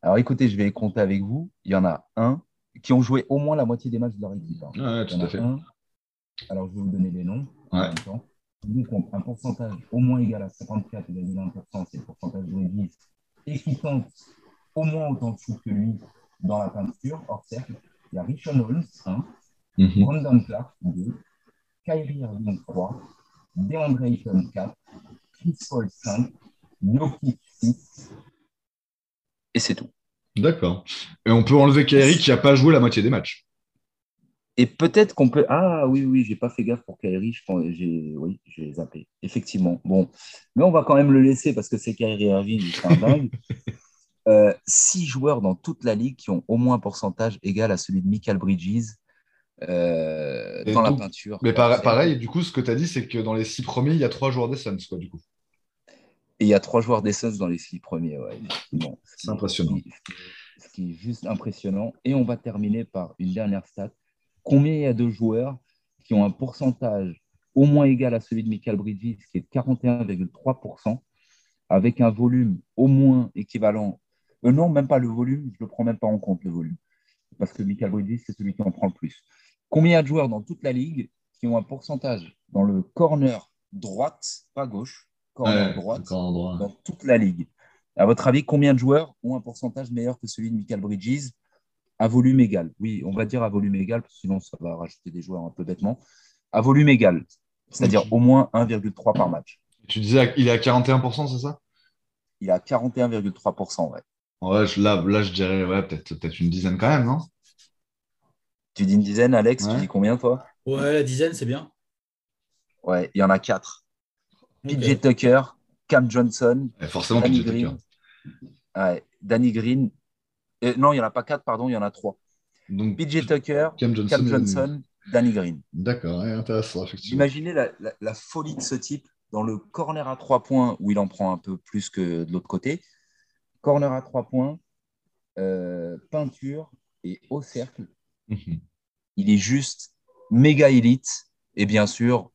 Alors, écoutez, je vais compter avec vous. Il y en a un, qui ont joué au moins la moitié des matchs de leur équipe. Hein. tout à fait. alors, je vais vous donner les noms Donc, un pourcentage au moins égal à 54,1%, c'est le pourcentage de 10, et qui tente au moins autant de choses que lui dans la peinture, hors cercle. Il y a Richard Holmes, 1, mm Brandon Clark, 2, Kyrie Irving, 3, DeAndre Ayton, 4, Chris Paul, 5, Jokic, 6, et c'est tout. D'accord. Et on peut enlever Kairi qui n'a pas joué la moitié des matchs. Et peut-être qu'on peut. Ah oui, oui, j'ai pas fait gaffe pour Kairi. Je j'ai... Oui, j'ai zappé. Effectivement. Bon. Mais on va quand même le laisser parce que c'est Kairi Irving, c'est un dingue. Euh, six joueurs dans toute la ligue qui ont au moins un pourcentage égal à celui de Michael Bridges euh, dans la peinture. Mais pareil, du coup, ce que tu as dit, c'est que dans les six premiers, il y a trois joueurs des Suns, quoi, du coup. Et il y a trois joueurs d'essence dans les six premiers. Ouais. c'est impressionnant. Ce qui, est juste impressionnant. Et on va terminer par une dernière stat. Combien il y a de joueurs qui ont un pourcentage au moins égal à celui de Michael Bridges, qui est de 41,3%, avec un volume au moins équivalent. Euh, non, même pas le volume, je ne le prends même pas en compte, le volume. Parce que Michael Bridges, c'est celui qui en prend le plus. Combien il y a de joueurs dans toute la ligue qui ont un pourcentage dans le corner droite, pas gauche, corner Ouais, droite, corner droit. dans toute la ligue? À votre avis, combien de joueurs ont un pourcentage meilleur que celui de Michael Bridges à volume égal? Oui, on va dire à volume égal, parce que sinon ça va rajouter des joueurs un peu bêtement. À volume égal, c'est-à-dire au moins 1,3 par match. Tu disais il est à 41%, c'est ça? Il est à 41,3%. Ouais. Ouais, je- là, là, je dirais ouais, peut-être peut une dizaine quand même, non? Tu dis une dizaine, Alex Ouais. Tu dis combien, toi? Ouais, la dizaine, c'est bien. Ouais, il y en a quatre. Ok. PJ Tucker, Cam Johnson, Ouais, Forcément, Danny PJ Tucker. Green. Ouais, Danny Green. Euh, non, il n'y en a pas quatre, pardon, il y en a trois. Donc, PJ Tucker, Cam Johnson. Cam et- Johnson, Danny Green. D'accord, ouais, intéressant, effectivement. Imaginez la, la- la folie de ce type dans le corner à trois points où il en prend un peu plus que de l'autre côté. Corner à trois points, euh, peinture et au cercle. Mhm. Il est juste méga élite. Et bien sûr,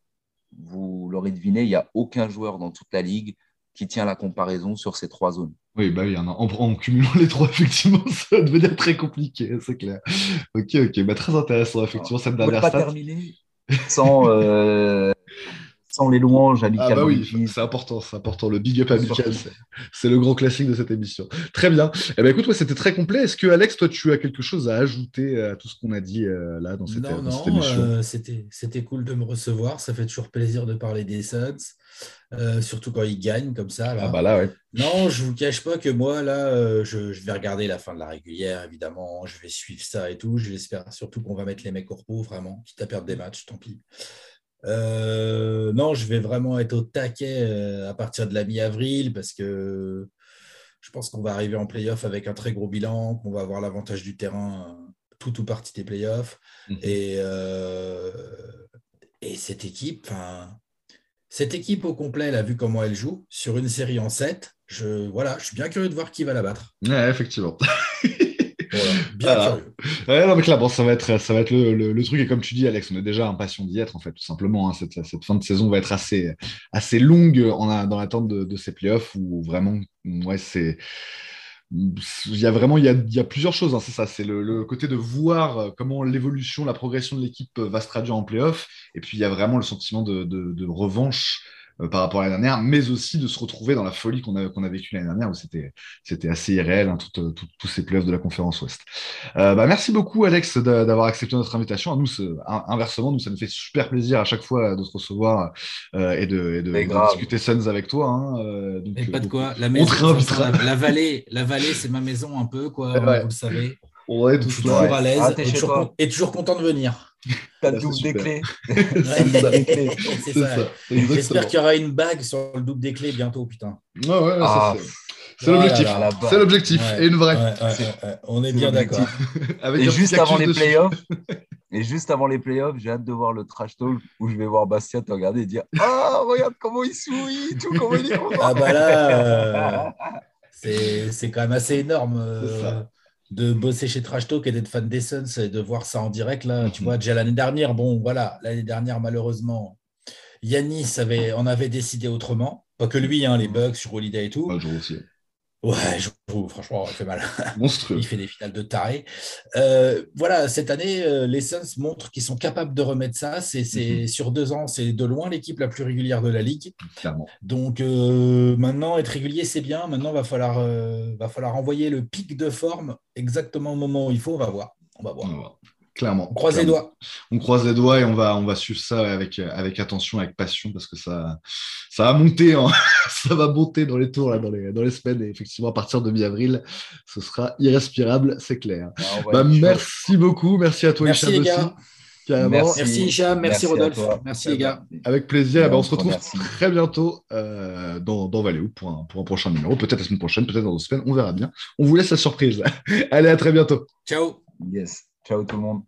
vous l'aurez deviné, il n'y a aucun joueur dans toute la ligue qui tient la comparaison sur ces trois zones. Oui, bah oui, en, en, en cumulant les trois, effectivement, ça va devenir très compliqué, c'est clair. Ok, ok, bah, très intéressant, effectivement, cette On ne pouvait dernière pas stat. terminer sans, euh, sans les louanges à Ah bah oui, c'est important, c'est important. Le big up à. Michael, c'est- le grand classique de cette émission. Très bien. Eh ben écoute, ouais, c'était très complet. Est-ce que Alex, toi, tu as quelque chose à ajouter à tout ce qu'on a dit euh, là dans cette, non, dans cette non, émission? euh, c'était c'était cool de me recevoir. Ça fait toujours plaisir de parler des Suns, euh, surtout quand ils gagnent comme ça. Là. Ah bah là, ouais. Non, je vous cache pas que moi, là, euh, je, je vais regarder la fin de la régulière, évidemment. Je vais suivre ça et tout. J'espère surtout qu'on va mettre les mecs au repos, vraiment. Quitte à perdre des matchs, tant pis. Euh, non, je vais vraiment être au taquet euh, à partir de la mi-avril parce que je pense qu'on va arriver en playoff avec un très gros bilan, qu'on va avoir l'avantage du terrain euh, tout ou partie des playoffs. Mhm. Et, euh, et cette équipe, cette équipe au complet, elle a vu comment elle joue sur une série en 7. Je, voilà, je suis bien curieux de voir qui va la battre. Ouais, effectivement. Voilà, bien curieux. Ouais, non, mais clairement, ça va être, ça va être le, le- le truc. Et comme tu dis, Alex, on est déjà impatient d'y être, en fait, tout simplement. hein. Cette, cette fin de saison va être assez, assez longue en a- dans l'attente de, de ces playoffs où vraiment, ouais, c'est. Il y a vraiment il y a, il y a plusieurs choses, hein, c'est ça, c'est le, le côté de voir comment l'évolution, la progression de l'équipe va se traduire en playoff, et puis il y a vraiment le sentiment de, de- de revanche par rapport à l'année dernière, mais aussi de se retrouver dans la folie qu'on a, qu'on a vécue l'année dernière, où c'était c'était assez irréel, hein, tout- tout- tous ces playoffs de la conférence Ouest. Euh, bah, merci beaucoup, Alex, d'a- d'avoir accepté notre invitation. À nous, inversement, nous, ça nous fait super plaisir à chaque fois de te recevoir euh, et de, et de- de discuter Suns avec toi. hein, euh, donc, Et pas de quoi. La on maison, la, la vallée, la vallée, c'est ma maison un peu, quoi. Ouais. Vous le savez. On est toujours à l'aise Ah, toujours et toujours content de venir. T'as Là, le double des clés. C'est ça. Ça. J'espère qu'il y aura une bague sur le double des clés bientôt, putain. Ouais, ouais, ça, Ah, c'est- Ah l'objectif. C'est l'objectif. Ouais, Et une vraie. ouais, ouais, ouais, ouais. On est bien d'accord. Et juste avant les playoffs, et juste avant les playoffs, j'ai hâte de voir le trash talk où je vais voir Bastien te regarder et dire Ah, regarde comment il sourit, tout, comment il est content. Ah bah là, euh, c'est c'est quand même assez énorme euh. De bosser chez Trash Talk et d'être fan des Suns et de voir ça en direct. Là, tu Mhm. vois, déjà l'année dernière, bon, voilà, l'année dernière, malheureusement, Yanis avait, en avait décidé autrement. Pas que lui, hein, les bugs sur Holiday et tout. Je aussi. Ouais, je trouve, franchement, il fait mal. Monstrueux. Il fait des finales de taré. Euh, voilà, cette année, euh, les Suns montrent qu'ils sont capables de remettre ça. C'est Mhm. sur deux ans, c'est de loin l'équipe la plus régulière de la ligue. Clairement. Donc euh, maintenant, être régulier, c'est bien. Maintenant, va falloir, va falloir envoyer le pic de forme exactement au moment où il faut. On va voir. On va voir. On va voir. Clairement. On croise les doigts. on croise les doigts et on va, on va suivre ça avec, avec attention, avec passion, parce que ça, ça va monter, en- ça va monter dans les tours, là, dans, les, dans les semaines. Et effectivement, à partir de mi-avril, ce sera irrespirable, c'est clair. Ah, Bah, chaud. merci beaucoup. Merci à toi, Merci, Hicham, les gars. aussi. Carrément. Merci. Merci Hicham, merci, à Rodolphe. Merci les gars. Avec plaisir. Eh ben, on se retrouve très bientôt euh, dans, dans Valéo pour un, pour un prochain numéro. Peut-être la semaine prochaine, peut-être dans deux semaines. On verra bien. On vous laisse la surprise. Allez, à très bientôt. Ciao. Yes. Ciao tout le monde.